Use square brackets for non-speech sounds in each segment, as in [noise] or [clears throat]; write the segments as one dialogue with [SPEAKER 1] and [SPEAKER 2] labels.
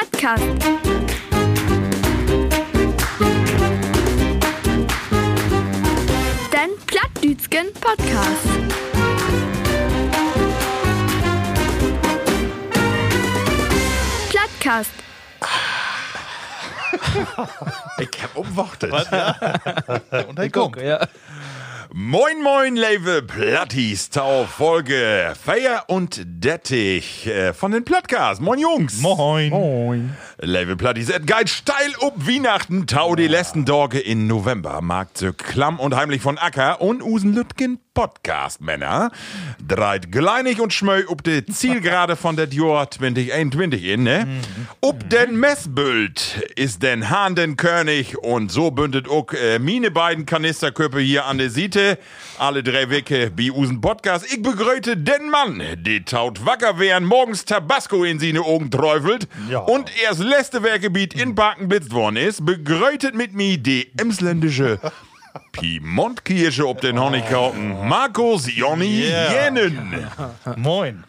[SPEAKER 1] Plattkast. Den Plattdütschen Podcast. Plattkast.
[SPEAKER 2] Ich hab umwortet. [laughs]
[SPEAKER 3] Und er kommt.
[SPEAKER 4] Ja.
[SPEAKER 2] Moin, moin, Level Plattis, Tau Folge Feier und Dettich äh, von den Plattcast. Moin, Jungs.
[SPEAKER 3] Moin.
[SPEAKER 4] Moin.
[SPEAKER 2] Level Plattis, et geht steil ob Weihnachten, Tau die letzten Tage in November. Markt so klamm und heimlich von Acker und Usen Lütgen Podcast, Männer. Dreit gleinig und schmöi ob de Zielgerade von der Jahr 2021 in, ne? Ob den Messbild ist den Hahn den König und so bündet auch äh, mine beiden Kanisterköpfe hier an der Seite. Alle drei Wecke bei Usen Podcast. Ich begrüße den Mann, die taut wacker wären, morgens Tabasco in seine Augen träufelt
[SPEAKER 3] Ja.
[SPEAKER 2] und erst letzte Werkgebiet in Baken blitzt worden ist, begrüßet mit mir die emsländische Piemontkirche ob den Honigkauten, Markus Jonny
[SPEAKER 3] Yeah.
[SPEAKER 2] Jenen. [laughs]
[SPEAKER 3] Moin.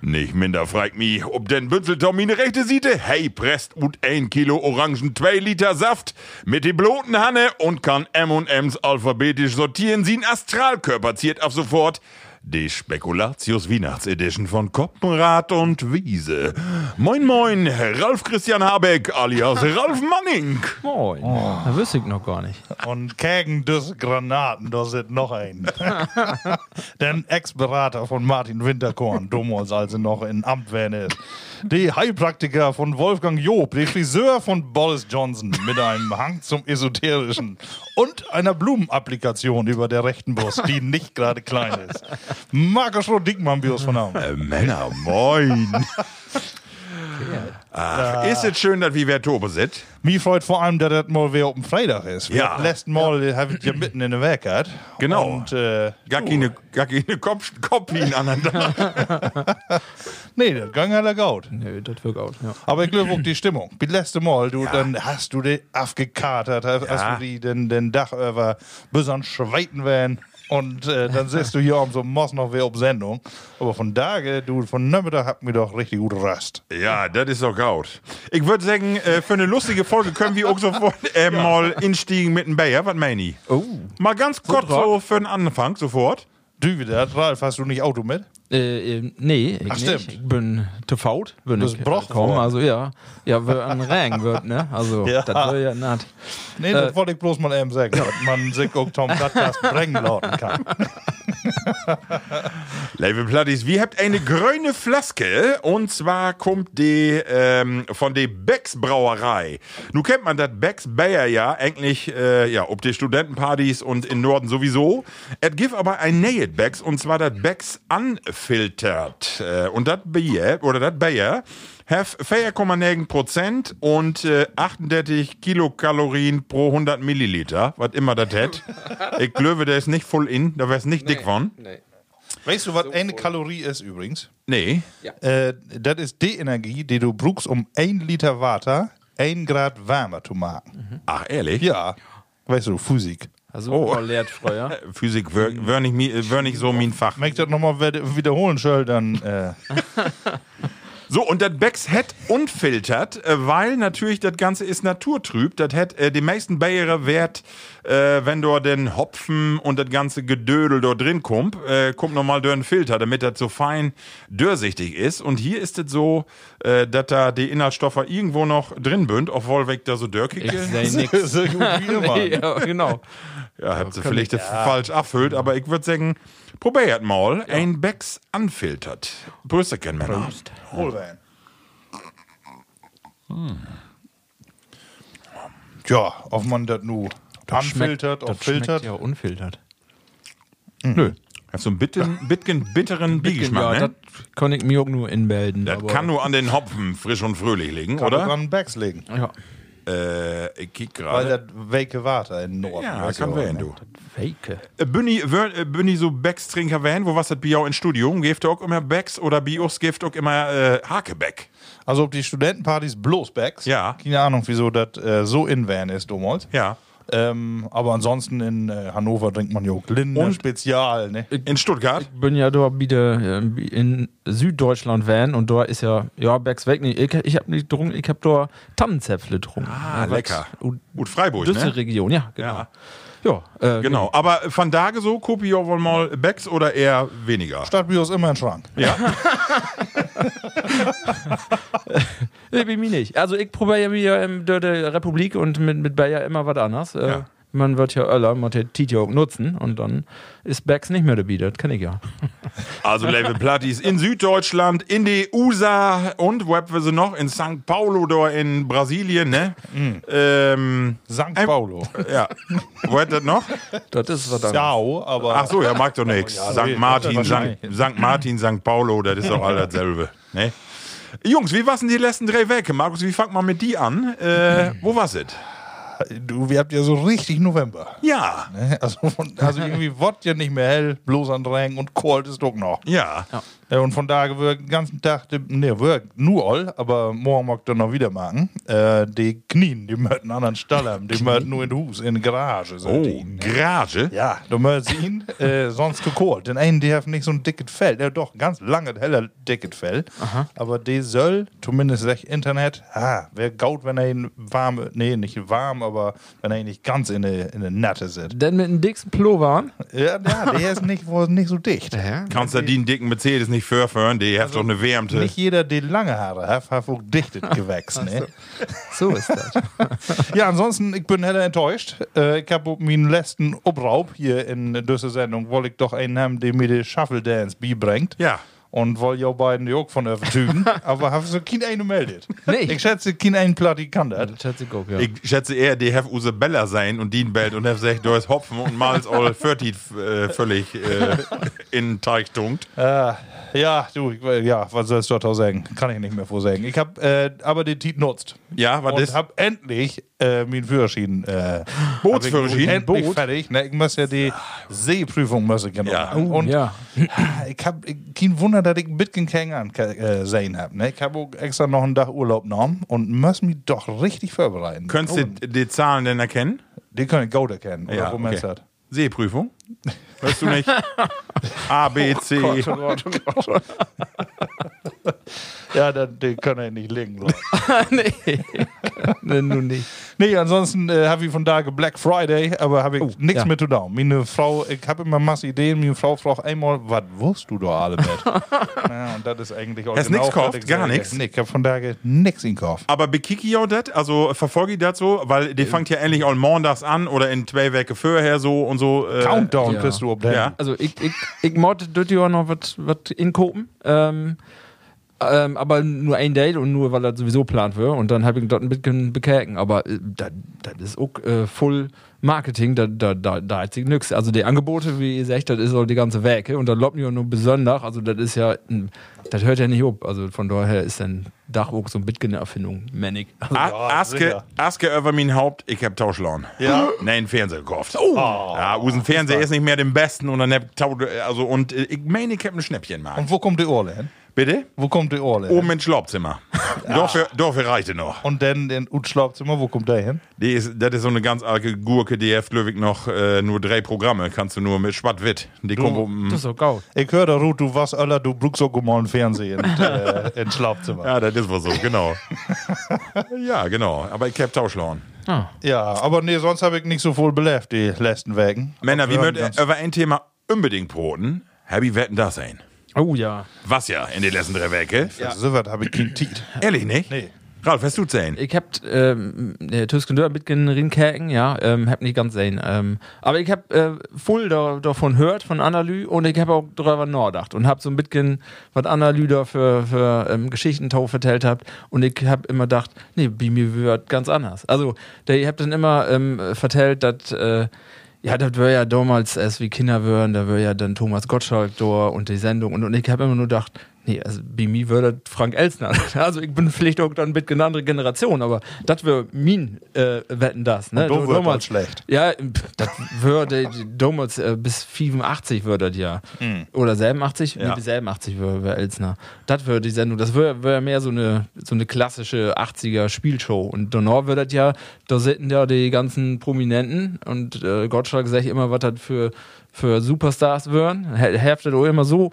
[SPEAKER 2] Nicht minder fragt mich, ob den Bützeltom meine rechte Seite, hey, presst und ein Kilo Orangen, zwei Liter Saft mit die bloten Hanne und kann M&M's alphabetisch sortieren, sie ein Astralkörper ziert ab sofort. Die Spekulatius Weihnachtsedition von Koppenrad und Wiese. Moin moin, Ralf Christian Habeck alias Ralf Manning.
[SPEAKER 4] Moin. Da wüsste ich noch gar nicht.
[SPEAKER 3] Und gegen das Granaten, da sind noch ein. [laughs] Den Ex-Berater von Martin Winterkorn, damals als er noch in Amt wären ist. Die Heilpraktiker von Wolfgang Job, die Friseur von Boris Johnson mit einem Hang zum Esoterischen und einer Blumenapplikation über der rechten Brust, die nicht gerade klein ist. Markus Roth-Dickmann, Bios von Namen.
[SPEAKER 2] Äh, Männer, moin. Ach, ist es schön, dass wir wer Tobe sind?
[SPEAKER 3] Mir freut vor allem, dass das mal wieder auf dem Freitag ist.
[SPEAKER 2] Ja.
[SPEAKER 3] Wir letzten Mal habe ich ja mitten in der Werk gehabt.
[SPEAKER 2] Genau.
[SPEAKER 3] Und, äh,
[SPEAKER 2] Gar keine, gar keine Kopf, Kopien aneinander. [laughs]
[SPEAKER 3] nee, das ging halt gut.
[SPEAKER 4] Nö, das wirkt auch. Ja.
[SPEAKER 3] Aber ich glaube auch die Stimmung. Das letzte Mal, du, dann hast du die aufgekatert, hast, hast du die den, den Dach über bis an Schweiten werden. Und äh, dann siehst du hier um so Moss noch wieder auf Sendung. Aber von Tage, du, von Nachmittag habt mir doch richtig gut Rast.
[SPEAKER 2] Ja, das ist doch gut. Ich würde sagen, äh, für eine lustige Folge können wir auch sofort [laughs] äh, mal instiegen mit dem Bayer. Was meine ich?
[SPEAKER 4] Oh.
[SPEAKER 2] Mal ganz kurz so für den Anfang sofort.
[SPEAKER 3] Du wieder, Ralf, hast du nicht Auto mit?
[SPEAKER 4] Äh, äh, nee, ich
[SPEAKER 3] Ach,
[SPEAKER 4] nicht.
[SPEAKER 3] stimmt.
[SPEAKER 4] Ich bin zu fault. Bin
[SPEAKER 3] Das
[SPEAKER 4] ich
[SPEAKER 3] braucht
[SPEAKER 4] kaum. Also ja. Ja, wenn ein Regen wird, ne? Also,
[SPEAKER 3] Ja.
[SPEAKER 4] das wäre ja nett.
[SPEAKER 3] Nee, das wollte ich bloß mal eben sagen, dass man sich auch Tom Podcast bringen lauten kann. [laughs]
[SPEAKER 2] Liebe Plattis, wir habt eine grüne Flaske und zwar kommt die ähm, von der Becks Brauerei. Nun kennt man das Becks Bayer ja eigentlich, äh, ja, ob die Studentenpartys und in Norden sowieso. Es gibt aber ein Nähet Becks und zwar das Becks Unfiltered. Äh, und das Bier, oder das Bayer, have 4,9 Prozent und äh, 38 Kilokalorien pro 100 Milliliter, was immer das hätt. Ich glaube, der ist nicht voll in, da wär's nicht dick von.
[SPEAKER 4] Nee.
[SPEAKER 3] Weißt du, was eine Kalorie ist übrigens?
[SPEAKER 2] Nee.
[SPEAKER 3] Äh, das ist die Energie, die du brauchst, um ein Liter Wasser ein Grad wärmer zu machen.
[SPEAKER 2] Ach, ehrlich?
[SPEAKER 3] Ja. Weißt du, Physik.
[SPEAKER 4] Also,
[SPEAKER 2] Oh.
[SPEAKER 4] lehrt früher. [laughs]
[SPEAKER 2] Physik wär, nicht, mi- wär nicht so mein Fach.
[SPEAKER 3] Wenn ich das nochmal wiederholen soll, dann. Äh, [laughs]
[SPEAKER 2] So, und das Becks het unfiltert, äh, weil natürlich das Ganze ist naturtrüb. Das hat äh, die meisten Bayere wert, äh, wenn dort den Hopfen und das ganze Gedödel dort drin kommt, äh, kommt nochmal durch einen Filter, damit das so fein durchsichtig ist. Und hier ist es so, äh, dass da die Inhaltsstoffe irgendwo noch drin sind, obwohl weg da so dörkig
[SPEAKER 4] Ich
[SPEAKER 2] ist.
[SPEAKER 3] so [laughs] gut wie immer. [laughs]
[SPEAKER 4] ja, genau.
[SPEAKER 2] Ja, habt ihr vielleicht das falsch abfüllt, aber ich würde sagen, probiert mal ein Becks unfiltert. Brüste kennen Männer.
[SPEAKER 3] Wohlwählen. Ja, ob man das nur anfiltert,
[SPEAKER 4] das
[SPEAKER 3] ob filtert.
[SPEAKER 4] schmeckt ja unfiltert.
[SPEAKER 2] Nö. Hast so einen bitteren, bitteren, bitteren Beigeschmack,
[SPEAKER 4] ja,
[SPEAKER 2] ne?
[SPEAKER 4] das kann ich mir auch nur inmelden.
[SPEAKER 2] Das
[SPEAKER 4] aber-
[SPEAKER 2] kann nur an den Hopfen frisch und fröhlich liegen,
[SPEAKER 3] Kann
[SPEAKER 2] oder?
[SPEAKER 3] dran Backs legen.
[SPEAKER 4] Ja,
[SPEAKER 2] Äh, ich kick
[SPEAKER 3] Weil
[SPEAKER 2] gerade.
[SPEAKER 3] das welke Water in Norden
[SPEAKER 2] Ja, kann werden,
[SPEAKER 3] auch,
[SPEAKER 2] du.
[SPEAKER 4] Fake.
[SPEAKER 2] Äh, Bünni, wör- äh, Bünni so Becks-Trinker werden, wo was das Bier auch in Studium? Geeft auch immer Becks oder Bios geeft auch immer äh, Hakebeck?
[SPEAKER 3] Also ob die Studentenpartys bloß Backs.
[SPEAKER 2] Ja.
[SPEAKER 3] Keine Ahnung, wieso das äh, so in Van ist damals.
[SPEAKER 2] Ja.
[SPEAKER 3] Ähm, aber ansonsten in äh, Hannover trinkt man ja auch Lindner
[SPEAKER 2] Und?
[SPEAKER 3] Spezial, ne?
[SPEAKER 2] In Stuttgart?
[SPEAKER 4] bin ja da wieder ähm, in Süddeutschland van und da ist ja, ja, Bergs weg. Nee, ich, ich hab nicht getrunken, ich hab da Tannenzäpfle getrunken.
[SPEAKER 2] Ah,
[SPEAKER 4] Ja,
[SPEAKER 2] lecker.
[SPEAKER 4] Und
[SPEAKER 2] Gut, Freiburg,
[SPEAKER 4] Düsseldorf
[SPEAKER 2] ne?
[SPEAKER 4] Region, ja, genau.
[SPEAKER 2] Ja.
[SPEAKER 4] Ja, äh,
[SPEAKER 2] Genau. Aber von da so, Kopi ja wohl mal Becks oder eher weniger?
[SPEAKER 3] Stadtbier ist immer ein Schrank.
[SPEAKER 2] Ja. [laughs] [laughs]
[SPEAKER 4] Nee, bei mir nicht. Also ich probiere ja wieder in der, der Republik und mit, mit Bayer immer was anderes. Äh,
[SPEAKER 2] Ja.
[SPEAKER 4] Man wird ja Öller, man hat Titi auch nutzen und dann ist Becks nicht mehr dabei, das kenne ich ja. [laughs]
[SPEAKER 2] Also Level Platties in Süddeutschland, in die USA und wo haben wir sie noch? In St. Paulo da in Brasilien, ne? Ähm,
[SPEAKER 3] St.
[SPEAKER 2] Ähm,
[SPEAKER 3] Paulo.
[SPEAKER 2] ja. wo hat das noch?
[SPEAKER 4] Das ist was anderes.
[SPEAKER 3] Ciao, aber.
[SPEAKER 2] Ach so, ja, mag doch nichts.
[SPEAKER 3] Ja,
[SPEAKER 2] St. Martin. St. Martin, St. Paulo, das ist doch all dasselbe. Ne? Jungs, wie war's denn die letzten drei Wege? Markus, wie fangt man mit die an? Äh, wo war's es?
[SPEAKER 3] Du, wir habt ja so richtig November.
[SPEAKER 2] Ja.
[SPEAKER 3] Ne? Also, von, also irgendwie [laughs] wird ja nicht mehr hell, bloß an Regen und kalt ist doch noch.
[SPEAKER 2] Ja.
[SPEAKER 3] Ja, und von daher wir den ganzen Tag, ne, wir nur all, aber morgen mag ich noch wieder machen. Äh, die Knien, die möchten einen anderen Stall haben. Die möchten nur in den Hus, in der Garage. So
[SPEAKER 2] Oh,
[SPEAKER 3] die, ne?
[SPEAKER 2] Garage?
[SPEAKER 3] Ja, du möchtest ihn äh, sonst gekohlt. Den einen, der hat nicht so ein dickes Fell. Der hat doch ganz langes, heller, dickes Fell. Aber der soll, zumindest sagt Internet, ah, wäre gut, wenn er ihn warm, nee, nicht warm, aber wenn er nicht ganz in eine, in Natte sitzt.
[SPEAKER 4] Denn mit dem dicksten Pullover
[SPEAKER 3] Ja, ja, der ist nicht, wohl nicht so dicht. [laughs]
[SPEAKER 4] Hä?
[SPEAKER 2] Kannst du den dicken Mercedes nicht vorfahren? Die hat doch eine wärmte.
[SPEAKER 3] Nicht jeder, der lange Haare hat, hat auch dichtet Gewächs. Ne? [laughs]
[SPEAKER 4] So ist das.
[SPEAKER 3] Ja, ansonsten, ich bin heller enttäuscht. Äh, ich habe meinen letzten Obraub hier in dieser Sendung, wollte ich doch einen haben, der mir die Shuffle Dance beibringt.
[SPEAKER 2] Ja.
[SPEAKER 3] Und wollte ja beiden die auch von überzeugen. [laughs] aber habe so kein einen gemeldet.
[SPEAKER 4] Nee.
[SPEAKER 3] Ich schätze, kein einen Platt kann das.
[SPEAKER 4] Das hört sich auch, ja.
[SPEAKER 2] Ich schätze eher, die have Usabella sein und die Belt und have sagt, du hast Hopfen und malst all 40 äh, völlig äh, [laughs] in den Teig tunkt.
[SPEAKER 3] Äh, ja, du, ja, was sollst du da sagen? Kann ich nicht mehr vorsagen. Ich habe äh, aber den Tiet nutzt.
[SPEAKER 2] Ja, was
[SPEAKER 3] und
[SPEAKER 2] ist?
[SPEAKER 3] habe endlich äh, meinen Führerschein. Äh,
[SPEAKER 2] Bootsführerschein?
[SPEAKER 3] Endlich
[SPEAKER 4] Boot?
[SPEAKER 3] fertig. Ne, ich muss ja die Seeprüfung muss ich ja machen.
[SPEAKER 4] Oh,
[SPEAKER 3] und
[SPEAKER 4] ja.
[SPEAKER 3] ich habe kein Wunder, dass ich ein bisschen keinen an äh, sehen habe. Ne? Ich habe auch extra noch einen Tag Urlaub genommen und muss mich doch richtig vorbereiten.
[SPEAKER 2] Könntest
[SPEAKER 3] oh,
[SPEAKER 2] du die Zahlen denn erkennen?
[SPEAKER 3] die kann ich gut erkennen. Oder
[SPEAKER 2] Ja,
[SPEAKER 3] wo man
[SPEAKER 2] okay.
[SPEAKER 3] hat.
[SPEAKER 2] Seeprüfung? Hörst du nicht? A, B, C.
[SPEAKER 3] Ja, dann, den kann ich nicht legen. ich. [laughs]
[SPEAKER 4] nee. nee, nun nicht.
[SPEAKER 3] Nee, ansonsten äh, habe ich von da Black Friday, aber habe ich nichts
[SPEAKER 4] ja.
[SPEAKER 3] mit zu tun. Meine Frau, ich habe immer masse Ideen, meine Frau fragt einmal, was wusst du da alle mit? [laughs] ja, und das ist eigentlich auch
[SPEAKER 2] Hast
[SPEAKER 3] genau,
[SPEAKER 2] nix
[SPEAKER 3] was
[SPEAKER 2] gekauft? Gar nix?
[SPEAKER 3] Nee, ich habe von daher nichts in Kauf.
[SPEAKER 2] Aber bekicke ich auch das? Also verfolge ich das so? Weil die fängt ja endlich all montags an oder in zwei Wochen vorher so und so. Äh,
[SPEAKER 3] Countdown
[SPEAKER 4] ja.
[SPEAKER 3] kriegst du ob der.
[SPEAKER 2] Ja.
[SPEAKER 4] Also ich, ich, ich mod dort ja noch was in Kopen. Ähm, ähm, aber nur ein Date und nur weil er sowieso plant wird und dann habe ich dort ein bisschen bekäken. Aber äh, das das ist auch äh, voll Marketing, da, da, da, da hat sich nix. Also die Angebote, wie ihr sagt, das ist auch die ganze Werke und da lobt mir nur besonders. Also das ist ja, das hört ja nicht auf. Also von daher ist dann Dach auch so ein bisschen eine Erfindung, Mannig. [laughs] Also,
[SPEAKER 2] A- Aske. Aske über mein Haupt, ich hab Tauschlaun.
[SPEAKER 3] Ja? [gasps]
[SPEAKER 2] Nee, einen Fernseher gekauft. Oh. Ja, unseren Fernseher ist nicht mehr den besten und dann hab also und äh, ich meine, ich hab ein Schnäppchen gemacht.
[SPEAKER 3] Und wo kommt die Orle hin?
[SPEAKER 2] Bitte?
[SPEAKER 3] Wo kommt die Orle?
[SPEAKER 2] Oben ins Schlafzimmer. [laughs] Dafür, dafür reichte noch.
[SPEAKER 3] Und dann den Utschlaubzimmer, wo kommt der hin?
[SPEAKER 2] Die ist, das ist so eine ganz arge Gurke, die hat, ich, noch äh, nur drei Programme. Kannst du nur mit Schwatt-Witt. Die kommt oben.
[SPEAKER 4] das ist so geil.
[SPEAKER 3] Ich höre da, Ruth, du was aller, du brauchst auch mal einen Fernseher in, [laughs] äh, ins Schlafzimmer.
[SPEAKER 2] Ja, das ist wohl so, genau. [laughs] ja, genau. Aber ich hab Tauschlaun.
[SPEAKER 3] Ja, aber nee, sonst habe ich nicht so voll belebt, die letzten Wegen.
[SPEAKER 2] Männer, wie
[SPEAKER 3] ganz-
[SPEAKER 2] über ein Thema unbedingt broten? Happy wetten das ein?
[SPEAKER 4] Oh ja.
[SPEAKER 2] Was ja in den letzten drei Wege?
[SPEAKER 3] Ja. So was habe ich kein Tiet.
[SPEAKER 2] Ehrlich nicht?
[SPEAKER 3] Nee.
[SPEAKER 2] Ralf, hast du zehn?
[SPEAKER 4] Ich hab ähm, der Tüsken Dörr mitgen rinkäken, ja, ähm, hab nicht ganz sehen. Ähm, aber ich hab äh, voll da, davon hört, von Analy, und ich hab auch drüber nachgedacht und hab so ein bisschen, was Analy da für, für ähm, Geschichten tau vertellt habt. Und ich hab immer gedacht, nee, bei mir wird ganz anders. Also, der, ihr habt dann immer ähm, vertellt, dass, äh, ja, das wäre ja damals erst wie Kinder wären, da wäre ja dann Thomas Gottschalk da und die Sendung. Und, und ich habe immer nur gedacht, Nee, also bei mir würde Frank Elsner. [laughs] Also ich bin vielleicht auch dann mit einer anderen Generation, aber das wäre mein äh, Wetten das. Ne?
[SPEAKER 3] Du
[SPEAKER 4] damals-
[SPEAKER 3] schlecht.
[SPEAKER 4] Ja, das würde damals äh, bis 85 würde das ja. Oder 87?
[SPEAKER 2] Ja.
[SPEAKER 4] Nee, bis 87 wäre wär Elsner. Das wäre die Sendung. Das wäre wär mehr so eine, so eine klassische 80er Spielshow. Und danach würde das ja, da sitzen ja die ganzen Prominenten und äh, Gottschalk sagt immer, was das für, für Superstars wären. Heftet auch immer so,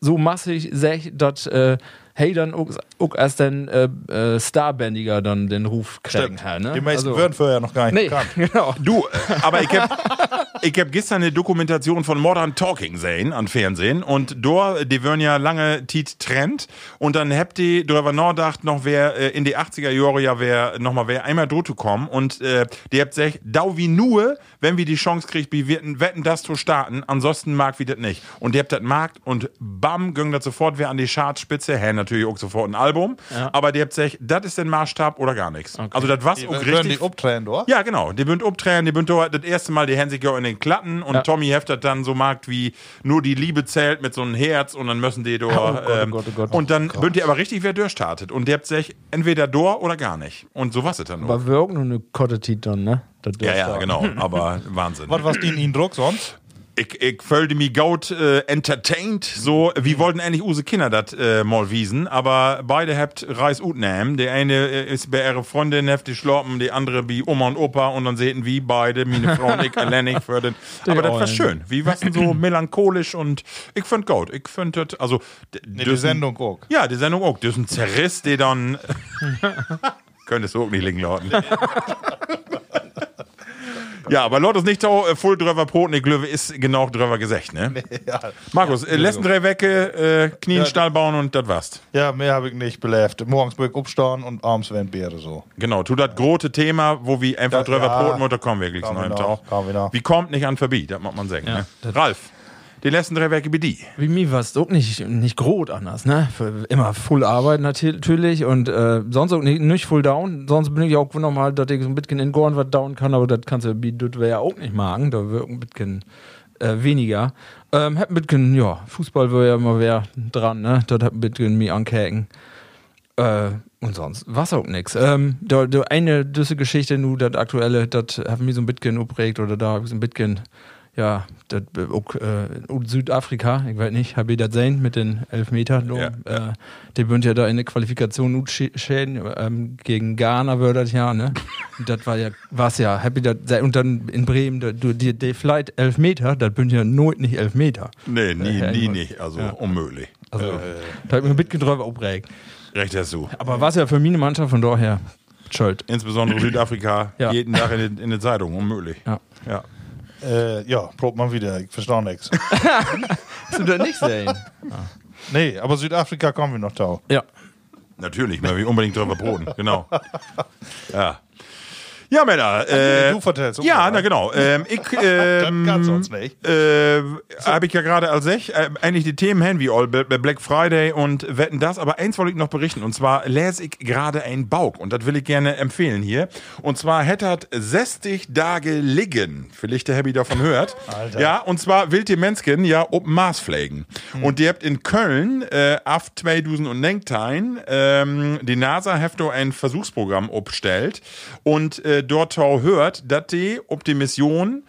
[SPEAKER 4] so massig, sech, dass äh, hey dann auch, erst den äh, äh, Starbändiger dann den Ruf kriegen.
[SPEAKER 3] Stimmt.
[SPEAKER 4] Ja, ne?
[SPEAKER 3] Die meisten
[SPEAKER 4] Also-
[SPEAKER 3] würden vorher noch gar nicht
[SPEAKER 4] Nee,
[SPEAKER 3] bekannt. [laughs]
[SPEAKER 4] genau.
[SPEAKER 2] Du, äh, aber ich hab, [laughs] ich hab gestern eine Dokumentation von Modern Talking gesehen an Fernsehen und dort, die würden ja lange Tiet Trend und dann habt die darüber nachgedacht, noch wer äh, in die 80er Jahre ja wer noch mal wer einmal drüber kommen und äh, die habt gesagt, dau wie nur, wenn wir die Chance kriegt, wir wetten, das zu starten, ansonsten mag wir das nicht. Und die habt das markt und bam, ging das sofort wer an die Chartspitze, hä, natürlich auch sofort ein Album, aber die habt gesagt, das ist der Maßstab oder gar nichts. Also das
[SPEAKER 3] Die
[SPEAKER 2] auch
[SPEAKER 3] würden
[SPEAKER 2] richtig
[SPEAKER 3] die abtrennen, oder?
[SPEAKER 2] ja, genau. Die bünd umdrehen, die bünd dort das erste Mal die Hände sich ja in den Klatten und
[SPEAKER 4] Ja.
[SPEAKER 2] Tommy heftet dann so markt wie nur die Liebe zählt mit so einem Herz und dann müssen die dort.
[SPEAKER 4] Oh Gott, oh
[SPEAKER 2] ähm,
[SPEAKER 4] Gott, oh Gott.
[SPEAKER 2] und dann bünd ihr aber richtig, wer durchstartet. Und der habt sich entweder dort oder gar nicht. Und so was es dann nur.
[SPEAKER 4] Aber wir auch nur eine Kottetit dann, ne? Das
[SPEAKER 2] Ja, ja, genau. Aber Wahnsinn.
[SPEAKER 3] Was was die in Ihnen Druck sonst?
[SPEAKER 2] Ich, ich fühlte mich gaut äh, entertained. So, wie wollten eigentlich use Kinder das äh, mal wiesen, aber beide habt Reis ut nehmen. Der eine äh, ist bei ihrer Freundin heftig schlappen, die andere wie Oma und Opa und dann sehen wie beide, meine Frau und ich, [laughs] alleine für den. Aber das war schön. Wie was denn so [clears throat] melancholisch und ich find gut. Ich find das, also.
[SPEAKER 3] Nee, die Sendung auch.
[SPEAKER 2] Ja, die Sendung auch. Das ist ein Zerriss, der dann. [laughs] [laughs] Könntest du auch nicht liegen lassen. Ja, aber Leute ist nicht so äh, voll drüber Brot, ich glaube, ist genau drüber gesagt, ne? [laughs]
[SPEAKER 3] Ja,
[SPEAKER 2] Markus, äh, letzten drei Wecke, äh, Knien, Stall bauen und das war's.
[SPEAKER 3] ja mehr habe ich nicht belebt. Morgens bin ich aufstehen und abends werden Beere so.
[SPEAKER 2] Genau, tu das große Thema, wo wir einfach
[SPEAKER 3] Ja,
[SPEAKER 2] drüber
[SPEAKER 3] ja.
[SPEAKER 2] Brot und da kommen wir gleich
[SPEAKER 3] Kommen
[SPEAKER 2] noch
[SPEAKER 3] noch.
[SPEAKER 2] Wie kommt nicht an vorbei, das muss man sagen,
[SPEAKER 4] Ja,
[SPEAKER 2] ne?
[SPEAKER 4] das-
[SPEAKER 2] Ralf, die letzten drei Wecke bei die.
[SPEAKER 4] Wie mir war es auch nicht, nicht groß anders, ne? Für immer Full Arbeit natürlich und äh, sonst auch nicht, nicht Full Down. Sonst bin ich auch nochmal, dass ich so ein bisschen in Gorn was down kann, aber das kannst du das ja auch nicht magen. Da wird ein bisschen äh, weniger. Ähm, hat ein bisschen, ja, Fußball wäre ja immer wer dran, ne? Das hat ein bisschen mir ankäken. Äh, und sonst was auch nix. Ähm, da, da eine düsse Geschichte, nur das aktuelle, das hat mich so ein bisschen geprägt oder da habe ich so ein bisschen, ja, das äh, äh, Südafrika, ich weiß nicht, habe ich das sehen mit den Elfmetern.
[SPEAKER 2] Ja,
[SPEAKER 4] äh, die bünd ja da in der Qualifikation gut schä- schäden, ähm, gegen Ghana wird das ja, ne? [laughs] Das war ja, war's ja, hab ich das und dann in Bremen, da, du, die, die Flight Elfmeter, das bünd ja nooit nicht Elfmeter.
[SPEAKER 2] Nee, nie,
[SPEAKER 4] Ja,
[SPEAKER 2] nie nicht, also
[SPEAKER 4] Ja.
[SPEAKER 2] unmöglich.
[SPEAKER 4] Also, da hab ich mich ein bisschen drüber aufgeregt.
[SPEAKER 2] Recht hast du.
[SPEAKER 4] Aber was ja für meine Mannschaft von daher schuld.
[SPEAKER 2] Insbesondere Südafrika,
[SPEAKER 4] Ja.
[SPEAKER 2] jeden Tag in, in der Zeitung, unmöglich.
[SPEAKER 4] Ja.
[SPEAKER 2] Ja.
[SPEAKER 3] Äh, ja, probt man wieder. Ich verstehe nichts.
[SPEAKER 4] Hast du das nicht sehen?
[SPEAKER 3] nee, aber Südafrika kommen wir noch da.
[SPEAKER 4] Ja.
[SPEAKER 2] Natürlich, weil wir unbedingt drüber broten, genau. [laughs] Ja. Ja, Männer. Äh,
[SPEAKER 3] du vertellst.
[SPEAKER 2] ja, na genau. Ähm, ich, [laughs] ähm,
[SPEAKER 3] Das uns nicht.
[SPEAKER 2] Äh, habe ich ja gerade als ich äh, eigentlich die Themen hin wie all bei Black Friday und wetten das, aber eins wollte ich noch berichten und zwar lese ich gerade ein Bauch und das will ich gerne empfehlen hier und zwar hätte 60 Tage liegen, vielleicht der Happy davon hört.
[SPEAKER 3] Alter.
[SPEAKER 2] Ja, und zwar will die Menschen ja ob Mars pflegen und die habt in Köln äh, af 2019 ähm, die NASA hefto ein Versuchsprogramm obstellt und äh, dort auch hört, dass die ob die Mission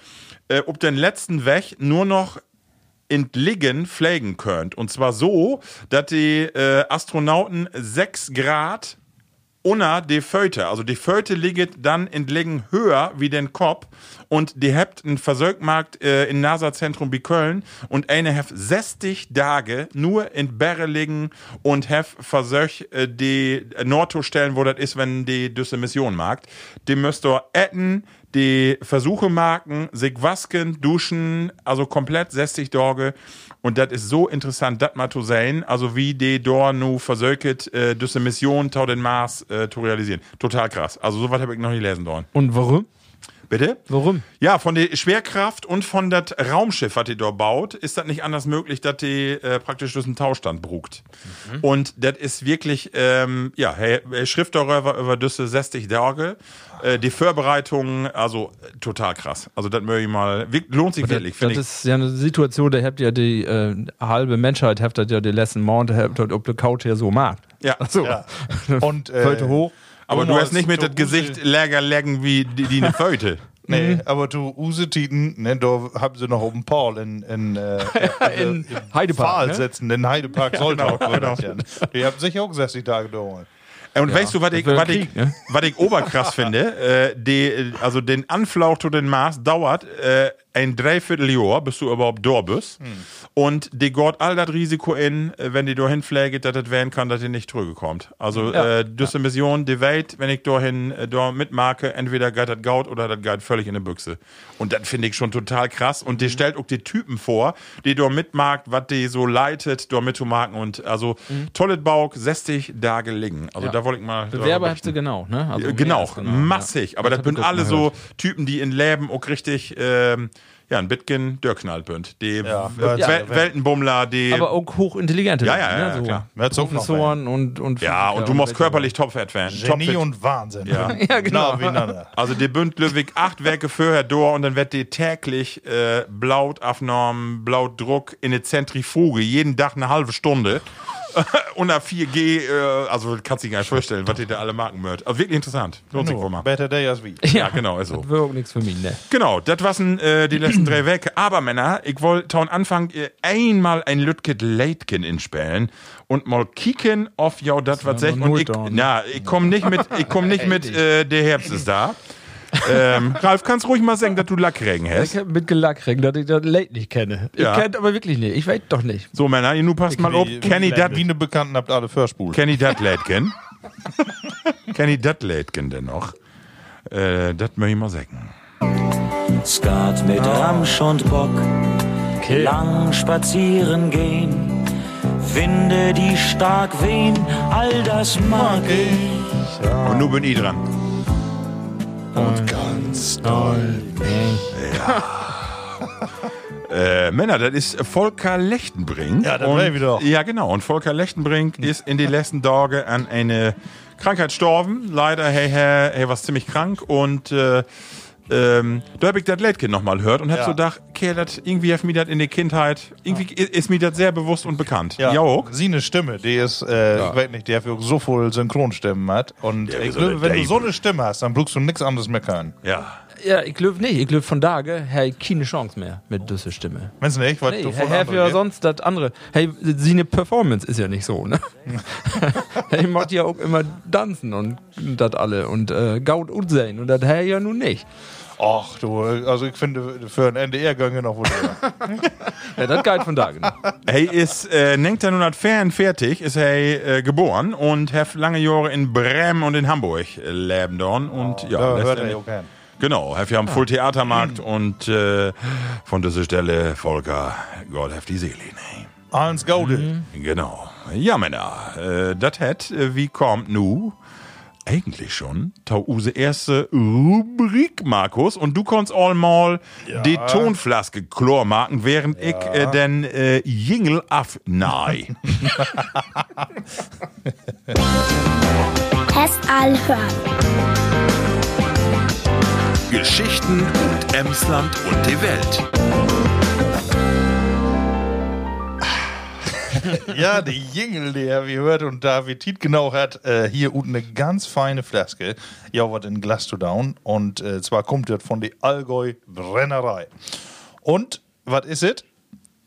[SPEAKER 2] äh, ob den letzten Weg nur noch entliegen pflegen könnt. Und zwar so, dass die äh, Astronauten 6 Grad unter die Föte, also die Föte liegt dann entlegen höher wie den Kopf und die habt einen Versorgmarkt äh, im NASA-Zentrum bei Köln und eine heft 60 Tage nur in Berre liegen und heft versorgt äh, die Nordto-Stellen, wo das ist, wenn die düsse Mission mag. Die müsst ihr etten, die Versuche marken, sich wasken, duschen, also komplett 60 Tage. Und das ist so interessant, das mal zu sehen, also wie die dort nu versöket, äh, diese Mission tau den Mars äh, zu realisieren. Total krass. Also sowas habe ich noch nicht lesen sollen.
[SPEAKER 4] Und warum?
[SPEAKER 2] Bitte?
[SPEAKER 4] Warum?
[SPEAKER 2] Ja, von der Schwerkraft und von das Raumschiff, was die dort baut, ist das nicht anders möglich, dass die äh, praktisch durch einen Tauschstand brugt. Und das ist wirklich, ähm, ja, hey, hey, Schrift darüber über diese 60 Tage. Äh, die Vorbereitung, also äh, total krass. Also das möchte ich mal, lohnt sich wirklich,
[SPEAKER 4] Das
[SPEAKER 2] finde ich.
[SPEAKER 4] ist ja eine Situation, da habt ja die äh, halbe Menschheit, habt das ja die letzten Monate, habt das ob die Couch hier so macht.
[SPEAKER 2] Ja.
[SPEAKER 4] So.
[SPEAKER 3] Ja. [laughs] Und, äh,
[SPEAKER 4] Föte hoch.
[SPEAKER 2] Aber du hast nicht mit das Gesicht läger legen wie die, die eine [laughs] Föte.
[SPEAKER 3] Nee, aber du Usetiten, ne, da haben sie noch oben Paul in, in, äh, [laughs]
[SPEAKER 4] In Heidepark,
[SPEAKER 3] Pfahl
[SPEAKER 4] ne?
[SPEAKER 3] sitzen, in Heidepark Soltau.
[SPEAKER 2] genau,
[SPEAKER 3] Ja. Die haben sich auch 60 Tage geholt.
[SPEAKER 2] Und weißt du, was ich, was ich,
[SPEAKER 4] Krieg, ne?
[SPEAKER 2] was ich oberkrass [laughs] finde? Äh, die, also den Anflauch zu den Mars dauert äh, ein Dreivierteljahr, bis du überhaupt da bist.
[SPEAKER 3] Hm.
[SPEAKER 2] Und die geht all das Risiko in, äh, wenn die da hinfliegt, dass das werden kann, dass die nicht zurückkommt. Also
[SPEAKER 4] Ja.
[SPEAKER 2] äh, diese Mission, die Welt, wenn ich dahin äh, da mitmarke, entweder geht das Gaut oder das geht völlig in die Büchse. Und das finde ich schon total krass. Und die
[SPEAKER 4] Mhm.
[SPEAKER 2] stellt auch die Typen vor, die da mitmarkt, was die so leitet, da mitzumarken. Und also tolles Bauch, 60 Tage liegen. Also
[SPEAKER 4] Mhm. Ja.
[SPEAKER 2] da wollte ich mal.
[SPEAKER 4] Bewerber habt ihr genau, ne? Also
[SPEAKER 2] Äh, Genau,
[SPEAKER 4] als
[SPEAKER 2] massig.
[SPEAKER 4] ja.
[SPEAKER 2] Aber das sind alle
[SPEAKER 4] mal
[SPEAKER 2] so
[SPEAKER 4] gehört.
[SPEAKER 2] Typen, die in Leben auch richtig, ähm, ja, ein Bitcoin dörrknallt bünd. Die
[SPEAKER 3] Ja,
[SPEAKER 2] W-
[SPEAKER 3] ja,
[SPEAKER 2] Wel- Weltenbummler, die.
[SPEAKER 4] Aber auch hochintelligente.
[SPEAKER 2] Ja, ja,
[SPEAKER 4] Leute,
[SPEAKER 2] ja,
[SPEAKER 4] ne? so
[SPEAKER 2] klar.
[SPEAKER 4] Professoren und, und
[SPEAKER 2] ja, und du musst körperlich topfit werden.
[SPEAKER 3] Genie
[SPEAKER 2] Topfit.
[SPEAKER 3] und Wahnsinn.
[SPEAKER 2] Ja. [laughs]
[SPEAKER 4] Ja, genau.
[SPEAKER 2] Also die bünd Löwig acht Werke vorher durch und dann wird die täglich äh, Blaut Blautdruck in eine Zentrifuge, jeden Tag eine halbe Stunde. [laughs] Unter 4G, äh, also kannst du dir gar nicht vorstellen, was die da alle machen wird. Also wirklich interessant. Lohnt sich wohl mal.
[SPEAKER 3] Better day as we.
[SPEAKER 2] Ja, genau, ist so.
[SPEAKER 4] Das wäre auch nichts für mich, ne?
[SPEAKER 2] Genau, das waren äh, die letzten drei Wege. Aber Männer, ich wollte am Anfang äh, einmal ein Lütget Leitgen inspielen und mal kicken auf ja das was und ich, na, ich komm nicht mit ich komm nicht mit [laughs] äh, der Herbst ist da. Ähm, Ralf, kannst ruhig mal sagen, dass du Lackregen
[SPEAKER 4] Ich
[SPEAKER 2] hast.
[SPEAKER 4] hab mit Gelackregen, dass ich das Late nicht kenne.
[SPEAKER 2] Ja.
[SPEAKER 4] Ich kennt aber wirklich nicht. Ich weiß doch nicht.
[SPEAKER 2] So Männer, ihr nu passt mal auf, kenn ich dat
[SPEAKER 3] Wie eine Bekannten habt alle verspult.
[SPEAKER 2] kenn ich dat Leitgen? [laughs] kenn ich dat Leitgen denn noch? Äh, das möchte ich mal sagen.
[SPEAKER 5] Skat mit Ramsch und Bock, lang spazieren gehen, Winde, die stark wehen, all das mag ich.
[SPEAKER 2] Und nun bin ich dran. [laughs] Äh, Männer, das ist Volker Lechtenbrink.
[SPEAKER 3] Ja, das
[SPEAKER 2] Und-
[SPEAKER 3] weiß ich doch.
[SPEAKER 2] Ja, genau. Und Volker Lechtenbrink ist in den letzten Tagen an eine Krankheit gestorben. Leider, hey, hey, hey, was ziemlich krank. Und äh, ähm, da habe ich das Leitkind nochmal gehört und hab
[SPEAKER 3] Ja.
[SPEAKER 2] so gedacht, okay, das, irgendwie hat mir das in der Kindheit, irgendwie i- ist mir das sehr bewusst und bekannt.
[SPEAKER 3] Ja,
[SPEAKER 2] auch?
[SPEAKER 3] sie eine Stimme, die ist, äh, ich weiß nicht, die hat so viel Synchronstimmen hat. Und ich
[SPEAKER 2] so
[SPEAKER 3] glaube,
[SPEAKER 2] eine
[SPEAKER 3] wenn du so eine Stimme hast, dann brauchst du nichts anderes mehr können.
[SPEAKER 2] Ja.
[SPEAKER 4] Ja, ich glaube nicht. Ich glaube von Tage, hey, keine Chance mehr mit dieser Stimme.
[SPEAKER 3] Wenn's nicht, was
[SPEAKER 4] Nee,
[SPEAKER 3] du von
[SPEAKER 4] Herr ja sonst das andere. Hey, seine Performance ist ja nicht so, ne? [laughs] hey, macht ja auch immer tanzen und das alle und äh, Gaut und sein und das Herr ja nun nicht.
[SPEAKER 3] Ach du, also ich finde, für ein NDR-Gang noch wohl. [laughs]
[SPEAKER 4] Ja, das geht von Tage. Ne?
[SPEAKER 2] Hey ist äh, 1944 ist er äh, geboren und hat lange Jahre in Bremen und in Hamburg äh, leben dort und ja,
[SPEAKER 3] da hört er auch gern.
[SPEAKER 2] Genau, hat ja am Full Theatermarkt und äh, von dieser Stelle Volker Gott hat die Seele.
[SPEAKER 3] Alles Gaude.
[SPEAKER 2] Mhm. Genau. Ja, Männer, äh, das hat, äh, wie kommt nu? Eigentlich schon tau use erste Rubrik, Markus. Und du kannst all mal die Tonflaske Chlor machen, während ich äh, den äh, Jingle abnahe. [laughs]
[SPEAKER 6] Test all hören.
[SPEAKER 7] Geschichten und Emsland und die Welt. [laughs]
[SPEAKER 3] Ja, die Jingle, die wir gehört und David Tiet genau hat, äh, hier unten eine ganz feine Flaske. Ja, was in Glas to down. Und äh, zwar kommt das von der Allgäu Brennerei. Und, was ist es?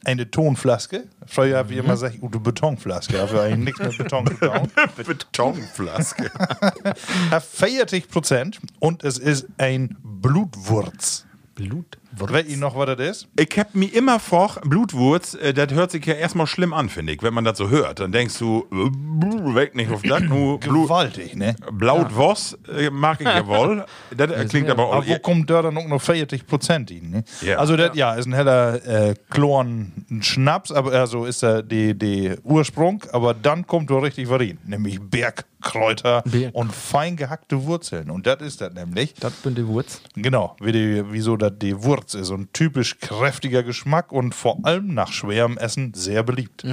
[SPEAKER 3] Eine Tonflaske. Früher habe ich immer gesagt, eine Betonflaske. Dafür eigentlich nichts mit Beton zu tun. [laughs]
[SPEAKER 2] Betonflaske. [laughs]
[SPEAKER 3] Hat 40 Prozent und es ist ein Blutwurz.
[SPEAKER 4] Blut.
[SPEAKER 3] Weet ihr noch, was das ist?
[SPEAKER 2] Ich hab mir immer vor, Blutwurz, äh, das hört sich ja erstmal schlimm an, finde ich. Wenn man das so hört, dann denkst du, äh, weg nicht auf das, nur [clears throat] Blut,
[SPEAKER 3] Gewaltig, ne?
[SPEAKER 2] Blaut was äh, mag ich ja [laughs] wohl. Das äh, klingt aber auch.
[SPEAKER 3] Aber wo kommt da dann auch noch 40 Prozent in? Ne?
[SPEAKER 2] Ja.
[SPEAKER 3] Also, das ja, ist ein heller äh, Chlorn Schnaps, aber also ist er die, die Ursprung, aber dann kommt da richtig was rein, nämlich Bergkräuter
[SPEAKER 4] Berg.
[SPEAKER 3] und fein gehackte Wurzeln. Und das ist das nämlich.
[SPEAKER 4] Das bin die Wurz.
[SPEAKER 3] Genau, wie die, wieso das die Wurz ist. Und typisch kräftiger Geschmack und vor allem nach schwerem Essen sehr beliebt.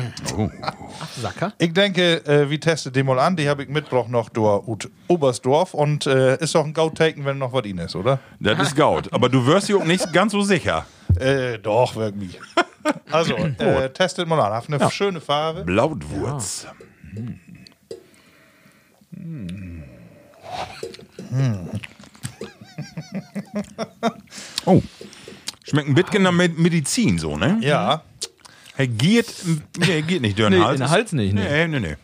[SPEAKER 4] Sacker.
[SPEAKER 3] Ich denke, äh, wir testen den mal an. Die habe ich mitgebracht noch durch Oberstdorf. Und äh, ist doch ein Gautaken, wenn noch was in ist, oder?
[SPEAKER 2] Das ist Gaut. Aber du wirst dir auch nicht ganz so sicher.
[SPEAKER 3] Äh, doch, wirklich. Also, äh, testet mal an. Hat eine schöne Farbe.
[SPEAKER 2] Blautwurz. [laughs] Oh. Schmeckt ein bisschen nach Med- Medizin so, ne?
[SPEAKER 3] Ja.
[SPEAKER 2] Er geht, nee, geht nicht durch den
[SPEAKER 4] Nee,
[SPEAKER 2] Hals.
[SPEAKER 4] in den Hals nicht, nee.
[SPEAKER 2] Nee, nee, nee.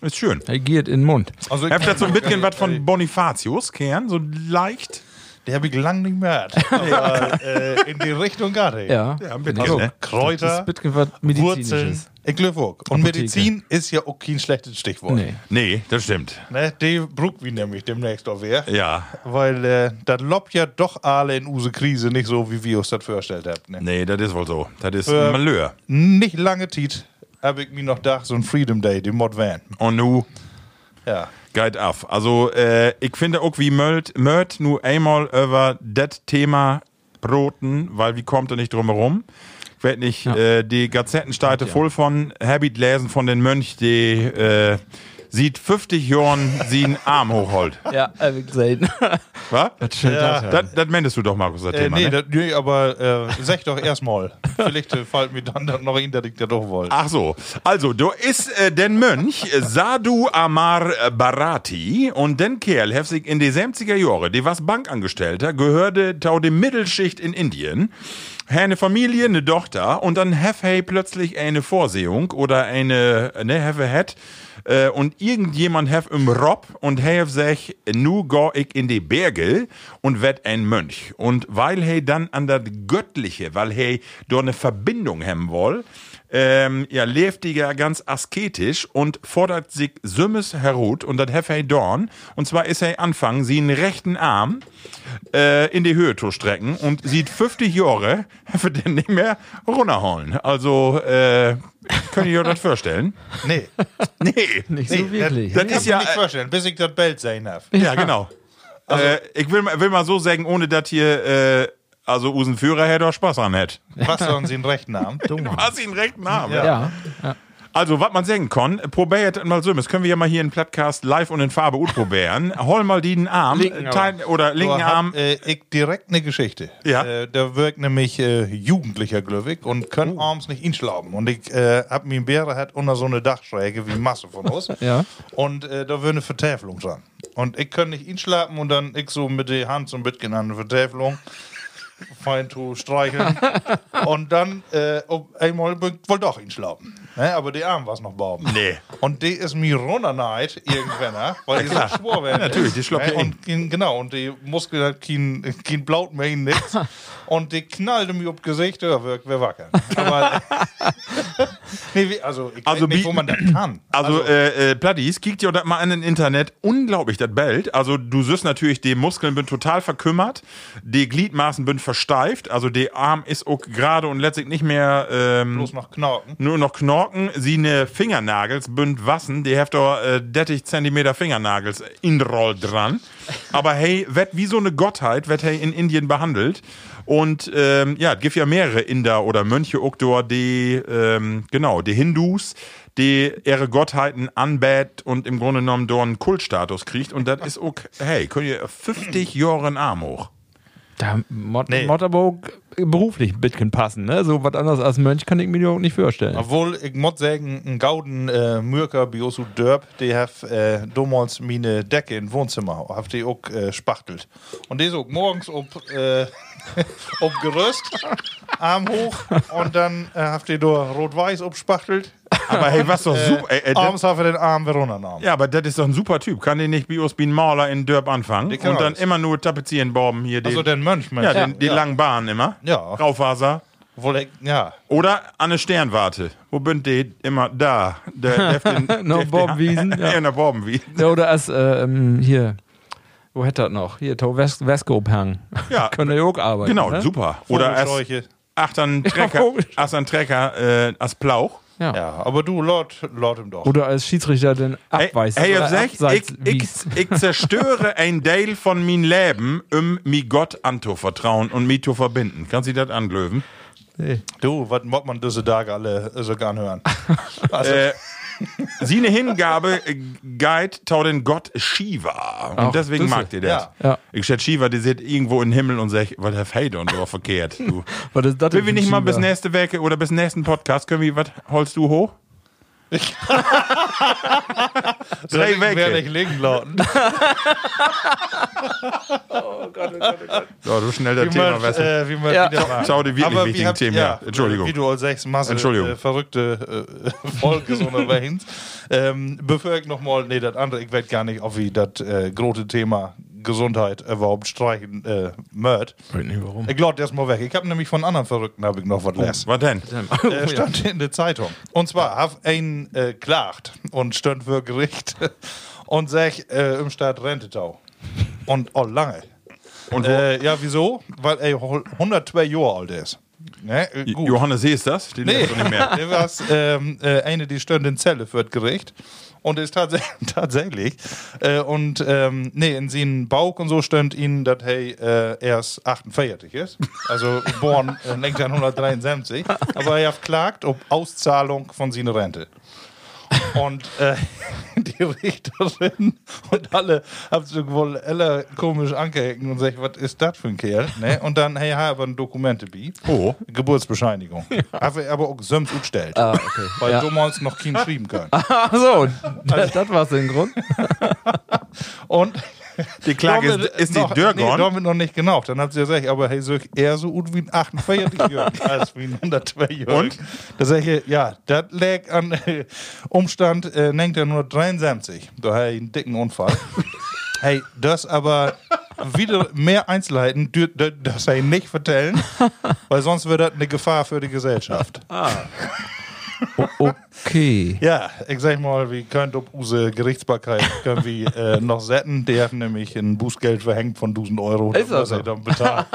[SPEAKER 2] Ist schön.
[SPEAKER 4] Er geht in den Mund.
[SPEAKER 3] Also,
[SPEAKER 2] Er hat so ein bisschen was von Bonifatius, Kern, so leicht.
[SPEAKER 3] Der habe ich lang nicht mehr. [laughs] Aber äh, in die Richtung gerade.
[SPEAKER 4] Ja.
[SPEAKER 2] Ja,
[SPEAKER 3] Also,
[SPEAKER 2] ne?
[SPEAKER 3] Kräuter,
[SPEAKER 4] ist bisschen was
[SPEAKER 3] Wurzeln. Ich glaube. Und. Medizin ist ja auch kein schlechtes Stichwort.
[SPEAKER 4] Nee.
[SPEAKER 2] Nee, das stimmt.
[SPEAKER 3] Ne, die brucht wie nämlich demnächst auch wer.
[SPEAKER 2] Ja.
[SPEAKER 3] Weil äh, das lobt ja doch alle in use Krise nicht so, wie wir uns das vorgestellt haben. Ne?
[SPEAKER 2] Nee, das ist wohl so. Das ist
[SPEAKER 3] Äh,
[SPEAKER 2] ein Malheur.
[SPEAKER 3] Nicht lange Zeit habe ich mir noch gedacht, so ein Freedom Day, den Mod Van.
[SPEAKER 2] Und nu
[SPEAKER 3] Ja.
[SPEAKER 2] Geht auf. Also, äh, ich finde auch wie Möld, Möld nur einmal über das Thema broten, weil wie kommt er nicht drum herum? Ich weiß nicht, äh, die Gazettensteite voll von Habit lesen von den Mönch, die äh, sieht 50 Jahren sie einen Arm hochholt.
[SPEAKER 4] Ja, habe ich gesehen.
[SPEAKER 2] Was?
[SPEAKER 3] Ja.
[SPEAKER 2] Das, das meintest du doch, Markus, das
[SPEAKER 3] Äh,
[SPEAKER 2] Thema,
[SPEAKER 3] nee,
[SPEAKER 2] ne?
[SPEAKER 3] das, nee, aber äh, sag doch erstmal. [laughs] Vielleicht äh, fällt mir dann noch ein, dass ich das doch wollte.
[SPEAKER 2] Ach so, also du ist äh, den Mönch äh, Sadhu Amar äh, Bharati und den Kerl hef sich in die 70er Jahre, die was Bankangestellter, gehörte tau die Mittelschicht in Indien, eine Familie, eine Tochter und dann hef hey plötzlich eine Vorsehung oder eine, ne, hef het äh, und irgendjemand hef im Rob und hef sich, nu go ich in die Berge und werd ein Mönch. Und weil hey dann an das Göttliche, weil hey dort eine Verbindung haben woll, ähm, ja, lebt die ja ganz asketisch und fordert sich Sümmes herut und das hef hey dorn. Und zwar ist er anfangen, sie einen rechten Arm äh, in die Höhe zu strecken und sieht 50 Jahre, [laughs] hef den nicht mehr runterholen. Also, äh, könnt ihr euch das vorstellen? [laughs]
[SPEAKER 3] Nee.
[SPEAKER 2] Nee.
[SPEAKER 4] Nicht so wirklich.
[SPEAKER 2] das
[SPEAKER 3] Das
[SPEAKER 2] ist
[SPEAKER 3] ist ja
[SPEAKER 2] ja,
[SPEAKER 3] nicht vorstellen, bis ich das Bild sehen habe.
[SPEAKER 2] Ja, genau. äh, ich will, mal- will mal so sagen, ohne dass hier, äh, also unseren Führer hätte auch Spaß an hätte.
[SPEAKER 3] Was sollen sie in rechten Namen? [laughs]
[SPEAKER 2] Was ihn recht Namen.
[SPEAKER 3] Ja.
[SPEAKER 4] Ja. ja.
[SPEAKER 2] Also, was man sagen kann, probiert mal so, das können wir ja mal hier im Podcast live und in Farbe gut probieren. [laughs] Hol mal den Arm,
[SPEAKER 4] Linken
[SPEAKER 2] teil, oder linken
[SPEAKER 3] hab,
[SPEAKER 2] Arm.
[SPEAKER 3] äh, ich direkt eine Geschichte.
[SPEAKER 2] Ja.
[SPEAKER 3] Äh, da wirkt nämlich äh, Jugendlicher glücklich und können
[SPEAKER 2] Oh.
[SPEAKER 3] abends nicht inschlafen. Und ich äh, hab mir einen Bäre hat unter so eine Dachschräge wie Masse von uns. [laughs]
[SPEAKER 4] Ja.
[SPEAKER 3] Und äh, da wäre eine Vertäfelung dran. Und ich kann nicht inschlafen und dann ich so mit der Hand so ein bisschen an der Vertäfelung. Fein zu streicheln. [laughs] und dann äh, einmal wohl doch inschlafen. Ne? Aber die Arm war noch baum.
[SPEAKER 2] Nee.
[SPEAKER 3] Und die ist mir runterneigt irgendwann, ne? weil die so schwor werden.
[SPEAKER 2] natürlich, die schloppt
[SPEAKER 3] ne?
[SPEAKER 2] ja
[SPEAKER 3] und Genau, und die Muskel hat kein, kein Blaut mehr nix. [laughs] und die knallte mir auf Gesicht, ja, wir, wir wackern. Aber, [laughs] nee, also, ich
[SPEAKER 2] Also
[SPEAKER 3] nicht, wo man das kann.
[SPEAKER 2] Also, äh, äh, Platties, kiekt ihr das mal an den Internet. Unglaublich, das Bild. Also, du siehst natürlich, die Muskeln bin total verkümmert. Die Gliedmaßen bin versteift. Also, der Arm ist auch gerade und letztlich nicht mehr, ähm,
[SPEAKER 3] bloß noch Knorken.
[SPEAKER 2] nur noch Knorken. Sie ne Fingernagels bünd wassen. Die heft doch, äh, 30 Zentimeter Fingernagels in Roll dran. Aber hey, wird wie so eine Gottheit, wird hey in Indien behandelt. Und ähm, ja, es gibt ja mehrere Inder oder Mönche auch dort, die, ähm, genau, die Hindus, die ihre Gottheiten anbät und im Grunde genommen dort einen Kultstatus kriegt. Und das ist auch, hey, könnt ihr 50 Jahre einen Arm hoch.
[SPEAKER 4] Da Mod
[SPEAKER 3] Nee.
[SPEAKER 4] Mod aber auch beruflich ein bisschen passen, ne? So was anderes als Mönch kann ich mir auch nicht vorstellen.
[SPEAKER 3] Obwohl, ich muss sagen, ein Gauden äh, Mürker Biosu Dörp, die hat äh, damals meine Decke im Wohnzimmer, hat die auch äh, spachtelt. Und die so morgens ob, äh, [laughs] ob Gerüst, Arm hoch und dann äh, hat die da rot-weiß abspachtelt
[SPEAKER 2] Aber hey, was doch super. Ey, äh, das-
[SPEAKER 3] Abends haben wir den Arm Verona-Namen.
[SPEAKER 2] ja, aber das ist doch ein super Typ. Kann den nicht Bios wie ein Maler in Dörp anfangen
[SPEAKER 3] Die kann
[SPEAKER 2] und dann
[SPEAKER 3] alles.
[SPEAKER 2] immer nur tapezieren, Borben hier. Den,
[SPEAKER 3] Also den Mönch, Mensch.
[SPEAKER 2] ja, den, die langen Bahnen immer.
[SPEAKER 3] Ja.
[SPEAKER 2] Raufaser.
[SPEAKER 3] Wohl, ich- ja.
[SPEAKER 2] Oder an eine Sternwarte. Wo bin die? Immer da. Der, der, der, [laughs]
[SPEAKER 4] Noch Borbenwiesen, [laughs] ja.
[SPEAKER 2] Ja, in der Borbenwiesen.
[SPEAKER 4] Ja, oder als, äh, ähm, hier, wo hätte das noch? Hier, to Wes Westkop-Hang.
[SPEAKER 2] Ja. [laughs]
[SPEAKER 4] Können wir ja auch arbeiten.
[SPEAKER 2] Genau,
[SPEAKER 4] ne?
[SPEAKER 2] super. Oder als,
[SPEAKER 3] Vogelscheuche.
[SPEAKER 2] ach, dann Trecker, als ein Trecker, äh, als Plauch.
[SPEAKER 4] Ja.
[SPEAKER 3] Ja, aber du, laut, laut ihm doch.
[SPEAKER 4] Oder als Schiedsrichter den
[SPEAKER 2] Hey,
[SPEAKER 4] abweist.
[SPEAKER 2] hey,
[SPEAKER 4] oder
[SPEAKER 2] ich, ich, ich, zerstöre [laughs] ein Teil von mein Leben, um mi Gott anzuvertrauen und mi zu verbinden. Kannst du das anglöwen?
[SPEAKER 3] Du, was muss man diese Tage alle so gern hören? [laughs] Also,
[SPEAKER 2] Äh, sie eine Hingabe äh, Guide tau den Gott Shiva. Und
[SPEAKER 4] Ach,
[SPEAKER 2] deswegen mag ihr das.
[SPEAKER 3] ja.
[SPEAKER 4] Ja.
[SPEAKER 2] Ich schätze Shiva, die sitzt irgendwo im Himmel und sagt, was der Fade und so verkehrt. Du.
[SPEAKER 4] Was ist das
[SPEAKER 2] Will wir nicht
[SPEAKER 4] für
[SPEAKER 2] mal bis nächste Woche oder bis nächsten Podcast, können wir, was holst du hoch? [laughs] Drei
[SPEAKER 3] Wer
[SPEAKER 2] Wege.
[SPEAKER 3] nicht liegen lauten. [laughs]
[SPEAKER 2] So, du schnell das
[SPEAKER 3] Wie
[SPEAKER 2] Thema
[SPEAKER 3] man,
[SPEAKER 2] weißt du.
[SPEAKER 3] äh, wie man
[SPEAKER 4] Ja.
[SPEAKER 3] wieder macht.
[SPEAKER 2] Schau die wirklich wichtigen
[SPEAKER 3] habt-
[SPEAKER 2] Themen, ja. Entschuldigung.
[SPEAKER 3] Wie du als sechs Masse
[SPEAKER 2] Entschuldigung.
[SPEAKER 3] äh, verrückte äh, [laughs] Folge so unterwegs. ähm, bevor ich nochmal, nee, das andere, ich weiß gar nicht, ob wie das äh, große Thema Gesundheit überhaupt streichen äh, mört.
[SPEAKER 4] Weiß nicht warum.
[SPEAKER 3] Ich glaube, der ist mal weg. Ich habe nämlich von anderen Verrückten habe ich noch was les.
[SPEAKER 2] Was denn?
[SPEAKER 3] äh, stand in der Zeitung. Und zwar hat ein äh, klagt und stand vor Gericht [laughs] und sagt äh, im Staat Rentetau. Und oh, lange.
[SPEAKER 2] Und wo,
[SPEAKER 3] Äh, ja, wieso? Weil er 102 Jahre alt ist. Ne? Äh, gut.
[SPEAKER 2] Johannes See ist das? Den
[SPEAKER 3] Nee,
[SPEAKER 2] nee. nicht mehr. [laughs]
[SPEAKER 3] der war ähm, äh, eine, die stand in Zelle für das Gericht. Und ist tats [laughs] tatsächlich. Äh, und ähm, nee, in seinen Bauch und so stand ihnen, dass hey, äh, erst 48 ist. Also geboren äh, 1973. Aber er hat klagt ob Auszahlung von seiner Rente. Und äh, [laughs] die Richterin und alle haben sich wohl alle komisch angehängt und gesagt, was ist das für ein Kerl? Ne? Und dann, hey, haben wir ein Dokument dabei.
[SPEAKER 2] Oh.
[SPEAKER 3] Geburtsbescheinigung. Aber, aber auch Söms gestellt.
[SPEAKER 4] Ah, okay.
[SPEAKER 3] Weil
[SPEAKER 4] ja.
[SPEAKER 3] du damals noch kein schreiben können. [laughs]
[SPEAKER 4] Ach so, das, das war's den Grund. [laughs]
[SPEAKER 3] Und
[SPEAKER 2] Die Klage ist, ist die
[SPEAKER 3] noch,
[SPEAKER 2] Dörr
[SPEAKER 3] nee,
[SPEAKER 2] gone?
[SPEAKER 3] damit noch nicht genau. Dann hat sie gesagt, aber hey, so eher so gut wie ein 48-Jähriger [laughs] als wie ein 102-Jähriger.
[SPEAKER 2] Und?
[SPEAKER 3] Da sage ich, ja, das lag an äh, Umstand äh, 1973. Da hatte ich einen dicken Unfall. [laughs] hey, das aber wieder mehr Einzelheiten, das sei nicht vertellen, [laughs] weil sonst wird das eine Gefahr für die Gesellschaft. [laughs]
[SPEAKER 4] Okay.
[SPEAKER 3] Ja, ich sag mal, wie könnt ob unsere Gerichtsbarkeit können wir äh, noch setzen. Die haben nämlich ein Bußgeld verhängt von 1000 Euro.
[SPEAKER 4] Ist das
[SPEAKER 3] was er
[SPEAKER 4] so?
[SPEAKER 3] dann bezahlt.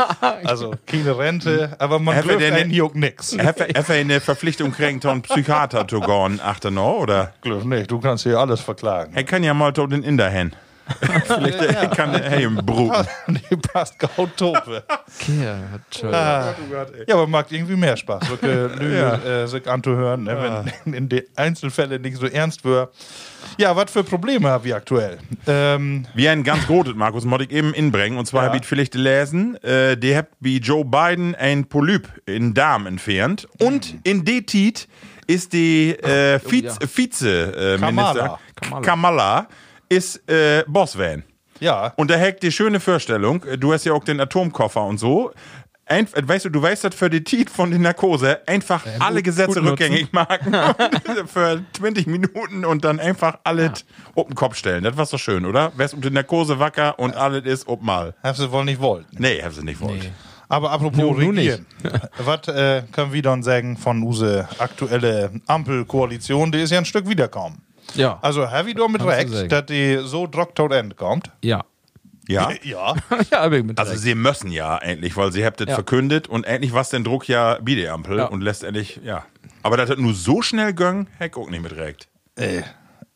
[SPEAKER 3] Also keine Rente, aber man
[SPEAKER 2] Hat er
[SPEAKER 3] dürfte
[SPEAKER 2] denn-
[SPEAKER 3] einen Juck nix.
[SPEAKER 2] Hat er eine Verpflichtung kriegen, einen Psychiater zu gehen, achter noch, oder?
[SPEAKER 3] Glück nicht, du kannst hier alles verklagen.
[SPEAKER 2] Er kann ja mal den Inder hin. Vielleicht äh, kann er hey, im Brut.
[SPEAKER 3] Die passt gaut tope.
[SPEAKER 4] Okay, hat schon.
[SPEAKER 3] Ja, aber macht irgendwie mehr Spaß, so Lüge [laughs] äh, sich anzuhören, ne, wenn [laughs] in den Einzelfällen nicht so ernst wird. Ja, was für Probleme haben wir aktuell? Ähm,
[SPEAKER 2] Wie ein ganz großes, Markus, muss ich eben inbringen. Und zwar
[SPEAKER 3] Ja.
[SPEAKER 2] habe ich vielleicht gelesen, äh, die habt wie Joe Biden ein Polyp in den Darm entfernt. Und in der Tit ist die äh, Vize,
[SPEAKER 4] ja.
[SPEAKER 2] Vize äh,
[SPEAKER 3] Kamala.
[SPEAKER 4] Kamala.
[SPEAKER 2] Kamala ist äh, Bossvan.
[SPEAKER 3] ja,
[SPEAKER 2] Und da hackt die schöne Vorstellung, äh, du hast ja auch den Atomkoffer und so. Ein, äh, weißt du, du weißt das für die Tit von der Narkose einfach alle Gesetze
[SPEAKER 4] gut
[SPEAKER 2] rückgängig [laughs] machen [laughs] für 20 Minuten und dann einfach alles auf den Kopf stellen. Das war doch schön, oder? Wärst um die Narkose wacker und alles ist ob mal.
[SPEAKER 3] hast du wohl nicht wollen.
[SPEAKER 2] Nee, haben sie nicht wollt.
[SPEAKER 3] Aber apropos
[SPEAKER 4] nu
[SPEAKER 3] regieren. [laughs] Was äh, können wir dann sagen von unserer aktuelle Ampelkoalition? Die ist ja ein Stück wiederkommen.
[SPEAKER 4] Ja.
[SPEAKER 3] Also, have ich damit
[SPEAKER 4] Kannst du
[SPEAKER 3] recht,
[SPEAKER 4] sagen.
[SPEAKER 3] dass die so druck tot end kommt?
[SPEAKER 4] Ja.
[SPEAKER 2] Ja? [laughs]
[SPEAKER 3] Ja.
[SPEAKER 4] ja, ich mit
[SPEAKER 2] Also
[SPEAKER 4] recht.
[SPEAKER 2] sie müssen ja endlich, weil sie habt das
[SPEAKER 4] Ja.
[SPEAKER 2] verkündet und endlich was den Druck ja wie die Ampel
[SPEAKER 4] Ja.
[SPEAKER 2] und letztendlich, ja. Aber das hat nur so schnell gönn, heck auch nicht miträgt.
[SPEAKER 3] Äh,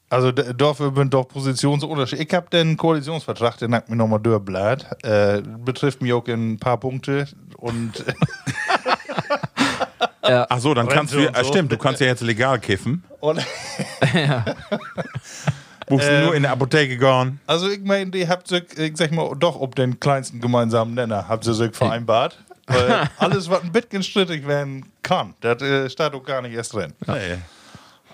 [SPEAKER 3] Also d- dafür bin doch Positionsunterschied. Ich habe den Koalitionsvertrag, den hat mir nochmal durchbläht. Äh, betrifft mich auch in ein paar Punkte. Und [laughs] [laughs]
[SPEAKER 2] Ach so, dann
[SPEAKER 3] Rente
[SPEAKER 2] kannst du,
[SPEAKER 3] so.
[SPEAKER 2] stimmt, du kannst ja jetzt legal kiffen.
[SPEAKER 3] und
[SPEAKER 2] Buchst
[SPEAKER 3] Ähm.
[SPEAKER 2] nur in der Apotheke gehen.
[SPEAKER 3] also ich meine, die habt sich, ich sag mal, doch ob den kleinsten gemeinsamen Nenner habt ihr sich vereinbart. Weil [laughs] alles, was ein bisschen strittig werden kann, das äh, steht auch gar nicht erst drin.
[SPEAKER 2] Nee.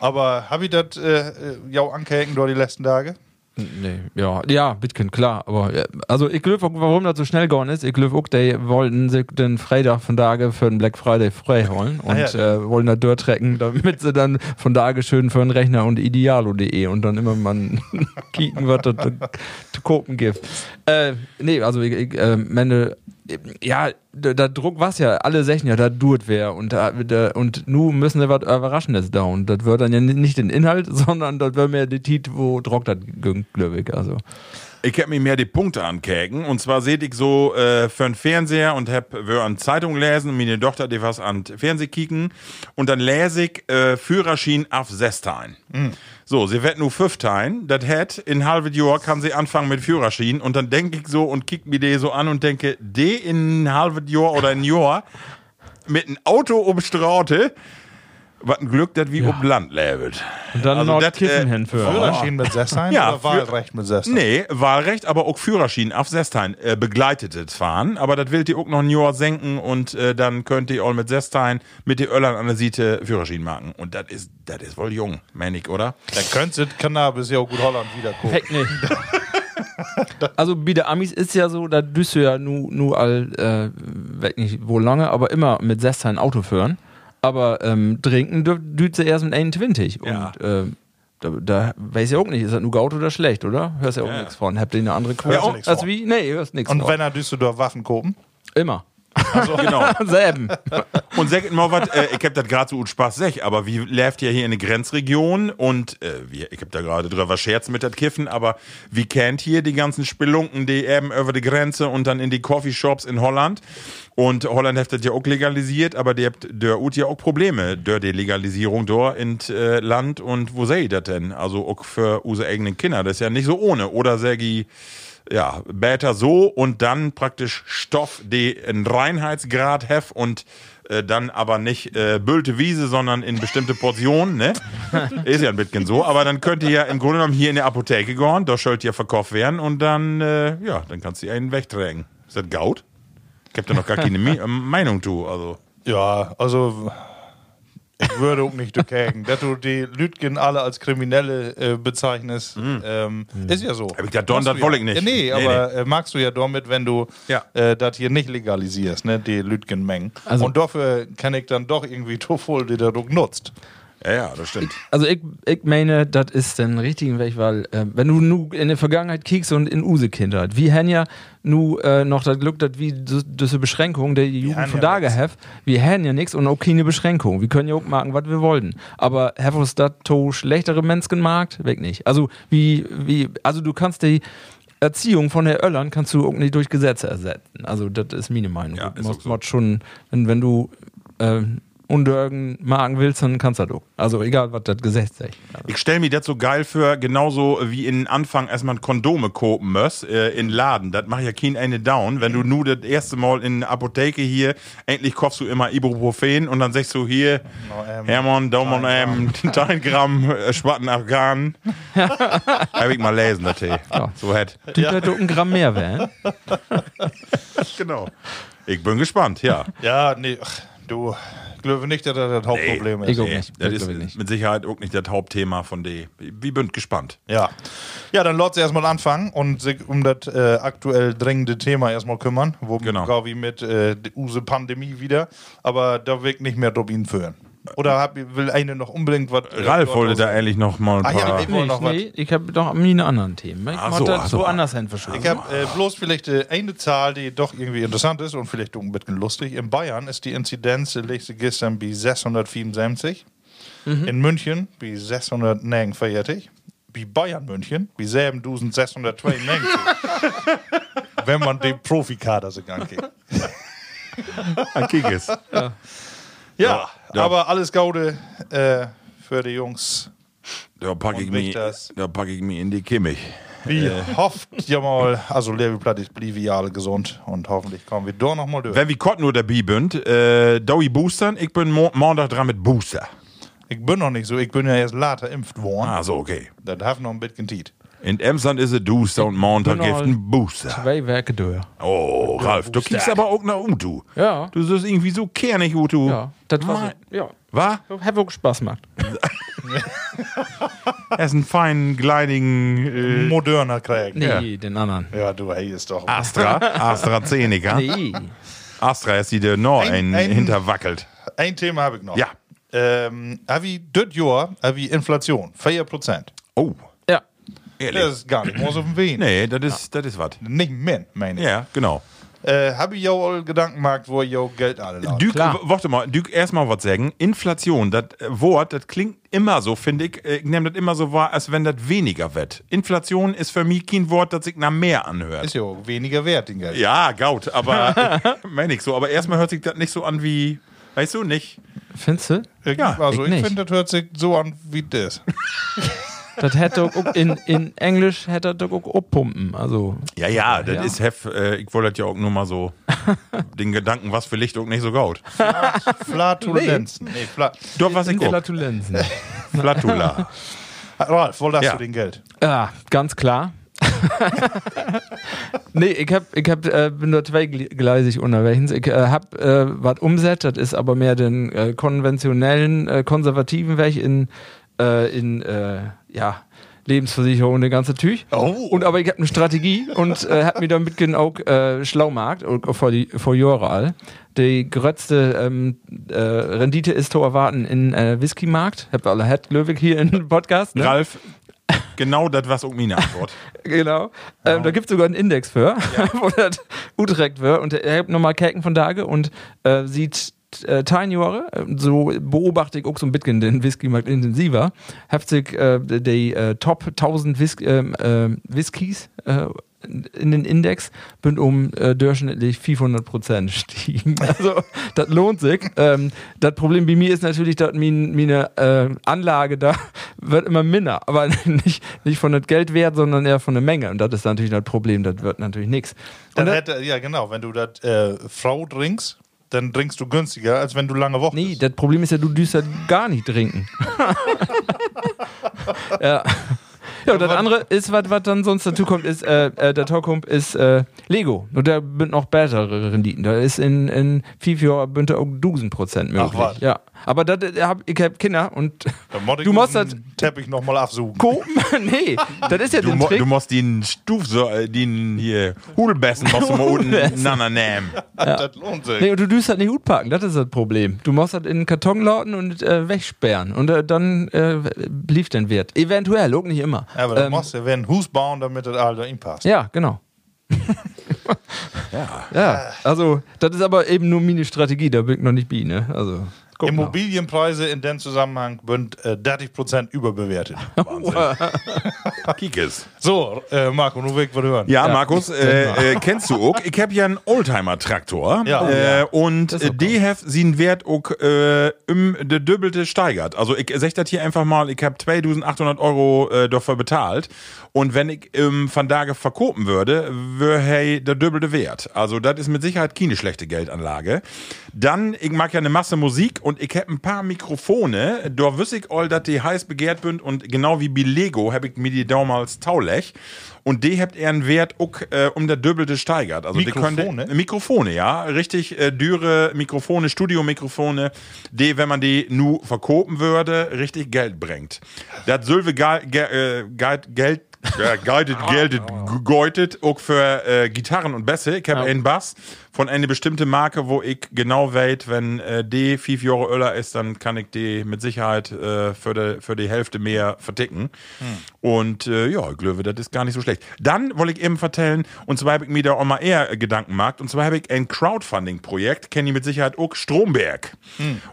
[SPEAKER 3] Aber hab ich das äh, äh, ja angehängt durch die letzten Tage?
[SPEAKER 4] Nee, ja, ja, Bitcoin, klar. Aber äh, also ich glaube, warum das so schnell gegangen ist, ich glaube auch, die wollten sich den Freitag von Tage für den Black Friday frei holen und
[SPEAKER 3] Ah, ja.
[SPEAKER 4] äh, wollen da durchtrecken, damit sie dann von Tage schön für den Rechner und idealo.de und dann immer mal [laughs] kicken wird und zu gucken gibt. Äh, nee, also ich, ich äh, meine, ja, der, Druck was ja, alle sagen ja, da tut wer. Und da, da, und nu müssen sie was Überraschendes da. Und das wird dann ja nicht den Inhalt, [laughs] sondern das wird mehr die Tit, wo Druck das glücklich, also.
[SPEAKER 2] Ich hab mir mehr die Punkte ankägen. Und zwar seht ich so äh, für den Fernseher und hab wir an Zeitung lesen meine Tochter die was an Fernseh kicken. Und dann lese ich äh, Führerschein auf Sestein. So, sie wird nur fünftein. Das hat in halbes Jahr kann sie anfangen mit Führerschein. Und dann denke ich so und kick mir die so an und denke, die in ein halbes Jahr oder ein Jahr mit einem Auto um Straße, was ein Glück, dass wir um Land lebt.
[SPEAKER 4] Und dann
[SPEAKER 2] Also
[SPEAKER 4] noch
[SPEAKER 2] das,
[SPEAKER 4] Kiffen
[SPEAKER 2] äh,
[SPEAKER 4] hinführen.
[SPEAKER 3] Führerschein mit Sesstein
[SPEAKER 2] Ja,
[SPEAKER 3] oder Wahlrecht mit Sesstein?
[SPEAKER 2] Nee, Wahlrecht, aber auch Führerschein auf Sestein äh, begleitetes Fahren. Aber das will die auch noch ein Jahr senken und äh, dann könnt ihr auch mit Sestein mit den Öllern an der Seite Führerschein machen. Und das ist, das ist wohl jung, Mänig, oder?
[SPEAKER 3] Dann könntest du Cannabis ja auch gut Holland wiederkommen.
[SPEAKER 4] Heck nicht. [laughs] also bei der Amis ist ja so, da düst du ja nur nu all, äh, weg nicht wo lange, aber immer mit 16 Auto führen. Aber ähm, trinken düst du erst mit 21.
[SPEAKER 2] Ja.
[SPEAKER 4] Und äh, da, da weiß ich auch nicht, ist das nur gut oder schlecht, oder? Hörst ja auch nichts von. Habt ihr eine andere
[SPEAKER 3] du nix
[SPEAKER 4] als wie? Nee, hörst nichts
[SPEAKER 3] Und
[SPEAKER 4] von.
[SPEAKER 3] wenn er Düsseldorf Waffen kopen?
[SPEAKER 4] Immer.
[SPEAKER 2] Genau. [laughs]
[SPEAKER 4] Selben.
[SPEAKER 2] Und sagt mal was, äh, ich hab das gerade so gut Spaß sech, aber wie läuft ja hier in eine Grenzregion und äh, wie, ich hab da gerade drüber scherz mit das Kiffen, aber wie kennt hier die ganzen Spelunken, die eben über die Grenze und dann in die Coffeeshops in Holland und Holland hat das ja auch legalisiert, aber die habt der ut ja auch Probleme die Legalisierung dort in äh, Land und wo sei das denn? Also auch für unsere eigenen Kinder, das ist ja nicht so ohne, oder Sergi ja, Bäter so und dann praktisch Stoff, die einen Reinheitsgrad hef und äh, dann aber nicht äh, bülte Wiese, sondern in bestimmte Portionen, ne? [laughs] Ist ja ein bisschen so, aber dann könnt ihr ja im Grunde genommen hier in der Apotheke gehen, da sollt ihr verkauft werden und dann, äh, ja, dann kannst du einen wegtragen. Ist das Gaut? Ich hab da noch gar keine [laughs] Meinung zu, also.
[SPEAKER 3] Ja, also ich würde auch nicht dagegen. dass du die Lütgen alle als Kriminelle äh, bezeichnest, ähm, ist ja so.
[SPEAKER 2] Hab ich Don, das
[SPEAKER 3] du
[SPEAKER 2] woll
[SPEAKER 3] ja.
[SPEAKER 2] ich nicht.
[SPEAKER 3] Ja, nee,
[SPEAKER 2] Nee,
[SPEAKER 3] aber Äh, magst du ja damit, wenn du
[SPEAKER 2] Ja.
[SPEAKER 3] äh, das hier nicht legalisierst, ne, die Lütgenmengen.
[SPEAKER 4] Also-
[SPEAKER 3] Und dafür kann ich dann doch irgendwie [laughs] voll, die der Druck nutzt.
[SPEAKER 2] Ja, ja, das stimmt.
[SPEAKER 4] Also ich, ich meine, das ist den richtigen Weg, weil äh, wenn du nu in der Vergangenheit kiekst und in use Kindheit, wie haben ja nu äh, noch das Glück, dass wie diese Beschränkung der Jugend
[SPEAKER 3] haben
[SPEAKER 4] von
[SPEAKER 3] ja
[SPEAKER 4] da gehabt, wir haben ja nichts und auch keine Beschränkung. Wir können ja auch machen, was wir wollten. Aber have uns das to schlechtere Menschen markt? Weg nicht. Also wie, wie, also du kannst die Erziehung von der Öllern kannst du auch nicht durch Gesetze ersetzen. Also das ist meine Meinung.
[SPEAKER 2] Ja,
[SPEAKER 4] du
[SPEAKER 2] ist auch
[SPEAKER 4] musst
[SPEAKER 2] so.
[SPEAKER 4] schon, wenn, wenn du äh, Undörgen magen willst, dann kannst du das auch. Also egal, was das Gesetz sagt. Also,
[SPEAKER 2] Ich stell mir das so geil für, genauso wie in Anfang erstmal Kondome kopen muss, äh, in Laden. Das macht ja kein eine down. Wenn du nur das erste Mal in der Apotheke hier, endlich kaufst du immer Ibuprofen und dann sagst du hier,
[SPEAKER 3] ähm,
[SPEAKER 2] Hermann, Daumen, ähm, [laughs] dein Gramm, äh, Schwatten Afghan. [laughs] Hab ich mal lesen, das hier. So hätt.
[SPEAKER 4] die ja. ein Gramm mehr wären. [laughs]
[SPEAKER 2] Genau. Ich bin gespannt, ja.
[SPEAKER 3] Ja, nee, ach, du, glaube nicht, dass das das Hauptproblem
[SPEAKER 4] ich
[SPEAKER 3] ist.
[SPEAKER 4] auch
[SPEAKER 2] Nee,
[SPEAKER 4] nicht.
[SPEAKER 2] das
[SPEAKER 4] Das
[SPEAKER 2] ist
[SPEAKER 4] ich nicht.
[SPEAKER 2] mit Sicherheit auch nicht das Hauptthema von D. Wir bin gespannt.
[SPEAKER 3] Ja. Ja, dann lasst sie erstmal anfangen und sich um das äh, aktuell dringende Thema erstmal kümmern. Wo
[SPEAKER 2] Genau.
[SPEAKER 3] wie mit äh, der use Pandemie wieder. Aber da ich nicht mehr Dobin führen. Oder hab, will eine noch unbedingt was.
[SPEAKER 2] Ralf wollte da endlich noch mal ein
[SPEAKER 3] Ah, ja,
[SPEAKER 2] paar.
[SPEAKER 3] ich wollte
[SPEAKER 4] Nee,
[SPEAKER 3] noch
[SPEAKER 4] nee, ich habe doch nie eine anderen Themen. Ich
[SPEAKER 2] Ach so, ach so.
[SPEAKER 4] woanders hin verschoben.
[SPEAKER 3] Ich habe äh, bloß vielleicht äh, eine Zahl, die doch irgendwie interessant ist und vielleicht auch ein bisschen lustig. In Bayern ist die Inzidenz, äh, liegt sie gestern bei 674. In München bei 649. Bei Bayern München bei 7692. [laughs] Wenn man den Profikader sich angeht.
[SPEAKER 2] Ein Kiekes.
[SPEAKER 3] Ja,
[SPEAKER 2] Ja.
[SPEAKER 3] Aber alles Gaude äh, für die Jungs.
[SPEAKER 2] Da packe ich, mich- da pack ich mich in die Kimmich.
[SPEAKER 3] Wie hofft ja mal, also Levelplatt ist blieb wir alle gesund und hoffentlich kommen wir da nochmal durch.
[SPEAKER 2] Wenn wir Kott nur dabei bünd, äh, Dowie boostern, ich bin mo Montag dran mit Booster.
[SPEAKER 3] Ich bin noch nicht so, ich bin ja erst later impft worden.
[SPEAKER 2] Ah, so, okay.
[SPEAKER 3] Das hat noch ein bisschen Tiet.
[SPEAKER 2] In Emsland ist es Booster und Montag gibt
[SPEAKER 4] halt-
[SPEAKER 2] ein Booster.
[SPEAKER 4] Zwei Werke durch.
[SPEAKER 2] Oh, Ralf, du kriegst aber auch nach Utu.
[SPEAKER 4] Ja.
[SPEAKER 2] Du siehst irgendwie so kernig, Utu.
[SPEAKER 4] Ja, das war ja.
[SPEAKER 2] Was?
[SPEAKER 4] Hat auch Spaß gemacht.
[SPEAKER 2] er ist ein feinen, gleidigen äh,
[SPEAKER 3] Moderner Krieg.
[SPEAKER 4] Nee, den anderen.
[SPEAKER 3] Ja, du, hey, ist doch.
[SPEAKER 2] Astra, [laughs] AstraZeneca.
[SPEAKER 4] Nee.
[SPEAKER 2] Astra ist die, der noch
[SPEAKER 3] Ein-
[SPEAKER 2] ein, hinterwackelt.
[SPEAKER 3] Ein Thema habe ich noch.
[SPEAKER 2] Ja.
[SPEAKER 3] Ähm, ich das Jahr, ich Inflation, 4%.
[SPEAKER 2] Oh,
[SPEAKER 4] Ja.
[SPEAKER 2] Ehrlich.
[SPEAKER 3] Das ist gar nicht mehr so viel Wien.
[SPEAKER 2] nee, das ist, das ist was.
[SPEAKER 3] Nicht mehr, meine ich.
[SPEAKER 2] Ja, genau.
[SPEAKER 3] Äh, habe ich ja all Gedanken gemacht, wo ich ja Geld
[SPEAKER 4] Klar.
[SPEAKER 2] w- warte mal, Dück, erstmal was sagen. Inflation, das äh, Wort, das klingt immer so, finde ich. äh, Ich nehme das immer so wahr, als wenn das weniger wird. Inflation ist für mich kein Wort, das sich nach mehr anhört.
[SPEAKER 3] Ist ja auch weniger wert, den Geld.
[SPEAKER 2] ja, gaut, aber [laughs] meine ich so. Aber erstmal hört sich das nicht so an wie, weißt du, nicht?
[SPEAKER 4] Findest du?
[SPEAKER 3] Ich,
[SPEAKER 2] Ja,
[SPEAKER 3] also
[SPEAKER 4] ich
[SPEAKER 3] ich, finde, das hört sich so an wie das. [laughs]
[SPEAKER 4] Das hätte auch in, in Englisch hätte das auch abpumpen. Also,
[SPEAKER 2] Ja, ja, das
[SPEAKER 4] Ja.
[SPEAKER 2] ist hef, äh, ich wollte das ja auch nur mal so, [laughs] den Gedanken, was für Licht auch nicht so gaut.
[SPEAKER 3] Flatulenzen. Nee, Fla
[SPEAKER 2] Doch, was ich auch.
[SPEAKER 4] Flatulenzen. [laughs]
[SPEAKER 2] Flatula.
[SPEAKER 3] Ralf, wo hast
[SPEAKER 2] Ja.
[SPEAKER 3] du den Geld?
[SPEAKER 4] Ja, ganz klar. [laughs] nee, ich hab, ich hab, äh, bin nur zweigleisig unterwegs. Ich äh, hab äh, was umsetzt, das ist aber mehr den äh, konventionellen, äh, konservativen Weg in, äh, in äh, ja, Lebensversicherung und der ganze Tüch.
[SPEAKER 3] Oh.
[SPEAKER 4] Und aber ich hab eine Strategie und äh, hab mir damit auch äh, Schlaumarkt vor die vor Jahre all. Die größte ähm, äh, Rendite ist zu erwarten in äh, Whiskymarkt. Hab alle Head Löwig hier im Podcast. Ne?
[SPEAKER 2] Ralf, genau das, was auch meine Antwort.
[SPEAKER 4] Genau. Ähm, da gibt es sogar einen Index für, [laughs] wo das Utrecht wird. Und er hat nochmal Kerken von Tage und äh, sieht äh, Jahre, äh, so beobachte ich auch so ein bisschen den Whisky-Markt intensiver, hat sich äh, die äh, Top 1000 Whis ähm, äh, Whiskys äh, in den Index bin um äh, durchschnittlich 500 Prozent gestiegen. [laughs] Also das lohnt sich. Ähm, das Problem bei mir ist natürlich, dass mein, meine äh, Anlage da [laughs] wird immer minder, aber [laughs] nicht, nicht von das Geld wert, sondern eher von der Menge. Und das ist natürlich das Problem, das wird natürlich nichts.
[SPEAKER 3] Dann hätte, ja, genau, wenn du das äh, Frau trinkst, dann trinkst du günstiger, als wenn du lange Woche
[SPEAKER 4] Nee, das Problem ist ja, du düst ja gar nicht trinken. [laughs] ja. Ja, und das andere ist, was was dann sonst dazu kommt, ist, äh, äh, der Talkump ist äh, Lego. Und da sind noch bessere Renditen. Da ist in, in fünf Jahren bünd auch 1000 Prozent möglich.
[SPEAKER 3] was.
[SPEAKER 4] Ja. Aber das, äh, hab, ich hab Kinder und du musst
[SPEAKER 3] den
[SPEAKER 4] das
[SPEAKER 3] Teppich nochmal absuchen.
[SPEAKER 4] kopen. [laughs] nee, das ist ja
[SPEAKER 2] Du,
[SPEAKER 4] der Trick.
[SPEAKER 2] du musst den Stuf, so, äh, den hier, Hudelbessen, musst du mal unten nander nehmen. [laughs]
[SPEAKER 3] Das lohnt sich.
[SPEAKER 4] Nee, und du düst halt nicht gut packen, das ist das Problem. Du musst halt in den Karton lauten und äh, wegsperren. Und äh, dann äh, blieb den Wert. Eventuell, auch nicht immer.
[SPEAKER 3] Aber dann
[SPEAKER 4] Ähm,
[SPEAKER 3] musst du wenn Hus bauen, damit das Alter ihm passt.
[SPEAKER 4] Ja, genau.
[SPEAKER 2] Ja.
[SPEAKER 4] Ja, also, das ist aber eben nur meine Strategie, da bin ich noch nicht bi, ne? Also, guck mal.
[SPEAKER 3] Immobilienpreise in dem Zusammenhang sind äh, 30% überbewertet. [laughs] [laughs]
[SPEAKER 2] Kiekes.
[SPEAKER 3] So, äh, Marco, nur weg, was hören.
[SPEAKER 2] Ja, Markus, äh, äh, kennst du auch? Ich hab ja einen Oldtimer-Traktor.
[SPEAKER 3] Ja.
[SPEAKER 2] Äh,
[SPEAKER 3] Ja.
[SPEAKER 2] und äh, die have sie Wert auch äh, um de Döbelte steigert. Also ich sag das hier einfach mal, ich hab 2800 Euro äh, dafür bezahlt. Und wenn ich ähm, von Tage verkopen würde, wäre hey der Döbelte Wert. Also das ist mit Sicherheit keine schlechte Geldanlage. Dann, ich mag ja eine Masse Musik und ich hab ein paar Mikrofone. Da wüsste ich all, dass die heiß begehrt sind und genau wie bei Lego hab ich mir die damals taulech. Und die habt ihr einen Wert auch äh, um der Döbelte steigert. Also die
[SPEAKER 3] Mikrofone?
[SPEAKER 2] könnte, Mikrofone, ja. Richtig äh, dürre Mikrofone, Studiomikrofone, die, wenn man die nur verkopen würde, richtig Geld bringt. Das Sylve äh, Geld ja, guided, geldet, geutet, auch für äh, Gitarren und Bässe. Ich habe einen Bass von einer bestimmten Marke, wo ich genau weiß, wenn äh, die fünf Jahre öller ist, dann kann ich die mit Sicherheit äh, für, die, für die Hälfte mehr verticken. Und äh, ja, ich glaube, das ist gar nicht so schlecht. Dann wollte ich eben vertellen, und zwar habe ich mir da auch mal eher Gedanken gemacht, und zwar habe ich ein Crowdfunding-Projekt, kenne ich mit Sicherheit auch Stromberg.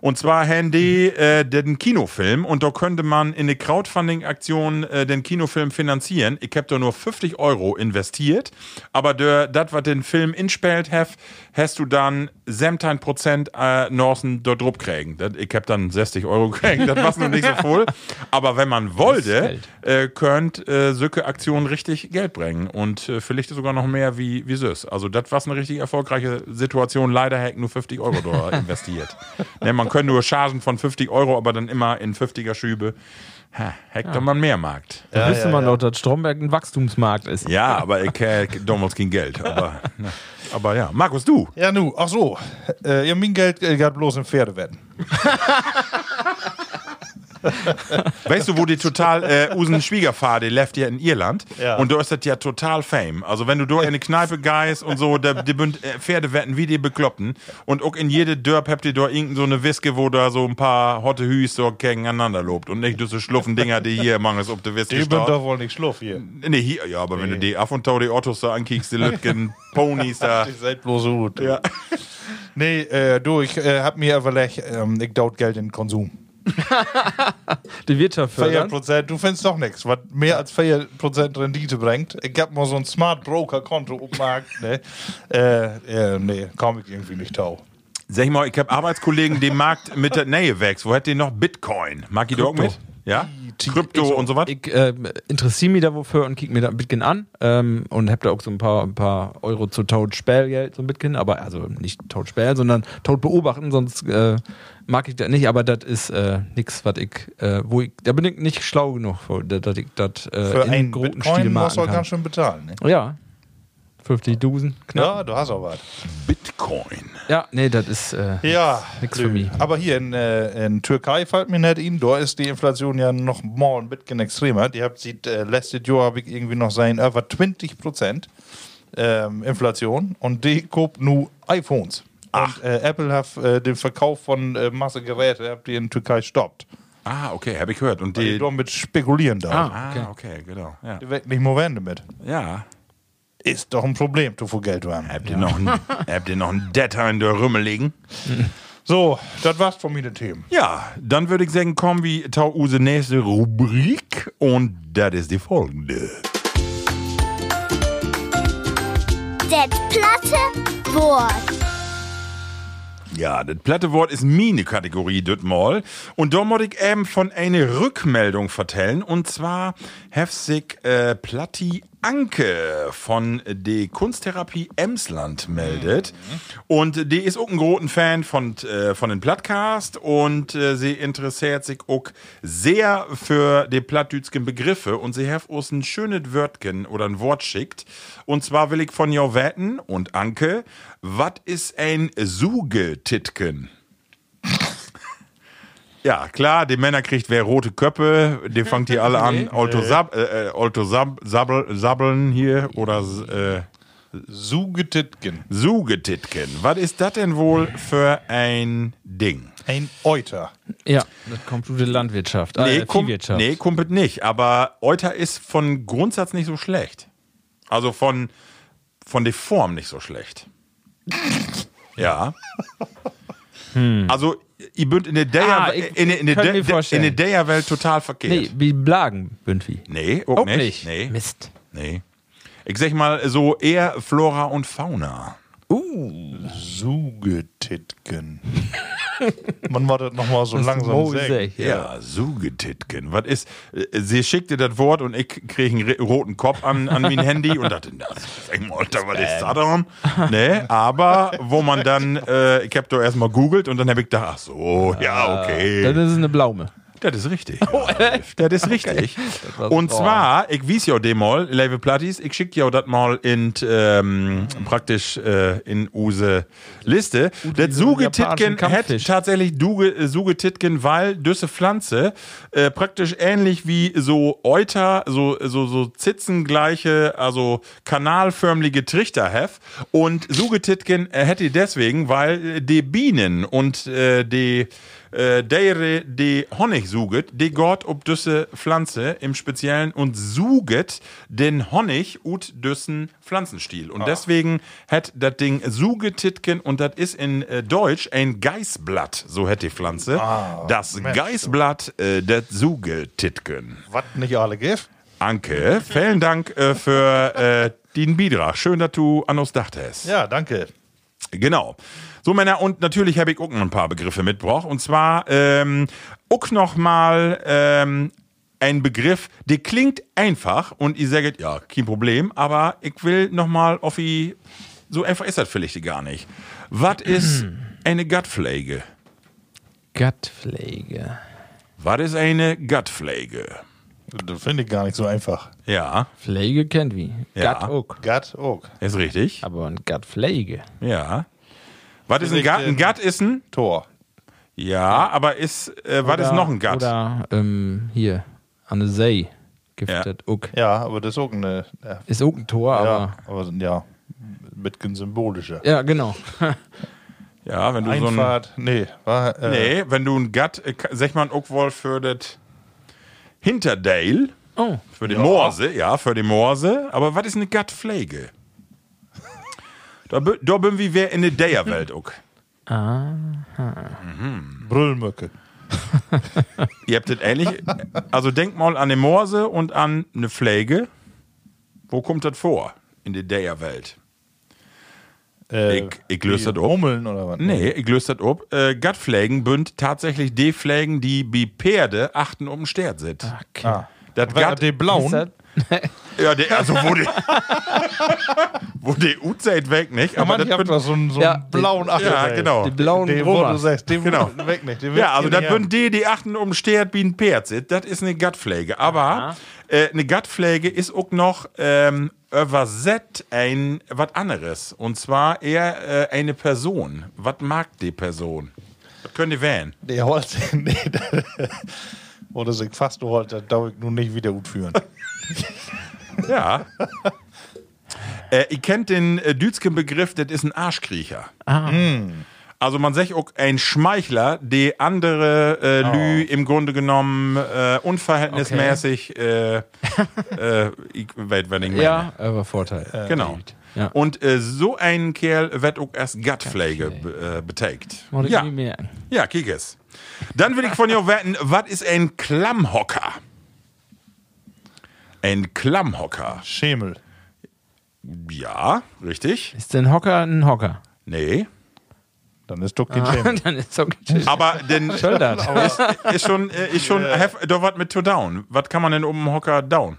[SPEAKER 2] Und zwar haben die äh, den Kinofilm, und da könnte man in eine Crowdfunding-Aktion äh, den Kinofilm finanzieren. Ich habe da nur 50 Euro investiert, aber das, was den Film inspielt hat, hast du dann 17 Prozent äh, Norsen dort drauf kriegen. Ich habe dann 60 Euro gekriegt, das war noch nicht so [laughs] voll. Aber wenn man wollte, äh, könnt äh, solche Aktionen richtig Geld bringen und äh, vielleicht sogar noch mehr wie, wie süß. Also das war eine richtig erfolgreiche Situation. Leider hätte ich nur 50 Euro da [laughs] investiert. ne, man könnte nur Chargen von 50 Euro, aber dann immer in 50er Schübe. Ha, Hektar man mehr Markt.
[SPEAKER 4] Da wüsste man doch, dass Stromberg ein Wachstumsmarkt ist.
[SPEAKER 2] Ja, aber ich äh, damals kein Geld. [laughs] Aber, ne. aber ja, Markus, du.
[SPEAKER 3] Ja, nu, ach so. Äh, ja, mein Geld äh, geht bloß in Pferdewetten. [laughs]
[SPEAKER 2] weißt du, wo die total, äh, unseren Schwiegervater, der lebt ja in Irland.
[SPEAKER 3] Ja.
[SPEAKER 2] Und da ist das ja total fame. Also wenn du in eine Kneipe gehst und so, da, die bünd, äh, Pferde wetten wie die Bekloppten. Und auch in jede Dörp habt ihr da irgend so eine Wiske, wo da so ein paar hotte Hüs so gegeneinander lobt. Und nicht so schluffen Dinger, die hier mangels ob der Wiske
[SPEAKER 3] Die bin doch wohl nicht schluff hier.
[SPEAKER 2] Nee, hier, ja, aber wenn du die ab und tau die Ottos da ankickst, die Lütgen, Ponys da.
[SPEAKER 3] Die seid bloß so gut. Ja. Nee, äh, du, ich äh, hab mir überlegt, ähm, ich daut Geld in den Konsum. [laughs]
[SPEAKER 4] Die Wirtschaft
[SPEAKER 3] 4
[SPEAKER 4] fördern.
[SPEAKER 3] Prozent, du findest doch nichts, was mehr als 4 Prozent Rendite bringt. Ich hab mal so ein Smart Broker Konto ummarkt, ne? Äh, äh, nee, komm ich irgendwie nicht tau.
[SPEAKER 2] Sag ich mal, ich hab Arbeitskollegen, die Markt mit der Nähe wächst. Wo hat die noch Bitcoin? Mag ich auch mit? Ja? Krypto und so was?
[SPEAKER 4] Ich äh, interessiere mich da wofür und kick mir da ein bisschen an ähm, und hab da auch so ein paar, ein paar Euro zu Toad Spielgeld so ein bisschen, aber also nicht Toad Spiel, sondern Toad beobachten, sonst äh, mag ich das nicht, aber das ist äh, nix, was ich, äh, wo ich, da bin ich nicht schlau genug, dass ich das äh,
[SPEAKER 3] Für
[SPEAKER 4] in
[SPEAKER 3] einen
[SPEAKER 4] großen
[SPEAKER 3] Bitcoin
[SPEAKER 4] Stil machen
[SPEAKER 3] auch ganz
[SPEAKER 4] kann.
[SPEAKER 3] schön bezahlen, ne?
[SPEAKER 4] Ja, 50.000 knapp.
[SPEAKER 3] Ja, du hast auch was.
[SPEAKER 2] Bitcoin.
[SPEAKER 4] Ja, nee, das ist äh,
[SPEAKER 3] Ja,
[SPEAKER 4] nix für mich.
[SPEAKER 3] Aber hier in, äh, in Türkei fällt mir nicht in, da ist die Inflation ja noch mal ein bisschen extremer. Die habt sieht, äh, letztes Jahr habe ich irgendwie noch sein, über 20 Prozent ähm, Inflation und die kauft nur iPhones. Und äh, Apple hat äh, den Verkauf von äh, Masse Geräte habt die in Türkei stoppt.
[SPEAKER 2] Ah, okay, habe ich gehört. Und
[SPEAKER 3] Die
[SPEAKER 2] die.
[SPEAKER 3] damit spekulieren da.
[SPEAKER 4] Ah,
[SPEAKER 2] Ah, okay, genau. Ja.
[SPEAKER 3] Die wird nicht mehr werden damit.
[SPEAKER 2] ja.
[SPEAKER 3] Ist doch ein Problem, zu viel Geld haben.
[SPEAKER 2] Habt ihr noch ein, habt ihr noch ein Data in der Rümmel liegen?
[SPEAKER 3] So, das war's von mir, den Themen.
[SPEAKER 2] Ja, dann würde ich sagen, kommen wir zu unsere nächste Rubrik und das ist die folgende.
[SPEAKER 6] Das platte Wort.
[SPEAKER 2] Ja, das platte Wort ist meine Kategorie, das mal. Und da muss ich eben von einer Rückmeldung vertellen. Und zwar sich äh, Platti Anke von der Kunsttherapie Emsland meldet. Und die ist auch ein großen Fan von, äh, von den Plattcast. Und äh, sie interessiert sich auch sehr für die plattdütschen Begriffe. Und sie hat uns ein schönes Wörtchen oder ein Wort schickt. Und zwar will ich von ihr wetten und Anke, was ist ein Sugetitken? Ja, klar, die Männer kriegt wer rote Köpfe, die fangt hier alle an, Sab, äh, äh, Alto Sab, Sabbel, Sabbeln hier oder äh,
[SPEAKER 3] Sugetitken.
[SPEAKER 2] Sugetitken. Was ist das denn wohl für ein Ding?
[SPEAKER 3] Ein Euter.
[SPEAKER 4] Ja, das kommt von der Landwirtschaft, äh,
[SPEAKER 2] kum-
[SPEAKER 4] Viehwirtschaft.
[SPEAKER 2] nee, kumpelt nicht, aber Euter ist von Grundsatz nicht so schlecht. Also von, von der Form nicht so schlecht. Ja. Also, ihr bünd in der Deja.
[SPEAKER 4] Ah, ich-
[SPEAKER 2] in, der- in, der De- in
[SPEAKER 4] vorstellen.
[SPEAKER 2] der Deja-Welt total verkehrt.
[SPEAKER 4] Nee, wie Blagen, irgendwie.
[SPEAKER 2] Nee, auch,
[SPEAKER 4] Auch
[SPEAKER 2] nicht.
[SPEAKER 4] nicht.
[SPEAKER 2] Nee.
[SPEAKER 4] Mist.
[SPEAKER 2] nee. Ich sag mal so eher Flora und Fauna.
[SPEAKER 3] Sugetitken. [laughs] Man war das nochmal so
[SPEAKER 4] Das
[SPEAKER 3] langsam
[SPEAKER 4] Mose,
[SPEAKER 3] sagen.
[SPEAKER 2] Ja, Sugetitken. Was ist, äh, sie schickte das Wort und ich krieg einen roten Kopf an, an mein Handy und dachte, das mal, Alter, was ist das denn? [laughs] Nee, aber wo man dann, äh, ich hab da erstmal googelt und dann hab ich gedacht, ach so, ja, okay.
[SPEAKER 4] Dann ist es eine Blaume.
[SPEAKER 2] Das ist richtig. Das ist richtig.
[SPEAKER 4] war's.
[SPEAKER 2] Und zwar, ich wies ja dem mal, Level Plattis, ich schick ja das mal in, ähm, praktisch äh, in use Liste. Das Sugetitken
[SPEAKER 4] japanischen
[SPEAKER 2] hat tatsächlich Duge- äh, Sugetitken, weil düsse Pflanze äh, praktisch ähnlich wie so Euter, so, so, so zitzengleiche, also kanalförmige Trichter have. Und Sugetitken äh, hätte deswegen, weil äh, die Bienen und äh, die äh, dere die Honig suget, die Gott ob düsse Pflanze im Speziellen und suget den Honig ut düssen Pflanzenstiel. Und deswegen hat das Ding Sugetitken und das ist in äh, Deutsch ein Geißblatt, so hätte die Pflanze. das Geißblatt, äh, das Sugetitken.
[SPEAKER 3] Was nicht alle gibt.
[SPEAKER 2] Anke, vielen Dank äh, für äh, den Beitrag. Schön, dass du an uns dachtest.
[SPEAKER 3] Ja, danke.
[SPEAKER 2] Genau. So, Männer, und natürlich habe ich auch noch ein paar Begriffe mitgebracht. Und zwar ähm, auch noch mal ähm, ein Begriff, der klingt einfach und ihr sagt, ja, kein Problem, aber ich will noch mal auf die, so einfach ist das vielleicht gar nicht. Was ist [clears throat] eine Gutpflege?
[SPEAKER 4] Gattpflege.
[SPEAKER 2] Was ist eine Gutpflege?
[SPEAKER 3] Das finde ich gar nicht so einfach.
[SPEAKER 2] Ja,
[SPEAKER 4] Pflege kennt wie.
[SPEAKER 2] Ja.
[SPEAKER 4] Gatt auch.
[SPEAKER 3] Gatt
[SPEAKER 2] ist richtig.
[SPEAKER 4] Aber ein Gattpflege.
[SPEAKER 2] Ja. Was ist ein Gut? Ein Gut ist ein,
[SPEAKER 3] Tor.
[SPEAKER 2] Ja, aber ist, äh, was ist noch ein Gatt?
[SPEAKER 4] Oder ähm, hier, an der See giftet auch.
[SPEAKER 3] Ja, aber das ist auch eine. Ja,
[SPEAKER 4] Ist auch ein Tor,
[SPEAKER 3] ja
[SPEAKER 4] aber.
[SPEAKER 3] aber ja, mit symbolischer.
[SPEAKER 4] Ja, genau.
[SPEAKER 2] Ja, wenn du so ein.
[SPEAKER 3] Einfahrt, nee, war, äh,
[SPEAKER 2] Nee, wenn du ein Gatt, äh, sag mal ein Uckwolf für das Hinterdale,
[SPEAKER 4] Oh.
[SPEAKER 2] für die Morse, ja, für die Morse. Aber was ist eine Gattpflege? da, bi- da bin wir wer in der Deierwelt auch. [laughs]
[SPEAKER 3] Brüllmücke.
[SPEAKER 2] Ihr habt das ähnlich. Also denkt mal an eine Morse und an eine Pflege. Wo kommt das vor in der Deierwelt?
[SPEAKER 3] Äh,
[SPEAKER 2] Ich- ich löse
[SPEAKER 3] wie
[SPEAKER 2] das.
[SPEAKER 3] Hummeln oder was?
[SPEAKER 2] Nee, ich löse das ab. Äh, Gattpflegen bünd tatsächlich die Pflegen, die bei Pferde achten um den Stert sind.
[SPEAKER 3] Ah.
[SPEAKER 2] Das
[SPEAKER 3] Wer-
[SPEAKER 2] Gatt,
[SPEAKER 3] die blauen.
[SPEAKER 4] Das- [laughs]
[SPEAKER 2] ja, der, also wo die, [laughs] wo die Uzeit weg, nicht?
[SPEAKER 3] Ja, man, ich
[SPEAKER 2] das
[SPEAKER 3] hab
[SPEAKER 2] bünd-
[SPEAKER 3] da so einen, so
[SPEAKER 4] Ja,
[SPEAKER 3] blauen Achtel.
[SPEAKER 2] ja, genau.
[SPEAKER 4] Die blauen
[SPEAKER 3] Den, wo du sagst, den
[SPEAKER 2] Genau.
[SPEAKER 3] weg nicht.
[SPEAKER 2] Ja, also das sind die, die achten um den Stert wie ein Pferd sind. Das ist eine Gattpflege. Aber äh, eine Gattpflege ist auch noch ähm, übersetzt ein was anderes. Und zwar eher äh, eine Person. Was mag die Person? Das könnt ihr wählen.
[SPEAKER 3] Der Holz, [laughs] nee, der- oder sich fast holt, das darf ich nun nicht wieder gut führen. [laughs]
[SPEAKER 2] Ja. äh, ihr kennt den äh, dütschen Begriff, das ist ein Arschkriecher. Also man sagt auch ein Schmeichler, die andere äh, Lü im Grunde genommen äh, unverhältnismäßig äh, äh, ich weiß, wenn ich [laughs] meine.
[SPEAKER 4] Ja, aber Vorteil.
[SPEAKER 2] Genau.
[SPEAKER 4] Ja.
[SPEAKER 2] Und äh, so ein Kerl wird auch als Gattpflege äh, betagt. Ja, ja, kick es. Dann will ich von dir wetten, was ist ein Klammhocker? Ein Klammhocker.
[SPEAKER 3] Schemel.
[SPEAKER 2] Ja, richtig.
[SPEAKER 4] Ist denn Hocker ein Hocker?
[SPEAKER 2] Nee.
[SPEAKER 3] Dann ist doch kein Schemel. [laughs]
[SPEAKER 4] Dann ist gechillt.
[SPEAKER 2] Aber
[SPEAKER 4] das?
[SPEAKER 2] ist, ist schon, äh, ist schon, hef- doch was mit to down. Was kann man denn um Hocker down?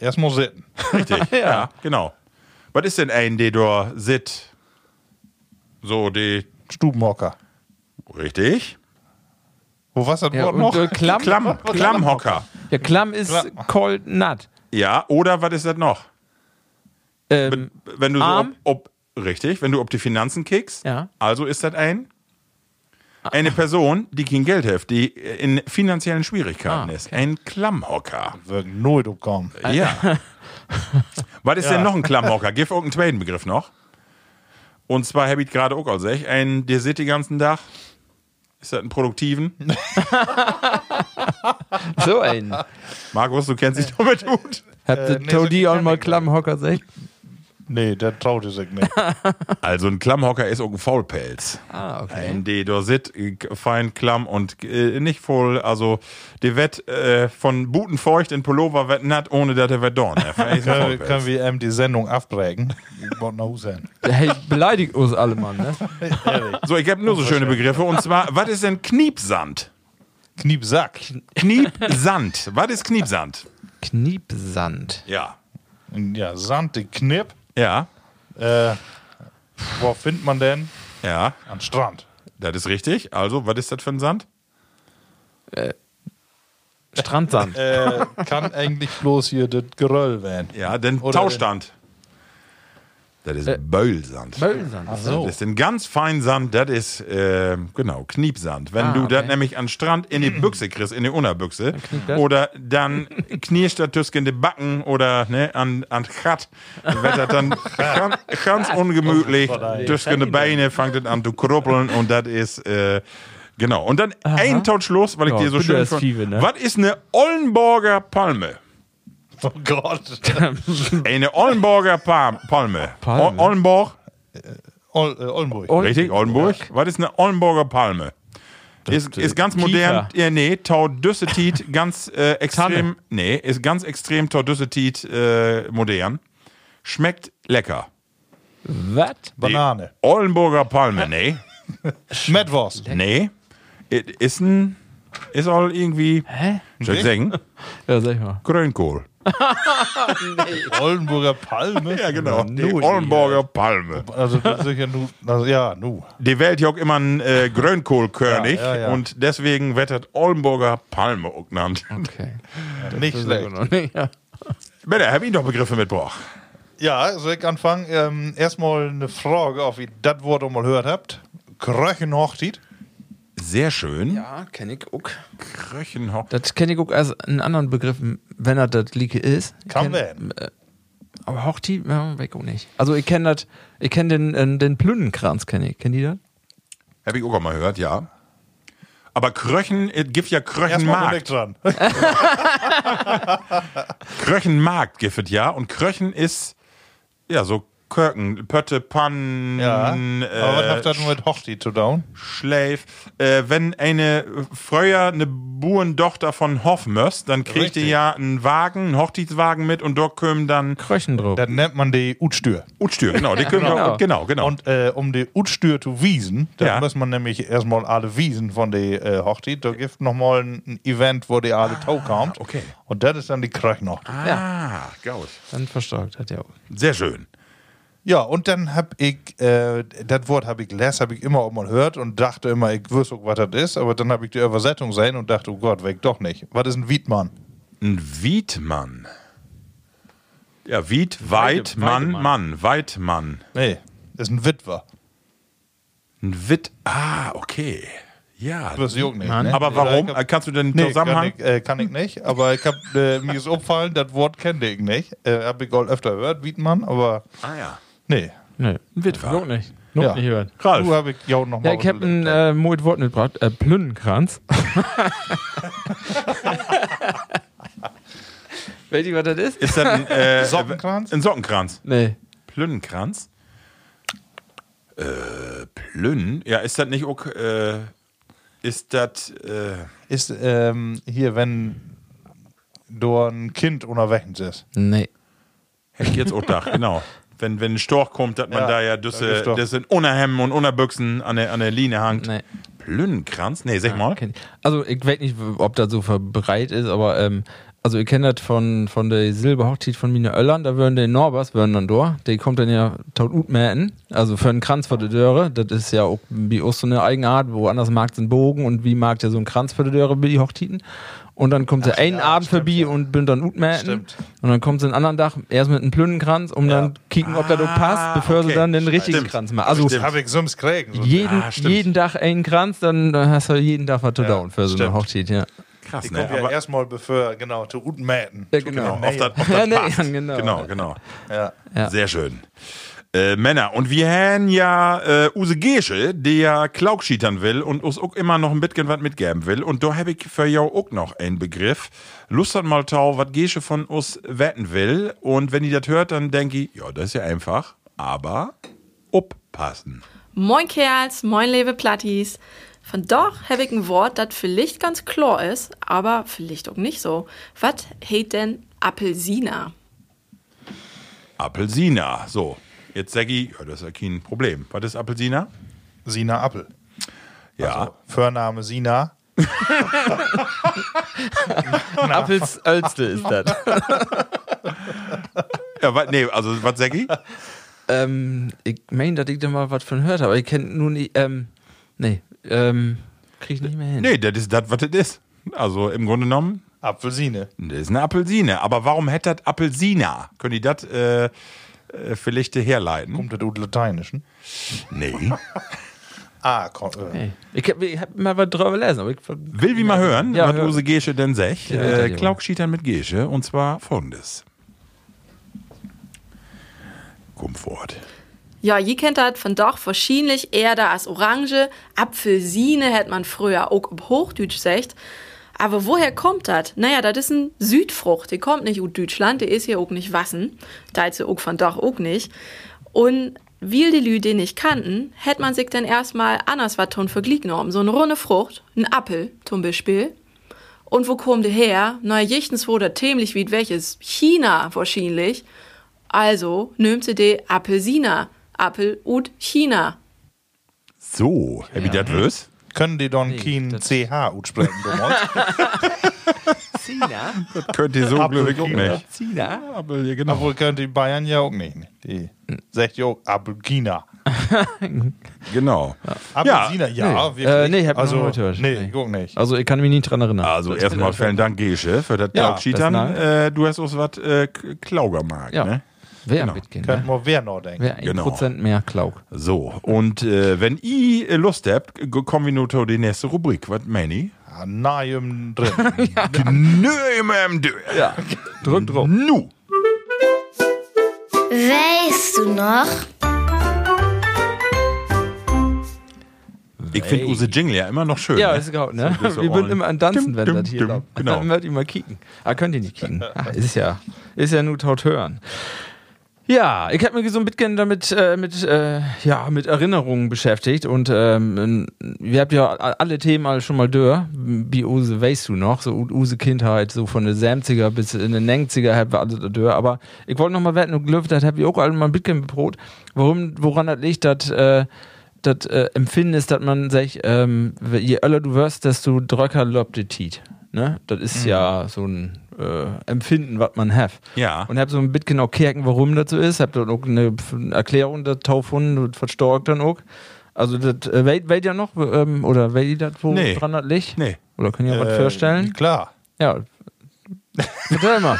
[SPEAKER 3] Erstmal sitzen.
[SPEAKER 2] Richtig. [laughs] ja. genau. Was ist denn ein, der da sit? So, die.
[SPEAKER 3] Stubenhocker.
[SPEAKER 2] Richtig.
[SPEAKER 3] Wo war das
[SPEAKER 4] Ja,
[SPEAKER 3] Wort noch?
[SPEAKER 4] äh, Klamm,
[SPEAKER 2] Klamm, Klammhocker.
[SPEAKER 4] Ja, Klamm ist
[SPEAKER 3] Klamm.
[SPEAKER 4] cold nut.
[SPEAKER 2] Ja, oder was ist das noch?
[SPEAKER 4] Ähm,
[SPEAKER 2] Wenn du so
[SPEAKER 4] Arm?
[SPEAKER 2] ob, ob, richtig, wenn du ob die Finanzen kickst,
[SPEAKER 4] Ja.
[SPEAKER 2] also ist das ein eine Person, die kein Geld hat, die in finanziellen Schwierigkeiten
[SPEAKER 4] Ah,
[SPEAKER 2] ist. Ein Klammhocker.
[SPEAKER 3] Wirken nur umkommen.
[SPEAKER 2] Ja. [laughs] Was ist
[SPEAKER 3] Ja.
[SPEAKER 2] denn noch ein Klammhocker? Gib auch einen zweiten Begriff noch. Und zwar habe ich gerade auch als ich ein, der sitzt den ganzen Tag. Ist das ein Produktiven? [laughs]
[SPEAKER 4] so ein.
[SPEAKER 2] Markus, du kennst dich damit gut.
[SPEAKER 4] Habt
[SPEAKER 3] Äh,
[SPEAKER 4] ihr
[SPEAKER 3] so
[SPEAKER 4] auch mal
[SPEAKER 3] ich
[SPEAKER 4] Klammhocker gesagt?
[SPEAKER 3] Nee, der traute sich nicht. [laughs]
[SPEAKER 2] Also ein Klammhocker ist auch ein Faulpelz.
[SPEAKER 4] Ah, okay.
[SPEAKER 2] Ein, die da sit, fein klamm und äh, nicht voll, also die wird äh, von Buten feucht in Pullover wird natt, ohne dass er wird dorn. [laughs]
[SPEAKER 3] Können, wir- ihm die Sendung abbrechen?
[SPEAKER 4] Hey, beleidigt uns alle, Mann, ne? [laughs]
[SPEAKER 2] So, ich habe nur so schöne Begriffe. Und zwar, was ist denn Kniepsand?
[SPEAKER 3] Kniepsack.
[SPEAKER 2] Kniepsand. was ist Kniepsand?
[SPEAKER 4] Kniepsand.
[SPEAKER 2] Ja.
[SPEAKER 3] Ja, Sand, die Knipp.
[SPEAKER 2] Ja.
[SPEAKER 3] Äh, wo findet man denn?
[SPEAKER 2] Ja.
[SPEAKER 3] Am Strand.
[SPEAKER 2] Das ist richtig. Also, was ist das für ein Sand?
[SPEAKER 4] Strandsand.
[SPEAKER 3] Äh, kann eigentlich bloß hier das Geröll werden.
[SPEAKER 2] Ja, den
[SPEAKER 3] Oder
[SPEAKER 2] Tauschstand. Das ist Böllsand.
[SPEAKER 4] Böllsand.
[SPEAKER 3] Ach so.
[SPEAKER 2] Das ist ein ganz fein Sand, das ist, äh, genau, Kniepsand. Wenn
[SPEAKER 4] Ah,
[SPEAKER 2] du das
[SPEAKER 4] okay.
[SPEAKER 2] nämlich an Strand in die Büchse kriegst, in die Unterbüchse,
[SPEAKER 4] das.
[SPEAKER 2] oder dann knirschst du tussen die Backen oder ne, an, an Chat, dann wird das dann [laughs] ganz, ganz ungemütlich, tussen die Beine fängt es an zu kruppeln und das ist, äh, genau. Und dann ein Tauschschluss, weil ich
[SPEAKER 4] Ja,
[SPEAKER 2] dir so schön
[SPEAKER 4] das
[SPEAKER 2] fand.
[SPEAKER 4] Ne?
[SPEAKER 2] Was ist eine Ollenborger Palme?
[SPEAKER 3] Oh Gott. [laughs]
[SPEAKER 2] Eine Ollenborger Pa- Palme.
[SPEAKER 4] Palme?
[SPEAKER 2] O- Ollenborg,
[SPEAKER 3] Ol, äh, Oldenburg.
[SPEAKER 4] Ol-
[SPEAKER 2] richtig? Oldenburg. Was ist eine Ollenborger Palme? Ist, ist ganz modern, ja, nee, Taudüssetit, [laughs] ganz äh, extrem, nee, ist ganz extrem Taudüssetit äh, modern. Schmeckt lecker.
[SPEAKER 4] Was?
[SPEAKER 3] Banane.
[SPEAKER 2] Ollenburger Palme, nee, [laughs]
[SPEAKER 3] Metwurst.
[SPEAKER 2] nee. Ist ein, ist all irgendwie,
[SPEAKER 4] Hä?
[SPEAKER 2] soll ich sagen,
[SPEAKER 4] Ja, sag ich mal.
[SPEAKER 2] Grünkohl. [laughs]
[SPEAKER 3] Oldenburger Palme.
[SPEAKER 2] Ja, genau. Die
[SPEAKER 4] nu,
[SPEAKER 2] Ollenburger Palme.
[SPEAKER 3] Also, das ist ja nu. Also, ja, nu.
[SPEAKER 2] Die Welt ja auch immer ein äh, Grünkohlkönig
[SPEAKER 3] Ja, ja, ja.
[SPEAKER 2] und deswegen wird das Ollenburger Palme auch genannt.
[SPEAKER 4] Okay.
[SPEAKER 3] Nicht schlecht.
[SPEAKER 4] Ja.
[SPEAKER 2] Bitte, hab ich doch Begriffe mitgebracht.
[SPEAKER 3] Ja, soll ich anfangen? Ähm, erstmal eine Frage, ob ihr das Wort auch mal gehört habt. Kröchenhochzeit.
[SPEAKER 2] Sehr schön.
[SPEAKER 4] Ja, kenn ich auch.
[SPEAKER 2] Kröchenhock.
[SPEAKER 4] Das kenne ich auch als einen anderen Begriff, wenn er das Lieke ist.
[SPEAKER 3] Kann werden.
[SPEAKER 4] äh, Aber Hochti, ja, weg auch nicht. Also ich kenne das, ich kenne den, äh, den Plünnenkranz, kenne ich. Kennt ihr das?
[SPEAKER 2] Hab ich auch mal gehört, ja. Aber Kröchen, es gibt ja Kröchenmarkt.
[SPEAKER 3] dran. [laughs]
[SPEAKER 2] Kröchenmarkt gibt es ja. Und Kröchen ist, ja, so Körken, Pötte, Pannen,
[SPEAKER 3] Ja. Aber was
[SPEAKER 2] äh,
[SPEAKER 3] ihr denn mit Hochti zu tun?
[SPEAKER 2] Schleif. Äh, wenn eine früher eine Burendochter von Hoff möst, dann kriegt ihr ja einen Wagen, einen Hochzeitswagen mit und dort kommen dann
[SPEAKER 4] Kröchen drauf.
[SPEAKER 3] Dann nennt man die Utstür.
[SPEAKER 2] Utstür, genau, die können
[SPEAKER 4] Genau.
[SPEAKER 2] genau, genau, genau.
[SPEAKER 3] Und äh, um die Utstür zu wiesen, dann
[SPEAKER 2] Ja.
[SPEAKER 3] muss man nämlich erstmal alle wiesen von der äh, Hochzeit. Da gibt nochmal ein, ein Event, wo die alle Tau kommt.
[SPEAKER 2] okay.
[SPEAKER 3] Und das ist dann die Kröchnocht.
[SPEAKER 2] ah, gut.
[SPEAKER 4] Dann verstärkt hat ja auch.
[SPEAKER 2] Sehr schön.
[SPEAKER 3] Ja, und dann hab ich, äh, das Wort habe ich gelesen, habe ich immer auch mal gehört und dachte immer, ich wüsste auch, was das ist, aber dann habe ich die Übersetzung gesehen und dachte, oh Gott, weg doch nicht. Was ist ein Wiedmann?
[SPEAKER 2] Ein Wiedmann. Ja, Wied, Weit, Mann,
[SPEAKER 4] Weidemann.
[SPEAKER 2] Mann, Weidmann.
[SPEAKER 3] Nee, das ist ein Witwer.
[SPEAKER 2] Ein Witt, ah, okay. Ja.
[SPEAKER 3] Das ist auch nicht. Ne?
[SPEAKER 2] Aber warum?
[SPEAKER 3] Ich hab-
[SPEAKER 2] Kannst du den
[SPEAKER 3] Nee,
[SPEAKER 2] Zusammenhang?
[SPEAKER 3] Kann ich, äh, kann ich nicht, aber ich hab, äh, mir ist aufgefallen, das Wort kenne ich nicht. Äh, hab ich auch öfter gehört, Wiedmann, aber
[SPEAKER 2] Ah ja.
[SPEAKER 3] Nee.
[SPEAKER 4] Nee, wird noch nicht. Noch
[SPEAKER 3] Ja.
[SPEAKER 4] nicht gehört.
[SPEAKER 2] Ralf.
[SPEAKER 3] Du habe ich ja auch noch
[SPEAKER 4] Ja,
[SPEAKER 3] mal
[SPEAKER 4] ich habe ein äh, mooit Wort mitgebracht. Äh, Plünnenkranz. [laughs] Weißt du, was das ist?
[SPEAKER 2] Ist das ein, äh, [laughs]
[SPEAKER 3] Sockenkranz?
[SPEAKER 2] Ein Sockenkranz.
[SPEAKER 4] Nee.
[SPEAKER 2] Plünnenkranz? Äh, Plünn? Ja, ist das nicht auch, äh, ist das, äh,
[SPEAKER 3] Ist ähm, hier, wenn du ein Kind unterwegs ist.
[SPEAKER 4] Nee.
[SPEAKER 2] hätte ich jetzt auch gedacht, genau. [laughs] Wenn, wenn ein Storch kommt, dass man da ja
[SPEAKER 3] das
[SPEAKER 2] düsse, das in Unterhemden und Unterbüchsen an der, an der Linie hangt.
[SPEAKER 4] Nee.
[SPEAKER 2] Plünnenkranz? Nee, sag mal.
[SPEAKER 4] Also ich weiß nicht, ob das so verbreitet ist, aber ähm, also ihr kennt das von, von der Silberhochzeit von Mine Öllern, da würden die Norbers würden dann da, die kommt dann ja taut utmäten, also für einen Kranz vor der Döre, das ist ja auch wie auch so eine Eigenart, woanders mag es einen Bogen und wie mag der so ein Kranz vor der Döre wie die Hochzeiten. Und dann kommt sie einen Abend vorbei und bin dann utmäten.
[SPEAKER 3] Stimmt.
[SPEAKER 4] Und dann kommt sie einen anderen Tag erst mit einem Plünnenkranz, um dann kicken, ob das auch passt, bevor sie
[SPEAKER 2] okay.
[SPEAKER 4] dann den richtigen
[SPEAKER 2] Stimmt.
[SPEAKER 4] Kranz machen. Also
[SPEAKER 2] Stimmt.
[SPEAKER 3] Habe ich sonst kriegen. So.
[SPEAKER 4] jeden,
[SPEAKER 2] Ah, stimmt.
[SPEAKER 4] jeden Tag einen Kranz, dann hast du jeden Tag was zu
[SPEAKER 3] Ja,
[SPEAKER 4] down für so eine
[SPEAKER 3] stimmt.
[SPEAKER 4] Hochzeit, ja.
[SPEAKER 2] Krass,
[SPEAKER 3] Die
[SPEAKER 2] ne?
[SPEAKER 3] kommt ja
[SPEAKER 2] Aber,
[SPEAKER 3] erstmal bevor, genau, zu guten Mäten.
[SPEAKER 4] Ja, genau.
[SPEAKER 2] genau, auf das, auf
[SPEAKER 4] Ja,
[SPEAKER 2] das [laughs] passt.
[SPEAKER 4] ja, genau.
[SPEAKER 2] genau, genau.
[SPEAKER 3] Ja.
[SPEAKER 4] Ja.
[SPEAKER 2] Sehr schön. Äh, Männer, und wir haben ja äh, Use Gesche, der Klaugschietern will und uns auch immer noch ein bisschen was mitgeben will. Und da habe ich für jou auch noch einen Begriff. Lust hat mal tau, was Gesche von uns wetten will. Und wenn ihr das hört, dann denke ich, ja, das ist ja einfach. Aber aufpassen.
[SPEAKER 1] Moin Kerls, moin liebe Plattis. Von doch habe ich ein Wort, das vielleicht ganz klar ist, aber vielleicht auch nicht so. Was heißt denn Apelsina?
[SPEAKER 2] Appelsina. So, jetzt sag ich, ja, das ist ja kein Problem. Was ist Appelsina?
[SPEAKER 3] Sina Appel.
[SPEAKER 2] Ja.
[SPEAKER 3] Also, Vorname Sina. [laughs]
[SPEAKER 4] Appels Ölste ist das. [laughs]
[SPEAKER 2] ja wa, nee, also, was sag ich?
[SPEAKER 4] ähm, ich meine, dass ich da mal was von gehört habe, aber ich kenne nur nicht, ähm, nee, ähm, krieg ich nicht mehr hin.
[SPEAKER 2] Nee, das ist das, was das ist. Also, im Grunde genommen,
[SPEAKER 3] Apfelsine.
[SPEAKER 2] Das ist eine Apfelsine. Aber warum hätte das Apfelsina? Können die das äh, äh, vielleicht herleiten?
[SPEAKER 3] Kommt das aus Lateinischen?
[SPEAKER 2] Nee. [laughs]
[SPEAKER 3] Ah, komm, äh.
[SPEAKER 4] Ich hab, ich hab mal was drüber gelesen, aber ich
[SPEAKER 2] Will wie mal hören,
[SPEAKER 4] Ja,
[SPEAKER 2] was
[SPEAKER 4] hör.
[SPEAKER 2] Use Gesche denn sagt.
[SPEAKER 4] Ja,
[SPEAKER 2] Äh,
[SPEAKER 4] ja.
[SPEAKER 2] Klaugschietern mit Gesche. Und zwar folgendes. Komfort.
[SPEAKER 1] Ja, je kennt das von doch wahrscheinlich eher da als Orange. Apfelsine hätte man früher auch auf Hochdeutsch gesagt. Aber woher kommt das? Naja, das ist ein Südfrucht. Die kommt nicht aus Deutschland, die ist hier auch nicht wassen. Da ist sie auch von doch auch nicht. Und weil die Lü den nicht kannten, hätte man sich dann erstmal anders was tun verglichen genommen. So eine runde Frucht, ein Apfel zum Beispiel. Und wo kommt der her? Na, jichtens der ziemlich wie welches? China wahrscheinlich. Also nimmt sie die Apelsina. Apfel und China.
[SPEAKER 2] So, hab ich das wüs?
[SPEAKER 3] Können die
[SPEAKER 4] Nee,
[SPEAKER 3] kein
[SPEAKER 4] das-
[SPEAKER 3] CH aussprechen, damals?
[SPEAKER 4] Sina? [laughs]
[SPEAKER 2] Das könnt ihr so glücklich auch nicht.
[SPEAKER 4] Sina?
[SPEAKER 2] Aber ja, genau.
[SPEAKER 3] Obwohl können die Bayern ja auch nicht. Die sagt ja auch Apelgina. [laughs]
[SPEAKER 2] genau.
[SPEAKER 3] Apelsina, ja,
[SPEAKER 4] nee.
[SPEAKER 3] wirklich.
[SPEAKER 4] Äh, nee, hab ich
[SPEAKER 3] also,
[SPEAKER 4] noch nicht gehört.
[SPEAKER 3] Nee,
[SPEAKER 4] Nee.
[SPEAKER 3] ich auch nicht.
[SPEAKER 4] Also ich kann mich nicht dran erinnern.
[SPEAKER 2] Also erstmal vielen Dank, Gesche, für das
[SPEAKER 4] Ja, Dank.
[SPEAKER 2] Äh, du hast uns was äh, K- Klaugermarkt,
[SPEAKER 4] Ja.
[SPEAKER 2] ne?
[SPEAKER 4] Wer
[SPEAKER 2] Genau.
[SPEAKER 4] bisschen,
[SPEAKER 3] Könnt
[SPEAKER 4] ne?
[SPEAKER 3] wer noch denken.
[SPEAKER 4] Wer ein
[SPEAKER 2] Genau.
[SPEAKER 4] Prozent mehr Klauk.
[SPEAKER 2] So, und äh, wenn ihr Lust habt, kommen wir nur zu die nächste Rubrik. Was meine ich?
[SPEAKER 3] Ah, Nahem drin.
[SPEAKER 2] Nö, immer im Dö.
[SPEAKER 4] Ja, drück drauf.
[SPEAKER 2] Nu.
[SPEAKER 6] Weißt du noch?
[SPEAKER 2] Ich finde Use Jingle ja immer noch schön.
[SPEAKER 4] Ja,
[SPEAKER 2] ne?
[SPEAKER 4] ist egal, ne?
[SPEAKER 2] So,
[SPEAKER 4] Wir würden
[SPEAKER 2] all-
[SPEAKER 4] immer an Tanzen, wenn das hier läuft.
[SPEAKER 2] genau. [laughs]
[SPEAKER 4] Dann ihr mal kicken. Ah, könnt ihr nicht kicken. [laughs] Ah, ist ja, ist ja nur taut hören. Ja, ich habe mich so ein bisschen damit äh, mit, äh, ja, mit Erinnerungen beschäftigt und ähm, wir habt ja alle Themen alle schon mal durch. Wie Use weißt du noch, so Use Kindheit, so von den 70er bis in den 90er haben wir alle durch. Aber ich wollte noch mal und gelüftet, das hab ich auch alle mal ein bisschen bebrot. Warum, woran das liegt, dass äh, das äh, Empfinden ist, dass man sich, ähm, je älter du wirst, desto drücker lobt die Tiet. Ne? Das ist ja so ein äh, Empfinden, was man hat.
[SPEAKER 2] Ja.
[SPEAKER 4] Und hab so ein bisschen auch kerken, warum das so ist. Hab dann auch eine Erklärung da gefunden und verstorgt dann auch. Also das äh, weht, weht ja noch, ähm, oder weht ihr das, wo
[SPEAKER 2] Nee.
[SPEAKER 4] dran das liegt?
[SPEAKER 2] Nee.
[SPEAKER 4] Oder können ihr was
[SPEAKER 3] Äh,
[SPEAKER 4] vorstellen?
[SPEAKER 3] Klar.
[SPEAKER 4] Ja. Erzähl mal.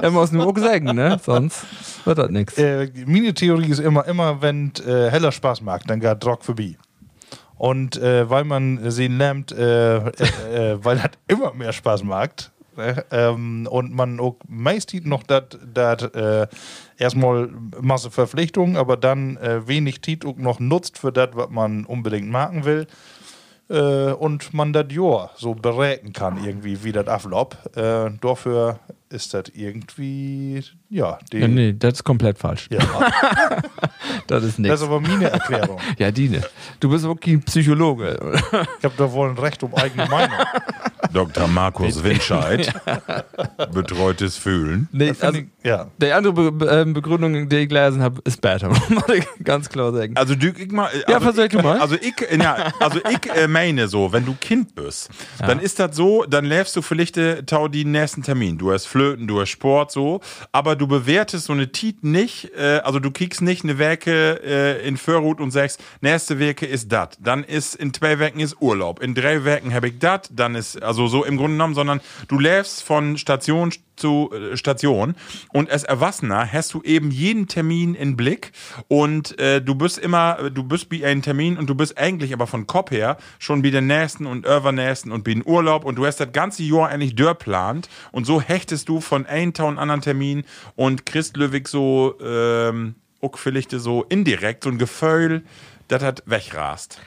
[SPEAKER 4] er muss nur auch sagen, ne? Sonst wird das nichts.
[SPEAKER 3] Äh, meine Theorie ist immer, immer wenn äh, heller Spaß macht, dann geht Drock vorbei. Und äh, weil man sehen lernt, äh, äh, äh, weil hat immer mehr Spaß macht, äh, ähm, und man auch meistens noch dat, äh, erstmal Masse Verpflichtungen, aber dann äh, wenig Tit noch nutzt für das, was man unbedingt machen will. Und man das Jahr so berechnen kann, irgendwie, wie das abläuft. Dafür ist das irgendwie, ja, die,
[SPEAKER 4] Ja, nee, das ist komplett falsch.
[SPEAKER 3] ja. [laughs]
[SPEAKER 4] Das ist
[SPEAKER 3] Das
[SPEAKER 4] nichts.
[SPEAKER 3] ist aber meine Erklärung. [laughs]
[SPEAKER 4] Ja, Dine. Du bist wirklich ein Psychologe.
[SPEAKER 3] Ich habe da wohl ein Recht um eigene Meinung. [laughs]
[SPEAKER 2] Dr. Markus Winscheid. Betreutes Fühlen.
[SPEAKER 4] Nee, also,
[SPEAKER 3] ich- ja.
[SPEAKER 4] die andere Be ähm, Begründung, die ich gelesen habe, ist besser. Ganz klar sagen.
[SPEAKER 2] Also du, ich mal,
[SPEAKER 4] Ja,
[SPEAKER 2] also
[SPEAKER 4] versuch
[SPEAKER 2] ich,
[SPEAKER 4] du mal.
[SPEAKER 2] Also ich, ja, also ich äh, meine so, wenn du Kind bist, dann ist das so, dann läufst du vielleicht äh, tau die nächsten Termin. Du hast Flöten, du hast Sport so, aber du bewertest so eine Tit nicht, äh, also du kriegst nicht eine Werke äh, in Förrut und sagst, nächste Werke ist dat, dann ist in zwei Werken ist Urlaub, in drei Werken habe ich dat, dann ist also so im Grunde genommen, sondern du läufst von Station zu äh, Station. Und als Erwachsener hast du eben jeden Termin in Blick. Und äh, du bist immer, du bist bei einem Termin und du bist eigentlich aber von Kopf her schon bei den nächsten und übernächsten und bei den Urlaub. Und du hast das ganze Jahr eigentlich durchplant. Und so hechtest du von einem Town anderen Termin und kriegst Löwig so ähm, auch so indirekt so ein Gefühl, das hat wegrast.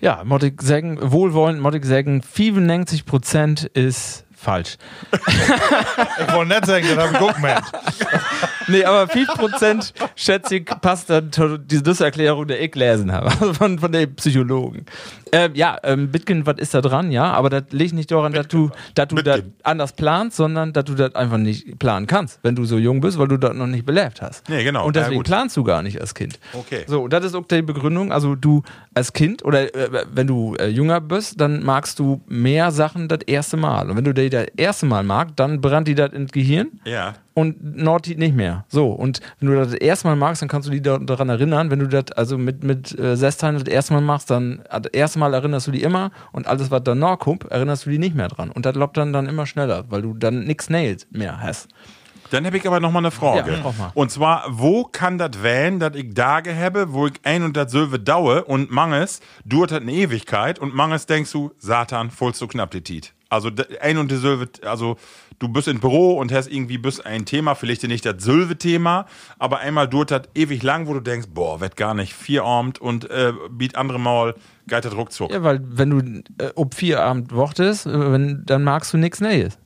[SPEAKER 4] Ja, ich sagen, wohlwollend ich sagen, 95% ist falsch.
[SPEAKER 3] Ich wollte nicht sagen, das habe ich gemeint.
[SPEAKER 4] Nee, aber 5% schätze ich, passt dann zu dieser Erklärung, die ich gelesen habe, also von, von den Psychologen. Ähm, ja, ähm, Bitcoin, was ist da dran? Ja, aber das liegt nicht daran, dass du, dass du das anders planst, sondern dass du das einfach nicht planen kannst, wenn du so jung bist, weil du das noch nicht belebt hast.
[SPEAKER 2] Nee, genau.
[SPEAKER 4] Und
[SPEAKER 2] Ja,
[SPEAKER 4] deswegen
[SPEAKER 2] gut.
[SPEAKER 4] planst du gar nicht als Kind.
[SPEAKER 2] Okay.
[SPEAKER 4] So, und das ist auch die Begründung. Also du als Kind oder äh, wenn du äh, jünger bist, dann magst du mehr Sachen das erste Mal. Und wenn du die das erste Mal magst, dann brennt die das ins Gehirn
[SPEAKER 2] Ja.
[SPEAKER 4] und Naughty nicht mehr. So, und wenn du das erste Mal magst, dann kannst du da- daran erinnern. Wenn du das also mit, mit äh, Sestine das erste Mal machst, dann äh, das erste Mal erinnerst du dich immer und alles, was danach kommt, erinnerst du dich nicht mehr dran. Und das läuft dann, dann immer schneller, weil du dann nix nails mehr hast.
[SPEAKER 2] Dann habe ich aber noch mal eine Frage.
[SPEAKER 4] Ja, mal.
[SPEAKER 2] Und zwar, wo kann das wählen, dass ich Tage habe, wo ich ein und dasselbe daue und manches dauert das eine Ewigkeit und manches denkst du, Satan, vollst du knapp die Tiet. Also ein und dasselbe, also du bist im Büro und hast irgendwie bis ein Thema, vielleicht nicht das selbe Thema, aber einmal dauert das ewig lang, wo du denkst, boah, wird gar nicht vierarmt und äh, biet andere Mal geht das ruckzuck.
[SPEAKER 4] Ja, weil wenn du äh, ob vier Abend wartest, äh, wenn, dann magst du nichts Neues.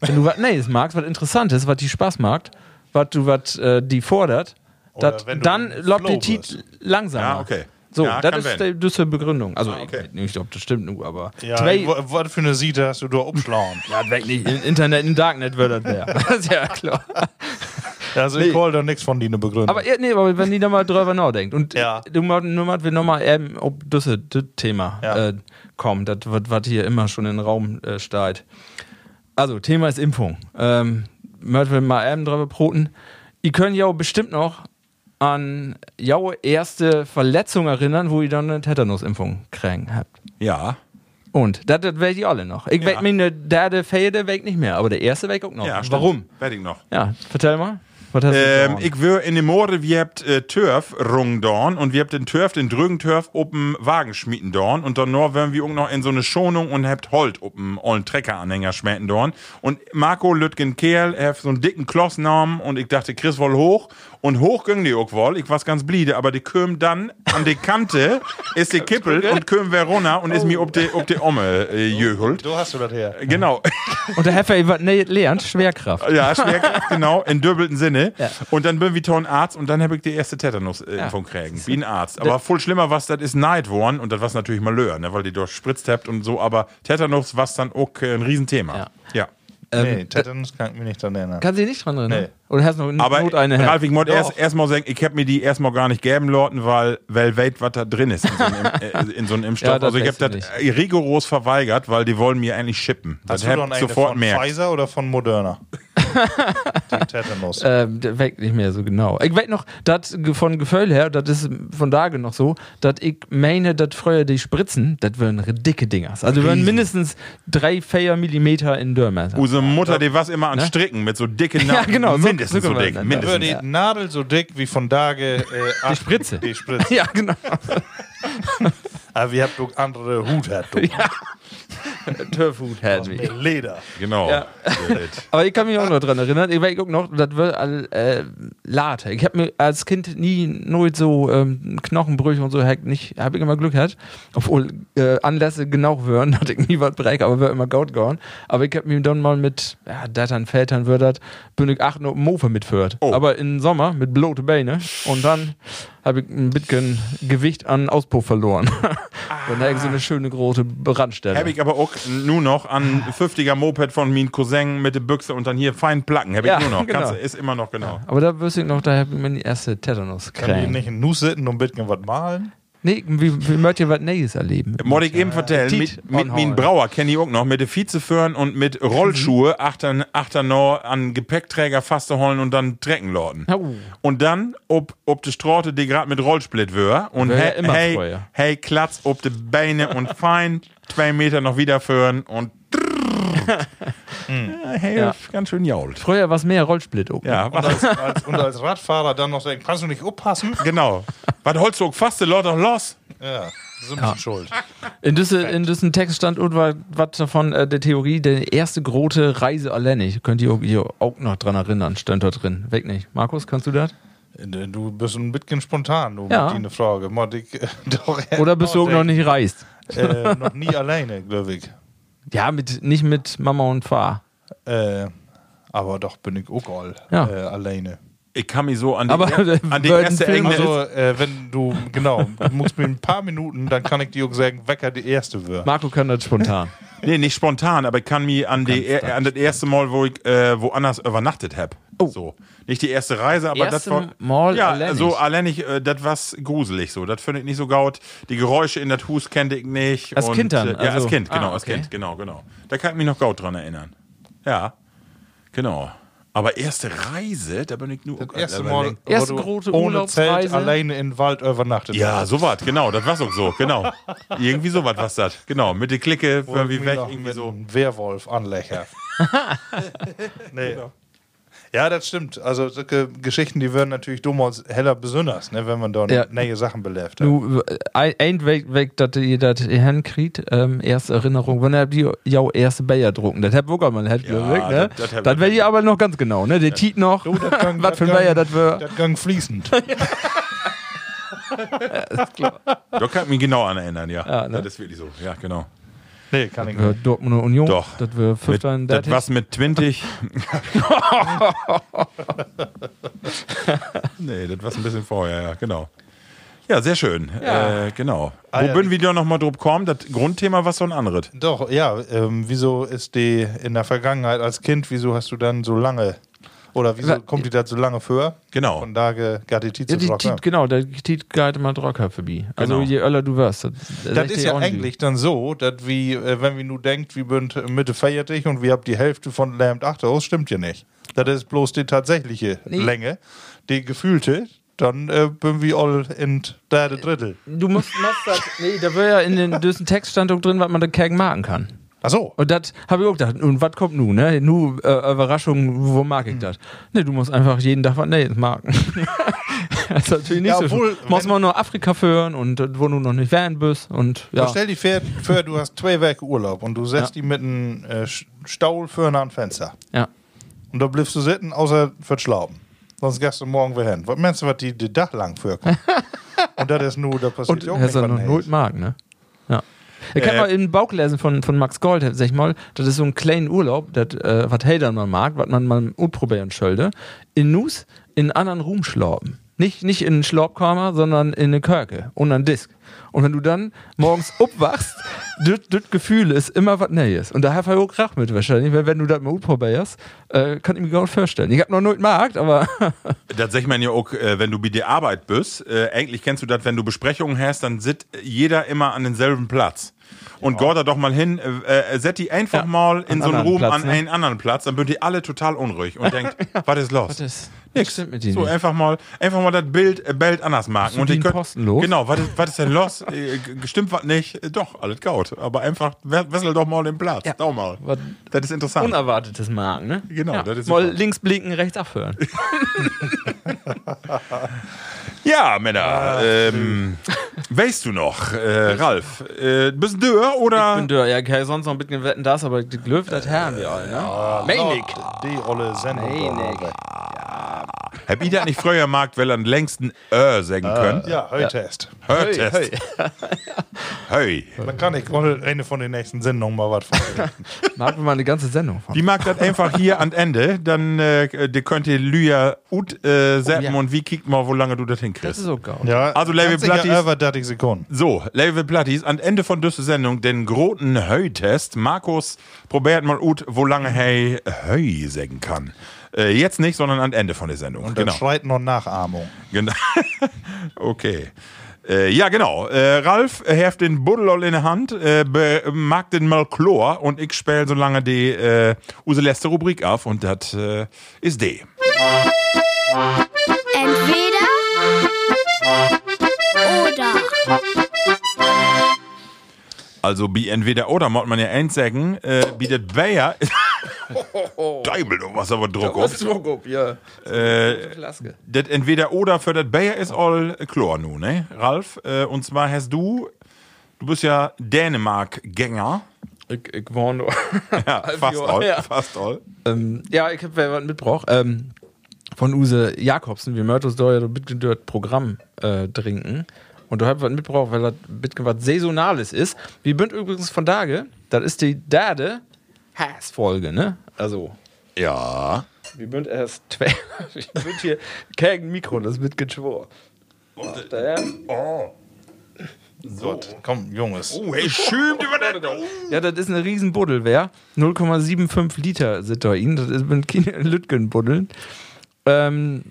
[SPEAKER 4] Wenn du was Neues magst, was Interessantes, was die Spaß macht, was du was äh, die fordert, dat, dann lobt die
[SPEAKER 3] Flow
[SPEAKER 4] Tit
[SPEAKER 3] bist.
[SPEAKER 4] langsamer.
[SPEAKER 2] Ja, okay.
[SPEAKER 4] So,
[SPEAKER 2] Ja,
[SPEAKER 4] das ist die düsse Begründung. Also,
[SPEAKER 2] okay.
[SPEAKER 4] ich nicht, ob das stimmt, nur, aber
[SPEAKER 3] Ja, was für eine Siete hast du da umschlauen? [laughs]
[SPEAKER 4] ja, wirklich, im Internet, im Darknet wird das wer. Das [laughs] ist ja klar.
[SPEAKER 3] Also
[SPEAKER 4] Nee.
[SPEAKER 3] ich hol da nichts von dir eine Begründung.
[SPEAKER 4] Aber, ja, nee, aber wenn die da mal drüber nachdenkt und
[SPEAKER 3] Ja.
[SPEAKER 4] du mal, nur mal, wir nochmal eben ob das das Thema
[SPEAKER 3] Ja.
[SPEAKER 4] äh, kommt, das wird was hier immer schon in den Raum äh, steht. Also, Thema ist Impfung. Ähm, wir mal eben drüber broten. Ihr könnt ja auch bestimmt noch an jou erste Verletzung erinnern, wo ihr dann eine Tetanusimpfung kriegen habt.
[SPEAKER 2] Ja.
[SPEAKER 4] Und das, das weiß ich alle noch. Ich
[SPEAKER 2] Ja.
[SPEAKER 4] weiß mir, der, der vierte weg nicht mehr, aber der erste weg auch noch.
[SPEAKER 2] ja.
[SPEAKER 4] Warum?
[SPEAKER 2] Werd ich noch.
[SPEAKER 4] Ja, vertell mal.
[SPEAKER 2] Ähm, ich wür in dem Morde, wir habt äh, Turf rung dorn und wir habt den Turf, den drügen Turf, oben Wagen schmieden dorn und dann nur werden wir auch noch in so eine Schonung und habt Holt oben ollen Treckeranhänger schmähten dorn und Marco Lütgen Kerl, er hat so einen dicken Kloss genommen und ich dachte, Chris woll hoch und hoch ging die auch wohl, ich war's ganz bliede, aber die köm dann an die Kante, ist die Kippel und köm runter und ist mir ob die, ob die Omme äh, jöhult.
[SPEAKER 3] Du hast du das her.
[SPEAKER 2] Genau. [laughs]
[SPEAKER 4] Und der Heffer ne, lernt, Schwerkraft.
[SPEAKER 2] Ja, Schwerkraft, genau, in doppelten Sinne. Und dann bin ich ein Arzt und dann habe ich die erste Tetanus-Impfung kriegen. Wie ein Arzt. Aber voll schlimmer was, das ist Neid worden und das war natürlich mal Löhr, ne, weil die dort spritzt habt und so. Aber Tetanus war dann auch äh, ein Riesenthema.
[SPEAKER 4] Ja.
[SPEAKER 2] ja.
[SPEAKER 3] Nee, Tetanus kann ich mich nicht dran erinnern.
[SPEAKER 4] Kann sie nicht dran erinnern?
[SPEAKER 3] Nee.
[SPEAKER 4] Oder hast du noch
[SPEAKER 2] Aber
[SPEAKER 4] Not eine
[SPEAKER 2] Ralf, ich muss
[SPEAKER 3] Doch.
[SPEAKER 2] erst erstmal sagen, ich habe mir die erstmal gar nicht geben lassen, weil, weil weit, was da drin ist in so einem, Im- [laughs] äh, in so einem Impfstoff.
[SPEAKER 4] Ja,
[SPEAKER 2] also ich habe das
[SPEAKER 4] du
[SPEAKER 2] rigoros verweigert, weil die wollen mir eigentlich shippen.
[SPEAKER 3] Hast
[SPEAKER 2] Das
[SPEAKER 3] du dann
[SPEAKER 2] hab ich
[SPEAKER 3] eine
[SPEAKER 2] sofort
[SPEAKER 3] von
[SPEAKER 2] merkt.
[SPEAKER 3] Pfizer oder von Moderna? Die Tetanus. [laughs]
[SPEAKER 4] Ähm, der weg nicht mehr so genau. Ich weiß noch, das von Gefühl her, das ist von da noch so, dass ich meine, dass früher die Spritzen, das wären dicke Dingers. Also wären mindestens drei, vier Millimeter in Durchmesser.
[SPEAKER 2] Unsere Mutter, die was immer an
[SPEAKER 4] Ne?
[SPEAKER 2] Stricken mit so dicken [laughs] Nadeln.
[SPEAKER 4] Ja, genau, so-
[SPEAKER 2] Mindestens
[SPEAKER 4] so
[SPEAKER 2] so,
[SPEAKER 4] man
[SPEAKER 2] dick. Mindestens.
[SPEAKER 3] die Nadel so dick wie von Dage äh,
[SPEAKER 4] Die Spritze.
[SPEAKER 3] Die Spritze. [laughs]
[SPEAKER 4] ja, genau.
[SPEAKER 3] Aber wir habt doch andere Hut hat. du.
[SPEAKER 4] Turfhut hat wie.
[SPEAKER 3] Mit Leder.
[SPEAKER 2] Genau.
[SPEAKER 4] Ja. [laughs] Aber ich kann mich auch noch dran erinnern. Ich weiß auch noch, das war all, äh, later. Ich habe mir als Kind nie nooit so ähm, Knochenbrüche und so nicht, habe ich immer Glück gehabt. Obwohl äh, Anlässe genau wären, hatte [laughs] ich nie was brechen, aber wäre immer gut gegangen. Aber ich habe mir dann mal mit ja, Dattern, Vätern wird das, bin ich acht noch Mofe mitführt.
[SPEAKER 2] Oh.
[SPEAKER 4] Aber im Sommer mit blote Beine und dann habe ich ein bisschen Gewicht an Auspuff verloren. [laughs] und da hab ich so eine schöne große Brandstelle.
[SPEAKER 2] Habe ich aber auch nur noch an 50er Moped von meinem Cousin mit der Büchse und dann hier fein Placken. Habe ich
[SPEAKER 4] Ja,
[SPEAKER 2] nur noch. [laughs]
[SPEAKER 4] genau.
[SPEAKER 2] Kannst, ist immer noch genau.
[SPEAKER 4] aber da wüsste ich noch, da habe ich mir die erste Tetanus
[SPEAKER 3] Kann die
[SPEAKER 4] gekriegt.
[SPEAKER 3] nicht in Nuss sitzen und ein bisschen was malen?
[SPEAKER 4] Nee, wie, wie möchtet ihr was Neues erleben?
[SPEAKER 2] Wollte ich eben vertellen, mit, mit meinem Brauer kenne ich auch noch, mit der Vizeführen und mit Rollschuhe achter, achter noch an Gepäckträger fast zu holen und dann trecken lauten.
[SPEAKER 4] Au.
[SPEAKER 2] Und dann, ob, ob die Straße, die gerade mit Rollsplit wär, und
[SPEAKER 4] Wär ja
[SPEAKER 2] hey,
[SPEAKER 4] immer
[SPEAKER 2] hey, hey, klatz ob die Beine und [laughs] fein zwei Meter noch wieder führen und ja, hey,
[SPEAKER 4] Ja.
[SPEAKER 2] ganz schön jault.
[SPEAKER 4] Früher war es mehr Rollsplit. Auch.
[SPEAKER 2] Ja,
[SPEAKER 3] Und als, als, und als Radfahrer dann noch sagen, kannst du nicht aufpassen?
[SPEAKER 2] genau. Was holst du fast die Leute los?
[SPEAKER 3] Ja, sind ja. schuld.
[SPEAKER 4] In diesem in diesem Text stand irgendwas was davon, äh, der Theorie, der erste große Reise alleinig. Könnt ihr auch, ihr auch noch dran erinnern, stand dort drin. Weg nicht. Markus, kannst du das?
[SPEAKER 3] Du bist ein bisschen spontan, du
[SPEAKER 4] Ja.
[SPEAKER 3] deiner Frage. Mod ich, äh, [laughs] doch,
[SPEAKER 4] Oder bist du auch noch nicht reist?
[SPEAKER 3] Äh, noch nie [laughs] alleine, glaube ich.
[SPEAKER 4] Ja, mit, nicht mit Mama und Papa.
[SPEAKER 3] Äh, aber doch bin ich auch all
[SPEAKER 4] Ja.
[SPEAKER 3] äh, alleine.
[SPEAKER 2] Ich kann mich so an die,
[SPEAKER 4] Aber,
[SPEAKER 2] er- [laughs] an die erste
[SPEAKER 4] Film-
[SPEAKER 2] Enge.
[SPEAKER 3] Also, äh, wenn du, genau, du musst mir ein paar Minuten, dann kann ich dir auch sagen, wecker die erste wird.
[SPEAKER 4] Marco kann das spontan. [laughs]
[SPEAKER 2] Nee, nicht spontan, aber ich kann mich an, die, er, an das erste Mal, wo ich äh, woanders übernachtet hab. So. Nicht die erste Reise, aber das war.
[SPEAKER 4] Mal
[SPEAKER 2] ja,
[SPEAKER 4] alleinig.
[SPEAKER 2] so alleinig, äh, das war's gruselig so. Das finde ich nicht so gaut. Die Geräusche in das Hus kannte ich nicht.
[SPEAKER 4] Als
[SPEAKER 2] und,
[SPEAKER 4] Kind dann,
[SPEAKER 2] Äh, ja,
[SPEAKER 4] also-
[SPEAKER 2] als Kind, genau,
[SPEAKER 4] Ah,
[SPEAKER 2] als
[SPEAKER 4] okay.
[SPEAKER 2] Kind, genau, genau. Da kann ich mich noch gaut dran erinnern. Ja, genau. Aber erste Reise, da bin ich nur.
[SPEAKER 3] Das erste Mal,
[SPEAKER 4] Erste große
[SPEAKER 3] ohne
[SPEAKER 4] Urlaubsreise.
[SPEAKER 3] Zelt alleine im Wald übernachtet
[SPEAKER 2] Ja, so was, genau, das war auch so, genau. [laughs] Irgendwie so was, was das. Genau, mit der Clique, irgendwie weg, irgendwie so.
[SPEAKER 3] Werwolf anlächer. [laughs] nee. Ja, das stimmt. Also solche Geschichten, die werden natürlich damals heller besonders, ne, wenn man da
[SPEAKER 4] Ja.
[SPEAKER 3] neue Sachen belebt hat.
[SPEAKER 4] Du, äh, ein ein Weg, weg dass ihr das hinkriegt, ähm, erste Erinnerung, wenn er die ja erste Bayer drucken, das hat Burger mal hat,
[SPEAKER 2] Ja,
[SPEAKER 4] ja, ne?
[SPEAKER 2] das- das hab
[SPEAKER 4] Das
[SPEAKER 2] ich-
[SPEAKER 4] wäre ihr aber noch ganz genau, ne? Der Tiet noch,
[SPEAKER 3] Du, gang- [laughs]
[SPEAKER 4] was für ein Bayer das wär. [laughs]
[SPEAKER 3] Das gang fließend. [laughs]
[SPEAKER 2] Da kann ich mich genau an erinnern, ja.
[SPEAKER 4] Ja, ne?
[SPEAKER 2] Das ist wirklich so, ja, genau.
[SPEAKER 3] Nee, kann ich nicht.
[SPEAKER 4] Dortmunder Union,
[SPEAKER 2] Doch.
[SPEAKER 4] das
[SPEAKER 2] Mit,
[SPEAKER 4] Fünfter in der
[SPEAKER 2] das was mit 20. [laughs] nee, das war ein bisschen vorher, ja, genau. Ja, sehr schön.
[SPEAKER 4] Ja.
[SPEAKER 2] Äh, genau.
[SPEAKER 3] Ah,
[SPEAKER 2] Wo
[SPEAKER 3] ja,
[SPEAKER 2] bin wir da nochmal drauf gekommen? Das Grundthema war so ein anderes.
[SPEAKER 3] Doch, ja, ähm, wieso ist die in der Vergangenheit als Kind, wieso hast du dann so lange, oder wieso kommt die da so lange vor?
[SPEAKER 2] Genau.
[SPEAKER 3] Von da geht die Tiet
[SPEAKER 4] Ja, die. Tiet, genau, der Tiet geht mal Drocker vorbei. Also
[SPEAKER 2] Genau.
[SPEAKER 4] je öller du wirst. Das,
[SPEAKER 3] Das ist ja eigentlich dann so, dass wie, äh, wenn wir nur denkt, wir sind Mitte feiertig und wir haben die Hälfte von Lamp 8 aus, stimmt ja nicht. Das ist bloß die tatsächliche
[SPEAKER 4] Nee.
[SPEAKER 3] Länge. Die gefühlte, dann äh, bin wir all in der Drittel.
[SPEAKER 4] Du musst, musst das, nee, da wäre ja in den [laughs] düsen Text stand auch drin, was man da gegen machen kann.
[SPEAKER 3] Ach so.
[SPEAKER 4] Und das habe ich auch gedacht. Und was kommt nun, ne? Nu, äh, Überraschung, wo mag ich das? Ne, du musst einfach jeden Tag was Neues marken. [laughs] [laughs] das ist natürlich nicht
[SPEAKER 3] Ja,
[SPEAKER 4] so.
[SPEAKER 3] obwohl,
[SPEAKER 4] schön. Muss man nur Afrika führen und wo du noch nicht werden bist. Und ja.
[SPEAKER 3] Ja. Stell dir vor, du hast zwei Wochen Urlaub und du setzt die mit einem äh, Staul für ein Fenster.
[SPEAKER 4] ja.
[SPEAKER 3] Und da bleibst du sitzen, außer für Schlauben. Sonst gehst du morgen wieder hin. Was meinst du, was die, die Dach lang vorkommt? [laughs] und das ist nur, da passiert
[SPEAKER 4] Und
[SPEAKER 3] ja auch nicht
[SPEAKER 4] noch
[SPEAKER 3] Neues.
[SPEAKER 4] Not Mark, ne? Ich habe
[SPEAKER 2] Äh,
[SPEAKER 4] mal in den Bauch gelesen von, von Max Gold, sag ich mal, das ist so ein kleinen Urlaub, das, äh, was hey dann mal mag, was man mal utprobieren sollte. In Nus in anderen Ruhm schlauben. Nicht, nicht in einen Schlaubkammer, sondern in eine Körke und einen Disk. Und wenn du dann morgens [laughs] aufwachst, das Gefühl ist immer was Neues. Und da habe ich auch Krach mit wahrscheinlich, weil wenn du das mal utprobierst, äh, kann ich mir gar nicht vorstellen. Ich habe noch nicht gemacht, aber [laughs]
[SPEAKER 2] Das sagt man ja auch, äh, wenn du bei der Arbeit bist. Äh, eigentlich kennst du das, wenn du Besprechungen hast, dann sitzt jeder immer an denselben Platz. Und geht da doch mal hin, äh, äh, set die einfach
[SPEAKER 4] Ja,
[SPEAKER 2] mal in so einen
[SPEAKER 4] Platz,
[SPEAKER 2] an
[SPEAKER 4] ne?
[SPEAKER 2] einen anderen Platz, dann sind die alle total unruhig und [laughs] denkt, was ist los?
[SPEAKER 4] was ist,
[SPEAKER 2] Nix.
[SPEAKER 4] stimmt mit dir
[SPEAKER 2] So,
[SPEAKER 4] nicht.
[SPEAKER 2] einfach mal, einfach mal das Bild, äh, Bild anders machen.
[SPEAKER 4] du
[SPEAKER 2] Und
[SPEAKER 4] wie
[SPEAKER 2] ich
[SPEAKER 4] ein
[SPEAKER 2] könnt-
[SPEAKER 4] Posten los?
[SPEAKER 2] Genau, was ist, was ist denn [laughs] los? Äh, Stimmt was nicht? Äh, Doch, alles gut. Aber einfach, we- wessel doch mal den Platz.
[SPEAKER 4] Ja.
[SPEAKER 2] Doch mal.
[SPEAKER 4] Was
[SPEAKER 2] Das ist interessant.
[SPEAKER 4] Unerwartetes Marken, ne?
[SPEAKER 2] Genau,
[SPEAKER 4] ja.
[SPEAKER 2] das ist
[SPEAKER 4] Mal
[SPEAKER 2] super.
[SPEAKER 4] links blinken, rechts abhören. [laughs]
[SPEAKER 2] Ja, Männer. Ähm, weißt du noch, äh, Ralf, äh, bist du oder?
[SPEAKER 4] Ich bin da, ja, kann sonst noch ein bisschen wetten das, aber die Glöw, das haben wir alle, ne? Meinig.
[SPEAKER 3] Die olle Sendung.
[SPEAKER 4] Meinig.
[SPEAKER 2] Hab ich das nicht früher Markt, weil er den längsten Ö sagen können?
[SPEAKER 3] Ja, Höhtest.
[SPEAKER 2] Hörtest.
[SPEAKER 4] Hey,
[SPEAKER 2] Hey.
[SPEAKER 3] Da kann ich eine von den nächsten Sendungen mal was von berichten.
[SPEAKER 4] Machen wir mal eine ganze Sendung von.
[SPEAKER 2] Die mag das einfach hier an Ende, dann äh, die könnt ihr Lüja ut äh, seppen
[SPEAKER 4] Oh, ja.
[SPEAKER 2] und wie kickt mal, wo lange du das
[SPEAKER 4] Das
[SPEAKER 2] hinkriegst.
[SPEAKER 4] ist so geil.
[SPEAKER 3] Ja,
[SPEAKER 2] Also, Level Platties-
[SPEAKER 3] Über 30 Sekunden.
[SPEAKER 2] So, Level Platties, an Ende von dieser Sendung den großen Höy-Test. Markus probiert mal ut, wo lange hey Höy sagen kann. Äh, jetzt nicht, sondern am Ende von der Sendung.
[SPEAKER 3] Und dann
[SPEAKER 2] genau.
[SPEAKER 3] schreit noch Nachahmung.
[SPEAKER 2] genau. [laughs] okay. Äh, ja, genau. Äh, Ralf heft den Buddel in der Hand, äh, mag den mal Chlor und ich spiele so lange die äh, unsere letzte Rubrik auf und das äh, ist die.
[SPEAKER 6] Entweder oder.
[SPEAKER 2] Also, wie entweder oder, muss man ja eins sagen, äh, bietet Bayer. [laughs] Deibel, du was aber Druck auf.
[SPEAKER 4] ja.
[SPEAKER 2] Äh, das entweder oder für das Bayer ist all Chlor nu, ne? Ralf, äh, und zwar hast du, du bist ja Dänemark-Gänger.
[SPEAKER 4] Ich, ich war nur. [laughs]
[SPEAKER 2] Ja, fast all,
[SPEAKER 4] ja.
[SPEAKER 2] fast all.
[SPEAKER 4] ähm, ja, ich hab wer was mitgebracht. Ähm, von Use Jakobsen, ja so ein bisschen das Programm äh, trinken. Und du hast was mitgebracht, weil das bisschen was Saisonales ist. Wir sind übrigens von Tage, das ist die derde Hass-Folge, ne? Also,
[SPEAKER 2] Ja.
[SPEAKER 4] wir sind erst [laughs] wir sind hier gegen Mikro, das wird geschworen. Der,
[SPEAKER 3] So. Komm, Junges.
[SPEAKER 2] Oh, hey, schön über. Oh. [laughs]
[SPEAKER 4] ja, das ist eine riesen Buddel, wer? 0,75 Liter sind da in. Das ist mit Lütgen-Buddeln. Ähm,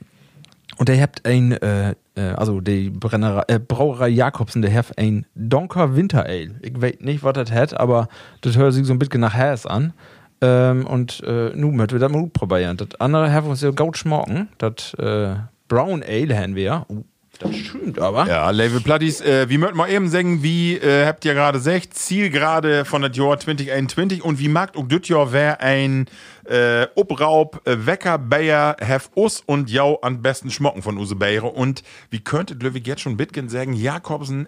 [SPEAKER 4] und der habt ein, äh, also die Brennerei, äh, Brauerei Jakobsen, der hat ein Donker Winter Ale. Ich weiß nicht, was das hat, aber das hört sich so ein bisschen nach Häs an. Ähm, und äh, nun möchten wir das mal probieren. Das andere haben wir uns ja gut schmecken. Das äh, Brown Ale haben wir. Uh, das stimmt aber.
[SPEAKER 2] Ja, Level Platties, äh, wie möchten wir eben sagen, wie äh, habt ihr gerade gesagt, Zielgerade von das Jahr 2021 und wie mag auch das Jahr wär ein äh, Obraub, äh, Wecker, Bayer, have us und jau an besten Schmocken von Use Bayer und wie könnte Löwig jetzt schon Bitgen sagen, Jakobsen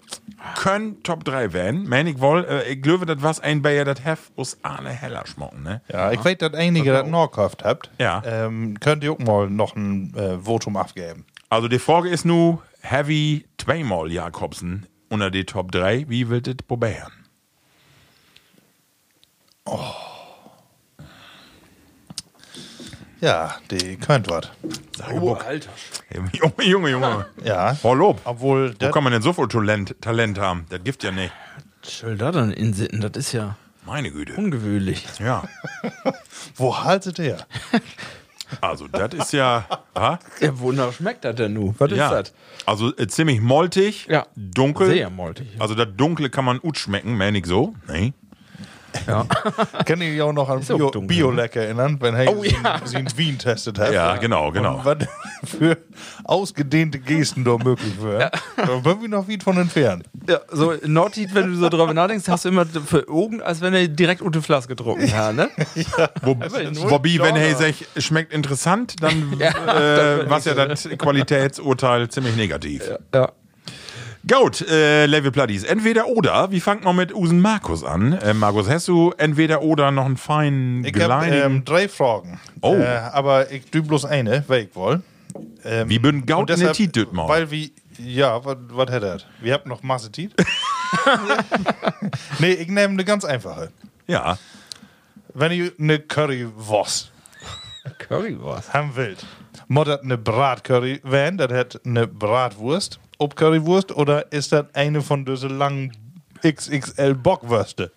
[SPEAKER 2] können Top 3 werden, mein ich wohl, äh, ich glaube, das was ein Bayer, das have us Arne heller schmocken, ne?
[SPEAKER 3] Ja, ich weiß, dass einige das noch gekauft habt.
[SPEAKER 2] Ja.
[SPEAKER 3] Ähm, könnt ihr auch mal noch ein äh, Votum abgeben.
[SPEAKER 2] Also die Frage ist nu, Heavy zweimal Jakobsen unter die Top 3, wie wird das probieren?
[SPEAKER 3] Ja, die könnt was.
[SPEAKER 4] Oh, Alter.
[SPEAKER 2] Junge, Junge, Junge. [laughs]
[SPEAKER 3] Ja.
[SPEAKER 2] Voll Lob.
[SPEAKER 3] Obwohl,
[SPEAKER 2] Wo kann man denn so viel Talent, Talent haben? Das gibt ja nicht.
[SPEAKER 4] Soll da dann in Sitten? Das ist ja
[SPEAKER 2] Meine Güte.
[SPEAKER 4] ungewöhnlich.
[SPEAKER 2] Ja. [laughs]
[SPEAKER 3] wo haltet ihr? [laughs]
[SPEAKER 2] Also, das ist ja. Ha?
[SPEAKER 4] Ja, wonach schmeckt das denn nun? Was ist
[SPEAKER 2] ja.
[SPEAKER 4] das?
[SPEAKER 2] Also, äh, ziemlich moltig.
[SPEAKER 4] Ja.
[SPEAKER 2] Dunkel.
[SPEAKER 4] Sehr maltig.
[SPEAKER 2] Also, das Dunkle kann man gut schmecken, meine ich so. Nee.
[SPEAKER 4] Ja. [laughs]
[SPEAKER 3] Kann ich auch noch an Bio,
[SPEAKER 4] dunkel,
[SPEAKER 3] Bioleck erinnern, wenn er
[SPEAKER 4] Oh, ja.
[SPEAKER 3] sie in Wien testet hat.
[SPEAKER 2] Ja, genau, genau.
[SPEAKER 3] Und was [laughs] für ausgedehnte Gesten da möglich wären. Da sind wir noch weit von entfernt.
[SPEAKER 4] Ja, so in Nordheat, wenn du so drüber nachdenkst, hast du immer für Augen, als wenn er direkt unter Flasche getrunken hat, ne? [laughs]
[SPEAKER 2] Wo,
[SPEAKER 4] null
[SPEAKER 2] wobei, wenn er
[SPEAKER 3] Dollar.
[SPEAKER 2] sagt, schmeckt interessant, dann
[SPEAKER 4] Ja,
[SPEAKER 2] äh, was ja das Qualitätsurteil ziemlich negativ.
[SPEAKER 4] Ja.
[SPEAKER 2] Gut, äh, Level Platties. Entweder oder. Wie fangt man mit Usen Markus an? Äh, Markus, hast du entweder oder noch einen feinen
[SPEAKER 3] Ich habe
[SPEAKER 2] kleinen...
[SPEAKER 3] ähm, drei Fragen.
[SPEAKER 2] Oh.
[SPEAKER 3] Äh, aber ich du bloß eine, weil ich woll. Ähm,
[SPEAKER 2] Wie bin Gaut in der Tiet, mal.
[SPEAKER 3] Weil wie, ja, was hat er? Wir haben noch Masse Tiet. [laughs] [laughs] nee, ich nehme eine ganz einfache.
[SPEAKER 2] Ja.
[SPEAKER 3] Wenn ihr eine Currywurst
[SPEAKER 4] Currywurst.
[SPEAKER 3] haben wollt, muss das eine Bratcurry werden, das hat eine Bratwurst, ob Currywurst, oder ist das eine von diesen langen XXL Bockwürste,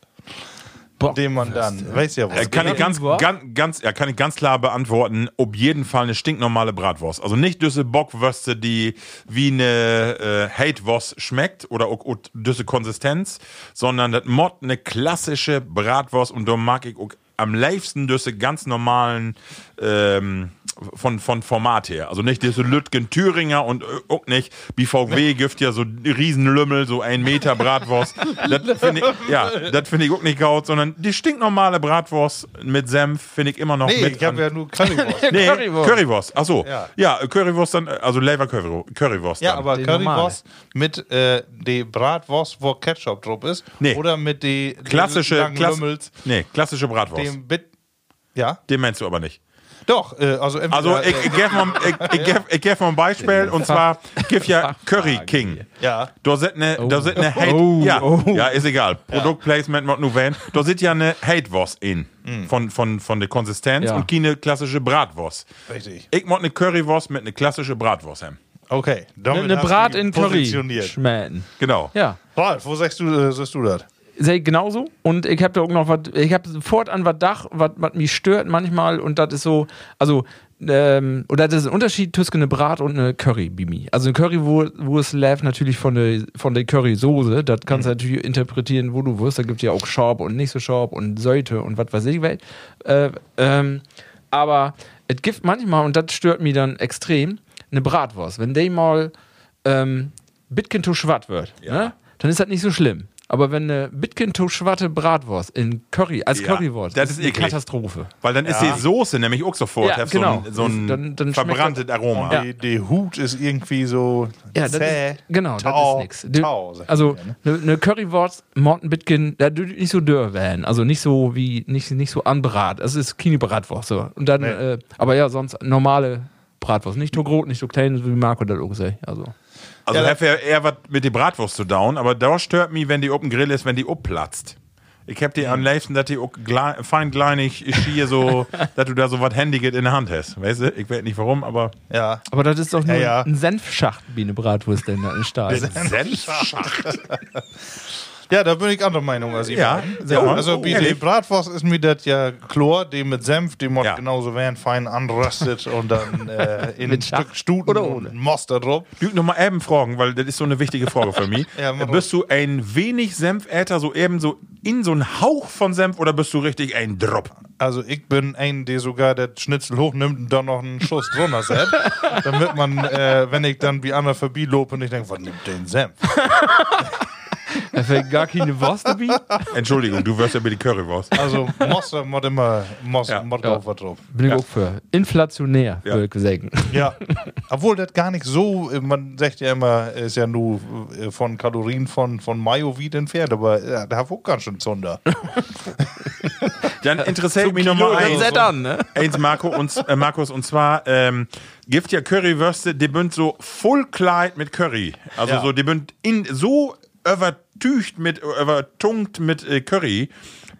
[SPEAKER 3] den man dann, weiß ja was.
[SPEAKER 2] Äh, kann ich ganz, ganz, ganz, ja, kann ich ganz klar beantworten, auf jeden Fall eine stinknormale Bratwurst. Also nicht diese Bockwürste, die wie eine äh, Hatewurst schmeckt oder auch, auch diese Konsistenz, sondern das Mod eine klassische Bratwurst und da mag ich auch am liebsten diese ganz normalen ähm, von, von Format her. Also nicht diese Lütgen Thüringer und äh, auch nicht BVW gibt ja so Riesenlümmel, so ein Meter Bratwurst. das finde ich, ja, das finde ich auch nicht gaut, sondern die stinknormale Bratwurst mit Senf finde ich immer noch
[SPEAKER 3] nee,
[SPEAKER 2] mit
[SPEAKER 3] ich habe ja nur Currywurst. [laughs]
[SPEAKER 2] Nee,
[SPEAKER 4] Currywurst.
[SPEAKER 2] Currywurst. Ach so.
[SPEAKER 3] Ja.
[SPEAKER 2] Ja, Currywurst dann, also Lever Currywurst. Currywurst
[SPEAKER 3] Ja,
[SPEAKER 2] dann.
[SPEAKER 3] aber
[SPEAKER 4] Die
[SPEAKER 3] Currywurst mit äh, die Bratwurst, wo Ketchup drauf ist.
[SPEAKER 2] Nee.
[SPEAKER 3] Oder mit die
[SPEAKER 2] klassische,
[SPEAKER 3] langen
[SPEAKER 2] Klasse,
[SPEAKER 3] Lümmels,
[SPEAKER 2] nee, klassische Bratwurst. Den,
[SPEAKER 3] dem Bit. Ja,
[SPEAKER 2] meinst du aber nicht.
[SPEAKER 3] Doch. Äh, also entweder,
[SPEAKER 2] Also ich, ich gebe mal, ich, ich geb, ich geb mal ein Beispiel und zwar gibt ja Curry King.
[SPEAKER 3] Ja.
[SPEAKER 2] Da sind eine, da sind eine Hate,
[SPEAKER 4] Oh,
[SPEAKER 2] ja,
[SPEAKER 4] oh.
[SPEAKER 2] ja, ist egal. Produktplacement macht nur wenn. Da sind ja eine Hatewurst in. Von, von, von der Konsistenz
[SPEAKER 4] Ja.
[SPEAKER 2] und keine klassische Bratwurst.
[SPEAKER 3] Richtig.
[SPEAKER 2] Ich mag eine Currywurst mit einer klassischen Bratwurst haben.
[SPEAKER 3] Okay. Damit
[SPEAKER 4] Eine Brat in Curry
[SPEAKER 3] positioniert.
[SPEAKER 4] schmähen.
[SPEAKER 2] Genau.
[SPEAKER 4] Ja.
[SPEAKER 3] Ralf, wo sagst du, äh, sagst du das?
[SPEAKER 4] Sehe genauso. Und ich habe da auch noch was, ich habe fortan was Dach, was mich stört manchmal und das ist so, also, ähm, oder das ist ein Unterschied zwischen eine Brat und eine Curry Bimi. Also eine Curry, wo, wo es läuft natürlich von der, von der Currysoße, das kannst du natürlich interpretieren, wo du wirst. Da gibt es ja auch Schorb und nicht so Schorb und Säute und was weiß ich. Äh, ähm, aber es gibt manchmal, und das stört mich dann extrem, eine Bratwurst. Wenn die mal ähm, Bitkin to schwatt wird, ne? dann ist das nicht so schlimm. Aber wenn eine Bitkin to schwatte Bratwurst in Curry, als
[SPEAKER 2] Ja,
[SPEAKER 4] Currywurst,
[SPEAKER 2] das ist
[SPEAKER 4] ist eine
[SPEAKER 2] eklig.
[SPEAKER 4] Katastrophe.
[SPEAKER 2] Weil dann ist die Soße nämlich auch sofort
[SPEAKER 4] Ja, genau.
[SPEAKER 2] so ein, so ein
[SPEAKER 4] Dann- dann
[SPEAKER 2] verbranntes Aroma.
[SPEAKER 4] Ja.
[SPEAKER 3] Die, die Hut ist irgendwie so
[SPEAKER 4] Ja, das
[SPEAKER 3] zäh.
[SPEAKER 4] ist, genau,
[SPEAKER 3] Tau,
[SPEAKER 4] das ist nichts. Also
[SPEAKER 3] ne?
[SPEAKER 4] eine ne Currywurst, Morten Bitkin, da dürft nicht so dürr werden, also nicht so wie nicht nicht so anbrat. Es ist keine Bratwurst so. Und dann,
[SPEAKER 3] Nee.
[SPEAKER 4] äh, aber ja, sonst normale Bratwurst, nicht so groß, nicht so klein, so wie Marco das auch gesagt. Also
[SPEAKER 2] Also
[SPEAKER 3] Ja,
[SPEAKER 2] ja, eher, eher was mit der Bratwurst zu down, aber da stört mich, wenn die oben Grill ist, wenn die upplatzt. Ich hab die am liebsten, dass die auch glei- fein kleinig ist hier so, [laughs] dass du da so was Handiges in der Hand hast. Weißt du? Ich weiß nicht warum, aber.
[SPEAKER 3] Ja.
[SPEAKER 4] aber das ist doch nur
[SPEAKER 3] Ja, ja.
[SPEAKER 4] ein Senfschacht wie eine Bratwurst denn da in Stahl.
[SPEAKER 2] Senfschacht. [laughs] [laughs]
[SPEAKER 3] Ja, da bin ich anderer Meinung als ihr.
[SPEAKER 2] Ja, sag mal.
[SPEAKER 3] Also, die
[SPEAKER 2] Ehrlich?
[SPEAKER 3] Bratwurst ist mir das ja Chlor, die mit Senf, die muss
[SPEAKER 2] Ja.
[SPEAKER 3] genauso werden, fein anröstet [laughs] und dann äh, in ein Stück Stuten
[SPEAKER 4] oder ohne?
[SPEAKER 3] und Moster drauf.
[SPEAKER 2] Du noch mal eben fragen, weil das ist so eine wichtige Frage für mich. [laughs]
[SPEAKER 3] Ja, mach
[SPEAKER 2] bist du ein wenig Senfäter, so eben so in so einen Hauch von Senf oder bist du richtig ein Drop?
[SPEAKER 3] Also ich bin ein, der sogar das Schnitzel hochnimmt und dann noch einen Schuss drunter setzt. [laughs] damit man, äh, wenn ich dann wie andere vorbeilope und ich denke, was nimmt den Senf?
[SPEAKER 4] Da fällt gar keine Wurst dabei.
[SPEAKER 2] Entschuldigung, du wirst ja mit die Currywurst.
[SPEAKER 3] Also Moster muss immer Moster
[SPEAKER 2] Ja.
[SPEAKER 3] muss
[SPEAKER 4] Ja.
[SPEAKER 3] drauf, was drauf.
[SPEAKER 4] Bin ich auch für. Inflationär,
[SPEAKER 2] Ja.
[SPEAKER 4] würde ich sagen.
[SPEAKER 3] Ja, [laughs] obwohl das gar nicht so, äh, man sagt ja immer, ist ja nur äh, von Kalorien von, von Mayo wie entfernt, aber ja, da hat auch ganz schön Zunder. [laughs]
[SPEAKER 2] Dann interessiert mich noch mal
[SPEAKER 4] Dann
[SPEAKER 2] eins.
[SPEAKER 4] an, ne?
[SPEAKER 2] Eins, Marco, und, äh, Markus, und zwar ähm, gibt ja Currywürste, die bünd so voll Kleid mit Curry. Also
[SPEAKER 3] Ja.
[SPEAKER 2] so, die bünd in so übertücht mit, übertunkt mit äh, Curry.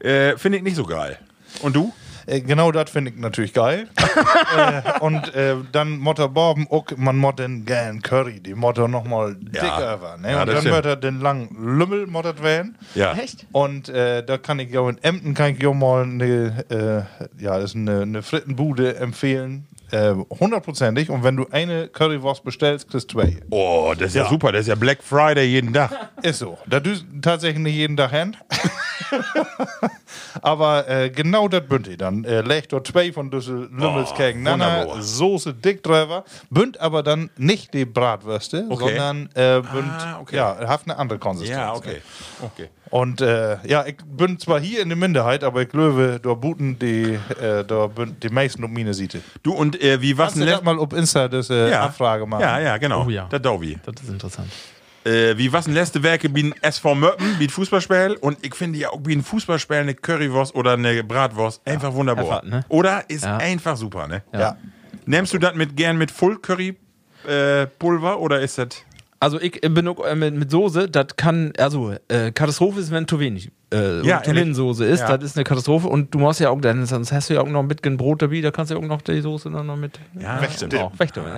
[SPEAKER 2] Äh, Finde ich nicht so geil. Und du?
[SPEAKER 3] Äh, genau das finde ich natürlich geil. [laughs] äh, und äh, dann Motter Borben, auch, man mod den gern Curry, die Motter nochmal dicker war. Ne?
[SPEAKER 2] Ja,
[SPEAKER 3] und dann
[SPEAKER 2] stimmt.
[SPEAKER 3] wird er den langen Lümmel mottert werden.
[SPEAKER 2] Ja.
[SPEAKER 4] Echt?
[SPEAKER 3] Und äh, da kann ich ja in Emden kann ich ja mal eine, äh, ja, das ist eine, eine Frittenbude empfehlen. Äh, Hundertprozentig. Und wenn du eine Currywurst bestellst, kriegst du zwei.
[SPEAKER 2] Oh, das ist ja.
[SPEAKER 3] Ja.
[SPEAKER 2] super. Das ist ja Black Friday jeden Tag. [laughs]
[SPEAKER 3] Ist so. Da du tatsächlich nicht jeden Tag hin. [laughs] Aber äh, genau das bünd ich dann. Äh, legt dort zwei von diese Lümmelskegen. Oh,
[SPEAKER 2] wunderbar.
[SPEAKER 3] Soße dick drüber. Bünd aber dann nicht die Bratwürste,
[SPEAKER 2] Okay.
[SPEAKER 3] sondern äh, bünd,
[SPEAKER 2] Ah, okay.
[SPEAKER 3] ja, hat eine andere Konsistenz.
[SPEAKER 2] Ja, okay. okay.
[SPEAKER 3] Und äh, ja, ich bin zwar hier in der Minderheit, aber ich glaube, da buten die, äh, da die meisten um meine Seite.
[SPEAKER 2] Du und äh, wie was
[SPEAKER 3] Kannst du das mal auf Insta das äh,
[SPEAKER 2] ja.
[SPEAKER 3] Abfrage machen?
[SPEAKER 2] Ja, ja, genau.
[SPEAKER 4] Oh ja.
[SPEAKER 2] Das Dovi.
[SPEAKER 4] Das ist interessant.
[SPEAKER 2] Äh, wie was ein letzte Werke wie ein SV Möppen, wie ein Fußballspiel. Und ich finde ja auch wie ein Fußballspiel eine Currywurst oder eine Bratwurst einfach wunderbar.
[SPEAKER 4] Einfach, ne?
[SPEAKER 2] Oder ist
[SPEAKER 4] Ja.
[SPEAKER 2] einfach super, ne?
[SPEAKER 3] Ja.
[SPEAKER 2] Nimmst du das mit gern mit Full Curry äh, Pulver oder ist das
[SPEAKER 4] Also ich auch, äh, mit, mit Soße, das kann, also äh, Katastrophe ist, wenn zu wenig äh,
[SPEAKER 2] Ja,
[SPEAKER 4] zu wenig Soße ist,
[SPEAKER 2] Ja.
[SPEAKER 4] das ist eine Katastrophe und du musst ja auch, dann, sonst hast du ja auch noch mit ein Brot dabei, da kannst du ja auch noch die Soße dann noch mit
[SPEAKER 2] Ja,
[SPEAKER 3] Wächter.
[SPEAKER 4] auch.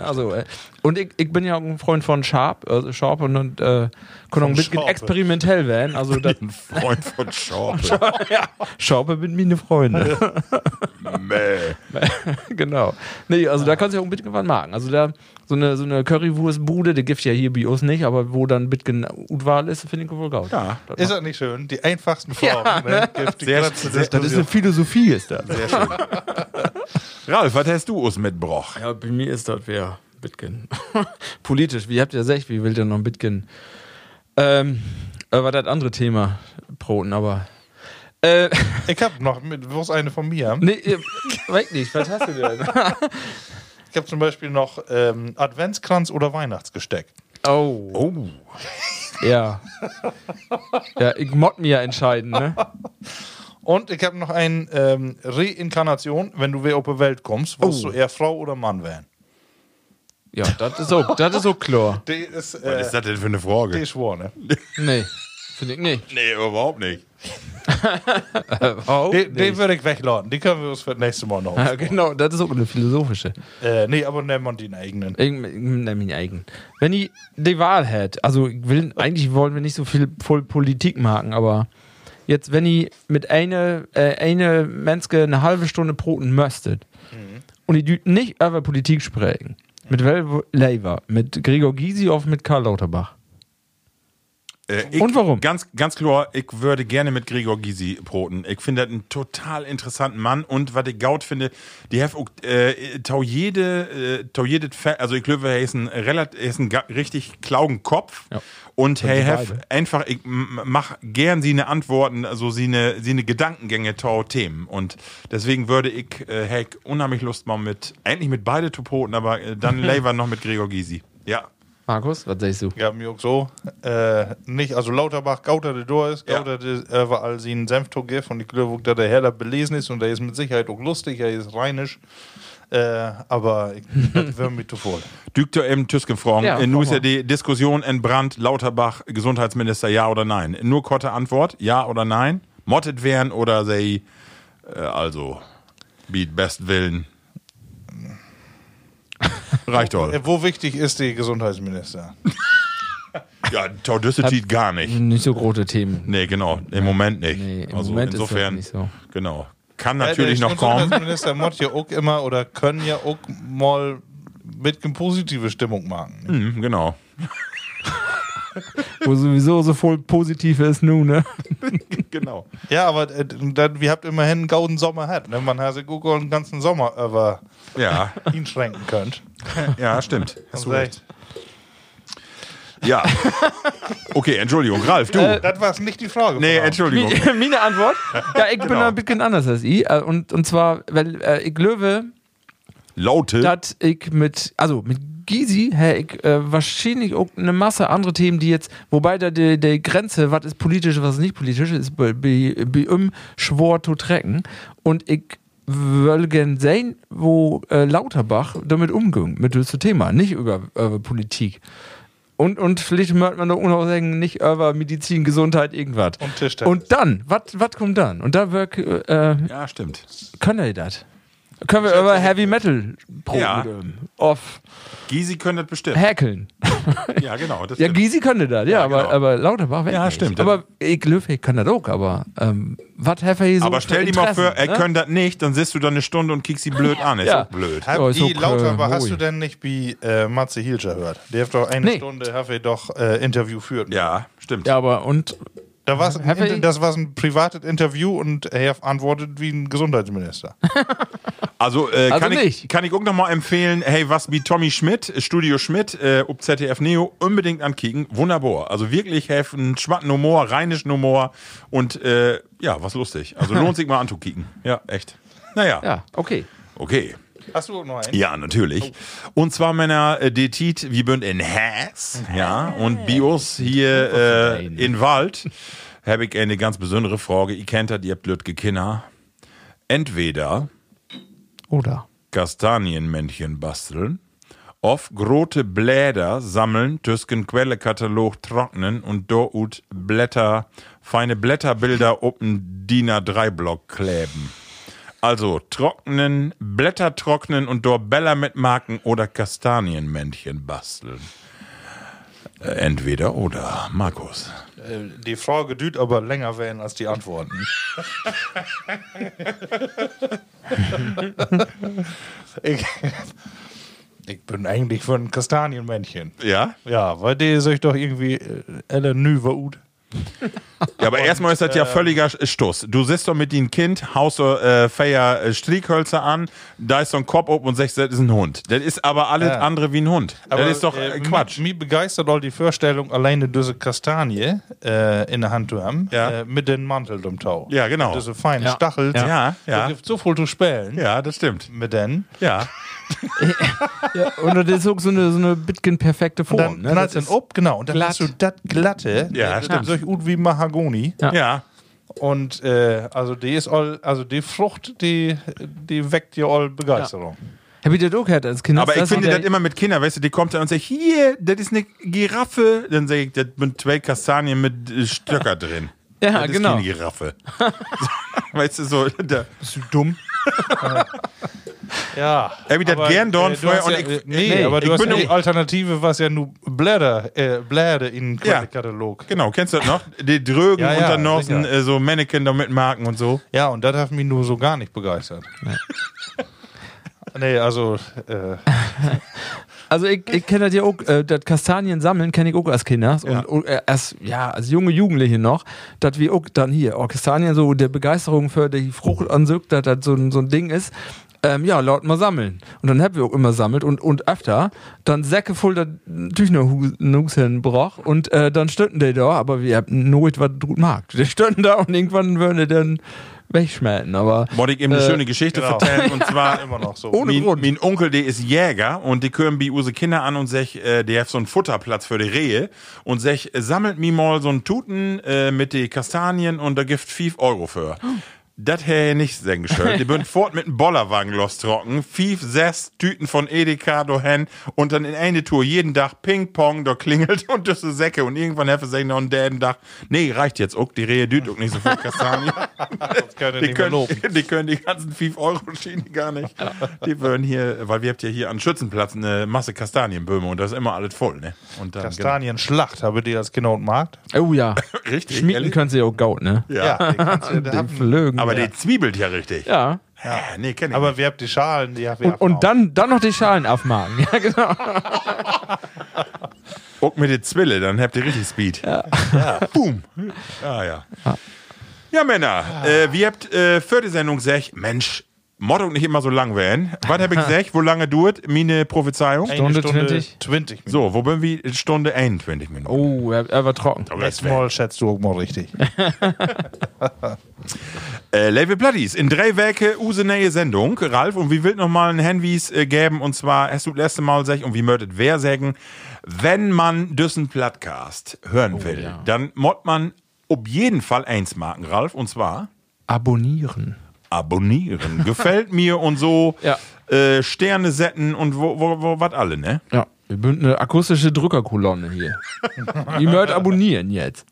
[SPEAKER 4] Also, äh, und ich, ich bin ja auch ein Freund von Sharp, also Sharp und, und äh, kann auch ein bisschen
[SPEAKER 3] Sharpe.
[SPEAKER 4] experimentell werden, also das,
[SPEAKER 2] ein Freund von Schorpe? [laughs]
[SPEAKER 4] ja, Sharp sind meine Freunde.
[SPEAKER 2] Mäh. [laughs]
[SPEAKER 4] genau. Nee, also da kannst du ja auch ein bisschen was machen. Also da so eine, so eine Currywurstbude, die gibt ja hier bei uns nicht, aber wo dann ein bisschen Utwahl ist, finde ich wohl gut.
[SPEAKER 2] Ja.
[SPEAKER 4] Das
[SPEAKER 3] Ist das nicht schön? Die einfachsten Formen.
[SPEAKER 4] Ja,
[SPEAKER 3] ne?
[SPEAKER 2] Sehr- sehr-
[SPEAKER 4] Das ist eine Philosophie, ist das.
[SPEAKER 2] Sehr schön. [laughs] Ralf, was hast du uns mitgebracht?
[SPEAKER 4] Ja, bei mir ist das wer Bitcoin. [laughs] Politisch, wie habt ihr gesagt, wie will ihr noch ein Bitcoin? Ähm, äh, war das andere Thema, Broten, aber. Äh, [laughs]
[SPEAKER 3] Ich hab noch mit, wo ist eine von mir?
[SPEAKER 4] nee, äh, weiß nicht, was hast du denn?
[SPEAKER 3] Ich habe zum Beispiel noch ähm, Adventskranz oder Weihnachtsgesteck.
[SPEAKER 4] Oh,
[SPEAKER 2] Oh.
[SPEAKER 4] Ja. [laughs] Ja, ich mod mir ja entscheiden, ne?
[SPEAKER 3] Und ich habe noch ein ähm, Reinkarnation, wenn du wieder auf die Welt kommst, wirst
[SPEAKER 4] Oh.
[SPEAKER 3] du eher Frau oder Mann werden.
[SPEAKER 4] Ja, das ist auch, das ist auch klar.
[SPEAKER 3] Die ist,
[SPEAKER 2] Was
[SPEAKER 3] äh,
[SPEAKER 2] ist das denn für eine
[SPEAKER 3] die
[SPEAKER 2] Frage?
[SPEAKER 3] ist schwor, ne?
[SPEAKER 4] Nee, finde ich nicht.
[SPEAKER 2] Nee, überhaupt nicht. [laughs]
[SPEAKER 4] Oh,
[SPEAKER 3] Die, die würde ich wegladen. Die können wir uns für das nächste Mal noch.
[SPEAKER 4] ja, genau, das ist auch eine philosophische.
[SPEAKER 3] äh, nee, aber nehmen wir den eigenen.
[SPEAKER 4] Ich, ich nehme mich eigen. Wenn ich die Wahl hätte, also will, eigentlich wollen wir nicht so viel Politik machen, aber jetzt, wenn ich mit einer äh, eine Menske eine halbe Stunde broten müsstet und ich nicht über Politik sprechen, mit welchem Lever? Mit Gregor Gysi oder mit Karl Lauterbach?
[SPEAKER 2] Äh, ich,
[SPEAKER 4] Und warum?
[SPEAKER 2] Ganz, ganz klar, ich würde gerne mit Gregor Gysi broten. Ich finde das einen total interessanten Mann und was ich gaut finde, die have auch, äh, tau jede, äh, tau jedes Fe- also ich glaube, er ist ein relativ, er ist ein richtig klaugen Kopf
[SPEAKER 4] Ja.
[SPEAKER 2] und have
[SPEAKER 4] beide.
[SPEAKER 2] einfach, ich mach gern sie eine Antworten, also sie eine, sie eine Gedankengänge tau Themen und deswegen würde ich, äh, heck, unheimlich Lust mal mit, eigentlich mit beide zu broten, aber äh, dann [laughs] lieber noch mit Gregor Gysi. Ja.
[SPEAKER 4] Markus, was sagst du?
[SPEAKER 3] Ja, mir auch so. Äh, nicht, also Lauterbach, Gauter der Door ist,
[SPEAKER 2] Ja.
[SPEAKER 3] Gauter der äh, war all sie ein Senftog gibt und ich glaube, dass der Heller belesen ist und der ist mit Sicherheit auch lustig, er ist rheinisch. Äh, aber ich, [laughs] das wäre mir zu voll.
[SPEAKER 2] Dükter eben Tüsken fragen.
[SPEAKER 4] Ja,
[SPEAKER 2] Ja, Nun ist ja die Diskussion entbrannt, Lauterbach, Gesundheitsminister, ja oder nein. Nur kurze Antwort, ja oder nein. Mottet werden oder sei, äh, also, beat best Willen. Reicht doch.
[SPEAKER 3] Äh, wo wichtig ist die Gesundheitsminister? [laughs]
[SPEAKER 2] Ja, Taudüssetit gar nicht.
[SPEAKER 4] Nicht so große Themen.
[SPEAKER 2] Nee, genau. Im Moment nicht.
[SPEAKER 4] Nee, im
[SPEAKER 2] also
[SPEAKER 4] Moment ist das
[SPEAKER 2] insofern,
[SPEAKER 4] nicht so.
[SPEAKER 2] genau. Kann
[SPEAKER 3] Äh,
[SPEAKER 2] natürlich
[SPEAKER 3] der
[SPEAKER 2] noch kommen.
[SPEAKER 3] Gesundheitsminister muss ja auch immer oder können ja auch mal mit eine positive Stimmung machen.
[SPEAKER 2] Hm, genau. [laughs]
[SPEAKER 4] Wo sowieso so voll positiv ist nun, ne? [laughs]
[SPEAKER 2] Genau.
[SPEAKER 3] Ja, aber äh, dann, wir habt immerhin einen gauden Sommer hat, ne? Man hat sich auch den ganzen Sommer über
[SPEAKER 2] Ja, [laughs]
[SPEAKER 3] ihn schränken könnt.
[SPEAKER 2] ja, stimmt. Hast du recht. Ja. Okay, Entschuldigung. Ralf, du.
[SPEAKER 3] Das war nicht die Frage.
[SPEAKER 2] nee, Entschuldigung.
[SPEAKER 4] Meine Antwort? Ja, ich bin
[SPEAKER 2] Genau.
[SPEAKER 4] ein bisschen anders als ich. äh, Und, und zwar, weil äh, ich glaube,
[SPEAKER 2] Laute.
[SPEAKER 4] dass ich mit, also mit Gysi, hä, ich äh, wahrscheinlich auch eine Masse andere Themen, die jetzt, wobei da die, die Grenze, was ist politisch, was ist nicht politisch, ist bei, ihm schwor zu trecken. Und ich will gern sehen, wo äh, Lauterbach damit umging, mit diesem Thema, nicht über, über Politik. Und, und vielleicht möchte man doch auch sagen, nicht über Medizin, Gesundheit, irgendwas.
[SPEAKER 3] Und.
[SPEAKER 4] Und dann, was kommt dann? Und da wirk, äh,
[SPEAKER 2] Ja, stimmt.
[SPEAKER 4] können die das? Können wir über Heavy Metal proben?
[SPEAKER 2] Ja.
[SPEAKER 4] Auf
[SPEAKER 2] Gysi können das bestimmt.
[SPEAKER 4] Häkeln. [laughs]
[SPEAKER 2] Ja, genau. Das
[SPEAKER 4] Ja. Gysi könnte das, ja, aber,
[SPEAKER 2] genau.
[SPEAKER 4] aber Lauterbach weg
[SPEAKER 2] Ja,
[SPEAKER 4] nicht.
[SPEAKER 2] stimmt.
[SPEAKER 4] Aber ich Löwe kann das auch, aber ähm, was hat er hier so
[SPEAKER 2] aber stell dir mal vor, er
[SPEAKER 4] ne?
[SPEAKER 2] können das nicht, dann sitzt du da eine Stunde und kickst sie blöd an. Ist
[SPEAKER 4] Ja.
[SPEAKER 2] auch blöd.
[SPEAKER 3] Hab
[SPEAKER 4] Ja, ist
[SPEAKER 3] die
[SPEAKER 4] auch,
[SPEAKER 3] Lauterbach
[SPEAKER 4] äh,
[SPEAKER 3] hast du denn nicht wie äh, Matze Hilscher hört? Der hat doch eine
[SPEAKER 4] Nee.
[SPEAKER 3] Stunde, hat er doch äh, Interview führt.
[SPEAKER 2] Ja, stimmt.
[SPEAKER 4] Ja, aber und
[SPEAKER 3] Da war's ein Inter
[SPEAKER 4] ich-
[SPEAKER 3] das war ein privates Interview und er antwortet wie ein Gesundheitsminister. [laughs]
[SPEAKER 2] Also, äh,
[SPEAKER 4] Also
[SPEAKER 2] kann, ich, kann ich auch noch mal empfehlen, hey, was wie Tommy Schmidt, Studio Schmidt, äh, ob ZDF Neo, unbedingt ankicken. Wunderbar. Also wirklich helfen, schwatten Humor, rheinischen Humor und äh, ja, was lustig. Also [laughs] lohnt sich mal anzukicken. Ja, echt. Naja,
[SPEAKER 4] ja, okay.
[SPEAKER 2] okay.
[SPEAKER 3] Hast du noch einen?
[SPEAKER 2] Ja, natürlich. Und zwar Männer, äh, die Tiet, wir sind in Haas, ja, und Bios hier äh, in Wald, habe ich eine ganz besondere Frage. Ihr kennt das, ihr habt blöd Kinder. Entweder
[SPEAKER 4] Oder?
[SPEAKER 2] Kastanienmännchen basteln, auf große Blätter sammeln, tüsken Quellekatalog trocknen und dort Blätter, feine Blätterbilder auf den DIN A3-Block kleben. Also trocknen, Blätter trocknen und dort Bäller mitmarken oder Kastanienmännchen basteln. Äh, Entweder oder, Markus.
[SPEAKER 3] Äh, Die Frage düht aber länger werden als die Antworten. [laughs] ich, ich bin eigentlich für ein Kastanienmännchen.
[SPEAKER 2] Ja?
[SPEAKER 3] Ja, weil die sich doch irgendwie äh, alle nü ut.
[SPEAKER 2] Ja, aber erstmal ist das ja völliger Stuss. Du sitzt doch mit dem Kind, haust so äh, Feier äh, Strieghölzer an, da ist so ein Kopf oben und sagst, das ist ein Hund. Das ist aber alles
[SPEAKER 3] Ja.
[SPEAKER 2] andere wie ein Hund. das ist doch äh, Quatsch.
[SPEAKER 3] Mich begeistert all die Vorstellung, alleine diese Kastanie äh, in der Hand zu haben,
[SPEAKER 2] Ja.
[SPEAKER 3] äh, mit den Mantel um Tau.
[SPEAKER 2] Ja, genau.
[SPEAKER 3] Diese feinen
[SPEAKER 4] Ja.
[SPEAKER 3] Stachel.
[SPEAKER 2] Ja, ja.
[SPEAKER 3] Da gibt so viel zu spielen
[SPEAKER 2] Ja, das stimmt.
[SPEAKER 3] mit denen.
[SPEAKER 2] Ja. [laughs]
[SPEAKER 4] Ja, und das ist auch so eine, so eine bitgen perfekte
[SPEAKER 3] Und
[SPEAKER 4] Form.
[SPEAKER 3] dann
[SPEAKER 4] ne? Das
[SPEAKER 3] ihn ab, genau. Und dann
[SPEAKER 4] glatt.
[SPEAKER 3] hast du das glatte,
[SPEAKER 2] Ja,
[SPEAKER 3] das
[SPEAKER 2] stimmt.
[SPEAKER 3] ist solch gut wie Mahagoni.
[SPEAKER 4] Ja.
[SPEAKER 2] Ja.
[SPEAKER 3] Und äh, also die ist all, also die Frucht, die, die weckt dir all Begeisterung.
[SPEAKER 4] Hab ich das auch gehört als Kind?
[SPEAKER 2] Aber ich
[SPEAKER 4] Das
[SPEAKER 2] finde das immer mit Kindern, weißt du, die kommt dann und sagt, hier, das ist eine Giraffe. Dann sage ich, das sind zwei Kastanien mit äh, Stöcker drin.
[SPEAKER 4] Ja,
[SPEAKER 2] das
[SPEAKER 4] genau.
[SPEAKER 2] ist keine Giraffe. [laughs] weißt du, so, da,
[SPEAKER 3] Bist du dumm? [laughs] ja.
[SPEAKER 2] Das
[SPEAKER 3] aber,
[SPEAKER 2] gern dorn
[SPEAKER 3] du
[SPEAKER 2] vorher und
[SPEAKER 3] ja,
[SPEAKER 2] ich-
[SPEAKER 3] nee,
[SPEAKER 2] nee,
[SPEAKER 3] aber du hast ja die Alternative, was ja nur Blätter, äh, Blätter in den
[SPEAKER 2] Ja.
[SPEAKER 3] Katalog.
[SPEAKER 2] genau, kennst du das noch? Die Drögen
[SPEAKER 3] Ja, ja, sicher.
[SPEAKER 2] äh, so Mannequin da mit Marken und so.
[SPEAKER 3] Ja, und das hat mich nur so gar nicht begeistert. nee, also, äh, [laughs]
[SPEAKER 4] Also ich, ich kenne das ja auch, äh, das Kastanien sammeln kenne ich auch als Kinder.
[SPEAKER 2] Ja.
[SPEAKER 4] Und, äh, als, ja, als junge Jugendliche noch, dass wir auch dann hier, oh, Kastanien so der Begeisterung für die Frucht ansückt, dass das so ein, so ein Ding ist. Ähm, ja, laut mal sammeln. Und dann haben wir auch immer sammelt und, und öfter dann Säcke voll da natürlich noch Nusen brauch und äh, dann stünden die da, aber wir haben nooit was gut mag. Die stünden da und irgendwann würden die dann wegschmelzen, aber
[SPEAKER 2] Wollte ich eben eine
[SPEAKER 4] Äh,
[SPEAKER 2] schöne Geschichte
[SPEAKER 3] genau.
[SPEAKER 2] erzählen [laughs] und zwar
[SPEAKER 3] immer noch so.
[SPEAKER 4] Ohne
[SPEAKER 2] mein,
[SPEAKER 4] Grund.
[SPEAKER 2] mein Onkel, der ist Jäger und die können bei use Kinder an und sech, äh, der hat so einen Futterplatz für die Rehe und sech, äh, sammelt mir mal so einen Tuten äh, mit den Kastanien und da gibt 5 Euro für. Das hätte nicht sein geschönt. Die bünd [laughs] fort mit dem Bollerwagen lostrocken. Fief, sechs Tüten von Edeka dahin und dann in eine Tour jeden Tag Ping-Pong, da klingelt [laughs] und das ist Säcke. Und irgendwann helfen sich noch einen däden Tag. Nee, reicht jetzt auch. Die Rehe düt auch nicht so viel Kastanien. [laughs]
[SPEAKER 3] das
[SPEAKER 2] Die
[SPEAKER 3] ich
[SPEAKER 2] können, die können die ganzen 5 Euro Schiene gar nicht. Die würden hier, weil wir habt ja hier an Schützenplatz eine Masse Kastanienböhme und da ist immer alles voll, ne? Und dann,
[SPEAKER 3] Kastanienschlacht, habe die als Kind und Markt?
[SPEAKER 4] oh ja.
[SPEAKER 2] Genau. Richtig.
[SPEAKER 4] Schmieden
[SPEAKER 2] ehrlich?
[SPEAKER 4] können sie auch gaut, ne?
[SPEAKER 2] Ja.
[SPEAKER 3] die kannst du, da
[SPEAKER 4] Den
[SPEAKER 3] haben-
[SPEAKER 2] Aber die zwiebelt ja richtig.
[SPEAKER 4] ja.
[SPEAKER 2] ja. Nee, kenn ich
[SPEAKER 3] aber
[SPEAKER 2] nicht.
[SPEAKER 3] wir habt die Schalen, die haben wir
[SPEAKER 4] Und, und dann, dann noch die Schalen aufmachen. [laughs] Ja, genau.
[SPEAKER 2] Guck mit den Zwille, dann habt ihr richtig Speed. Ja. Boom. Ah, ja. Ja, Männer, äh, wir habt äh, für die Sendung gesagt, Mensch, Motto nicht immer so lang werden. Was hab ich [laughs] gesagt? Wo lange dauert meine Prophezeiung?
[SPEAKER 3] Eine
[SPEAKER 4] Stunde 20.
[SPEAKER 3] 20 Minuten.
[SPEAKER 2] So, wo bin wir? Stunde 21 Minuten.
[SPEAKER 4] Oh, er, er war trocken.
[SPEAKER 2] Wär-
[SPEAKER 3] Mal schätzt du auch mal richtig. [laughs]
[SPEAKER 2] Äh, Level Platties, in drei Werke use neue Sendung, Ralf, und wie will noch mal ein Handys äh, geben, und zwar, hast du das letzte Mal sag, und wie möchtet wer sagen, wenn man düssen Plattcast hören will,
[SPEAKER 4] ja.
[SPEAKER 2] dann mod man ob jeden Fall eins marken, Ralf, und zwar
[SPEAKER 4] Abonnieren.
[SPEAKER 2] Abonnieren. [laughs] Gefällt mir und so,
[SPEAKER 4] Ja.
[SPEAKER 2] äh, Sterne setzen und wo, wo, wo, was alle, ne?
[SPEAKER 4] Ja. Wir bünden eine akustische Drückerkolonne hier. Die mögt abonnieren jetzt.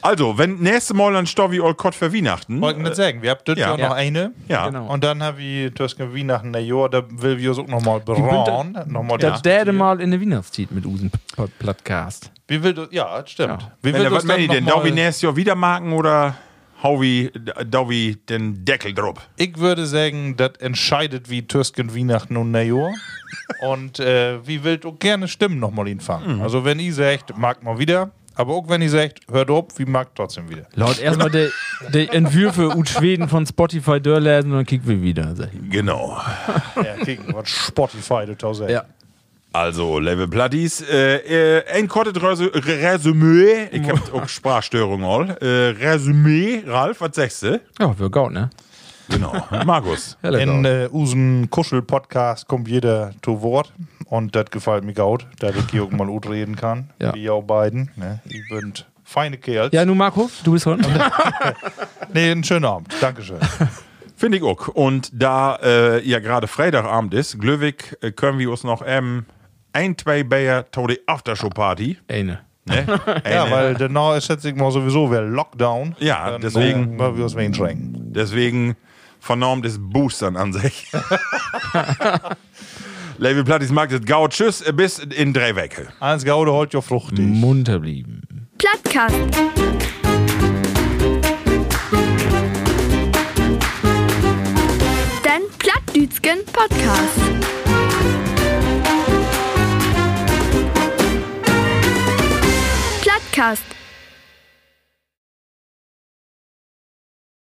[SPEAKER 2] Also, wenn nächste Mal dann Stovi all Kott für Weihnachten.
[SPEAKER 3] Wollte ich nicht sagen, wir haben dort
[SPEAKER 2] ja.
[SPEAKER 3] ja. noch
[SPEAKER 4] Ja.
[SPEAKER 3] eine.
[SPEAKER 2] Ja.
[SPEAKER 4] Genau.
[SPEAKER 3] Und dann haben wir zwischen Weihnachten und Jahr, da will wir uns auch nochmal brauen. Nochmal
[SPEAKER 4] Das
[SPEAKER 3] diskutieren.
[SPEAKER 4] derde Mal in der Weihnachtszeit mit Usen Podcast.
[SPEAKER 3] Wie will du, ja, das stimmt.
[SPEAKER 4] Ja.
[SPEAKER 3] Wie
[SPEAKER 2] Wenn
[SPEAKER 3] will
[SPEAKER 2] der, was
[SPEAKER 3] das
[SPEAKER 2] meine
[SPEAKER 3] dann
[SPEAKER 2] ich denn? Da wie nächstes Jahr wieder marken oder hau wie, da wie den Deckel drauf?
[SPEAKER 3] Ich würde sagen, das entscheidet wie Türsken Weihnachten und Neujahr. und äh, wie will auch gerne Stimmen nochmal hinfangen.
[SPEAKER 2] Mhm.
[SPEAKER 3] Also wenn ihr sagt, mag mal wieder, aber auch wenn ihr sagt, hört auf, wie mag trotzdem wieder.
[SPEAKER 4] Laut [laughs] erstmal der die Entwürfe ut Schweden von Spotify durchlesen und dann kicken wir wieder. Sag ich.
[SPEAKER 2] Genau.
[SPEAKER 3] ja, kicken, was Spotify du tausend.
[SPEAKER 4] Ja.
[SPEAKER 2] Also, Level Platties, äh, äh, ein kurzes Resümee. Ich hab auch Sprachstörungen all. Äh, Resümee, Ralf, was sagst du?
[SPEAKER 4] Ja, wir gaut, ne?
[SPEAKER 2] Genau. Markus. [laughs]
[SPEAKER 3] In äh, unseren Kuschel-Podcast kommt jeder zu Wort. Und das gefällt mir gut, da ich hier auch mal gut reden kann.
[SPEAKER 4] Ja.
[SPEAKER 3] Wie auch beiden. Ne? Ihr bünd feine Kerls.
[SPEAKER 4] Ja, nun Marco, du bist Hund. [laughs]
[SPEAKER 3] Nee, einen schönen Abend. Dankeschön. [laughs]
[SPEAKER 2] Finde ich auch. Und da äh, ja gerade Freitagabend ist, Glöwig, äh, können wir uns noch ähm, ein, zwei Bayer to die Aftershow-Party.
[SPEAKER 4] Eine.
[SPEAKER 2] Ne? [laughs]
[SPEAKER 3] ja,
[SPEAKER 2] Eine-
[SPEAKER 3] weil danach ist jetzt mal sowieso wieder Lockdown.
[SPEAKER 2] Ja,
[SPEAKER 3] Dann,
[SPEAKER 2] deswegen-
[SPEAKER 3] Äh, wir uns.
[SPEAKER 2] Deswegen vernormt es Boostern an sich. Level [laughs] Plattis mag das Gau. Tschüss, bis in drei Wecke.
[SPEAKER 3] Eins Gaude heute ja fruchtig.
[SPEAKER 4] Munter blieben.
[SPEAKER 6] Plattkast. Den Plattdütschen Podcast. Plattkast.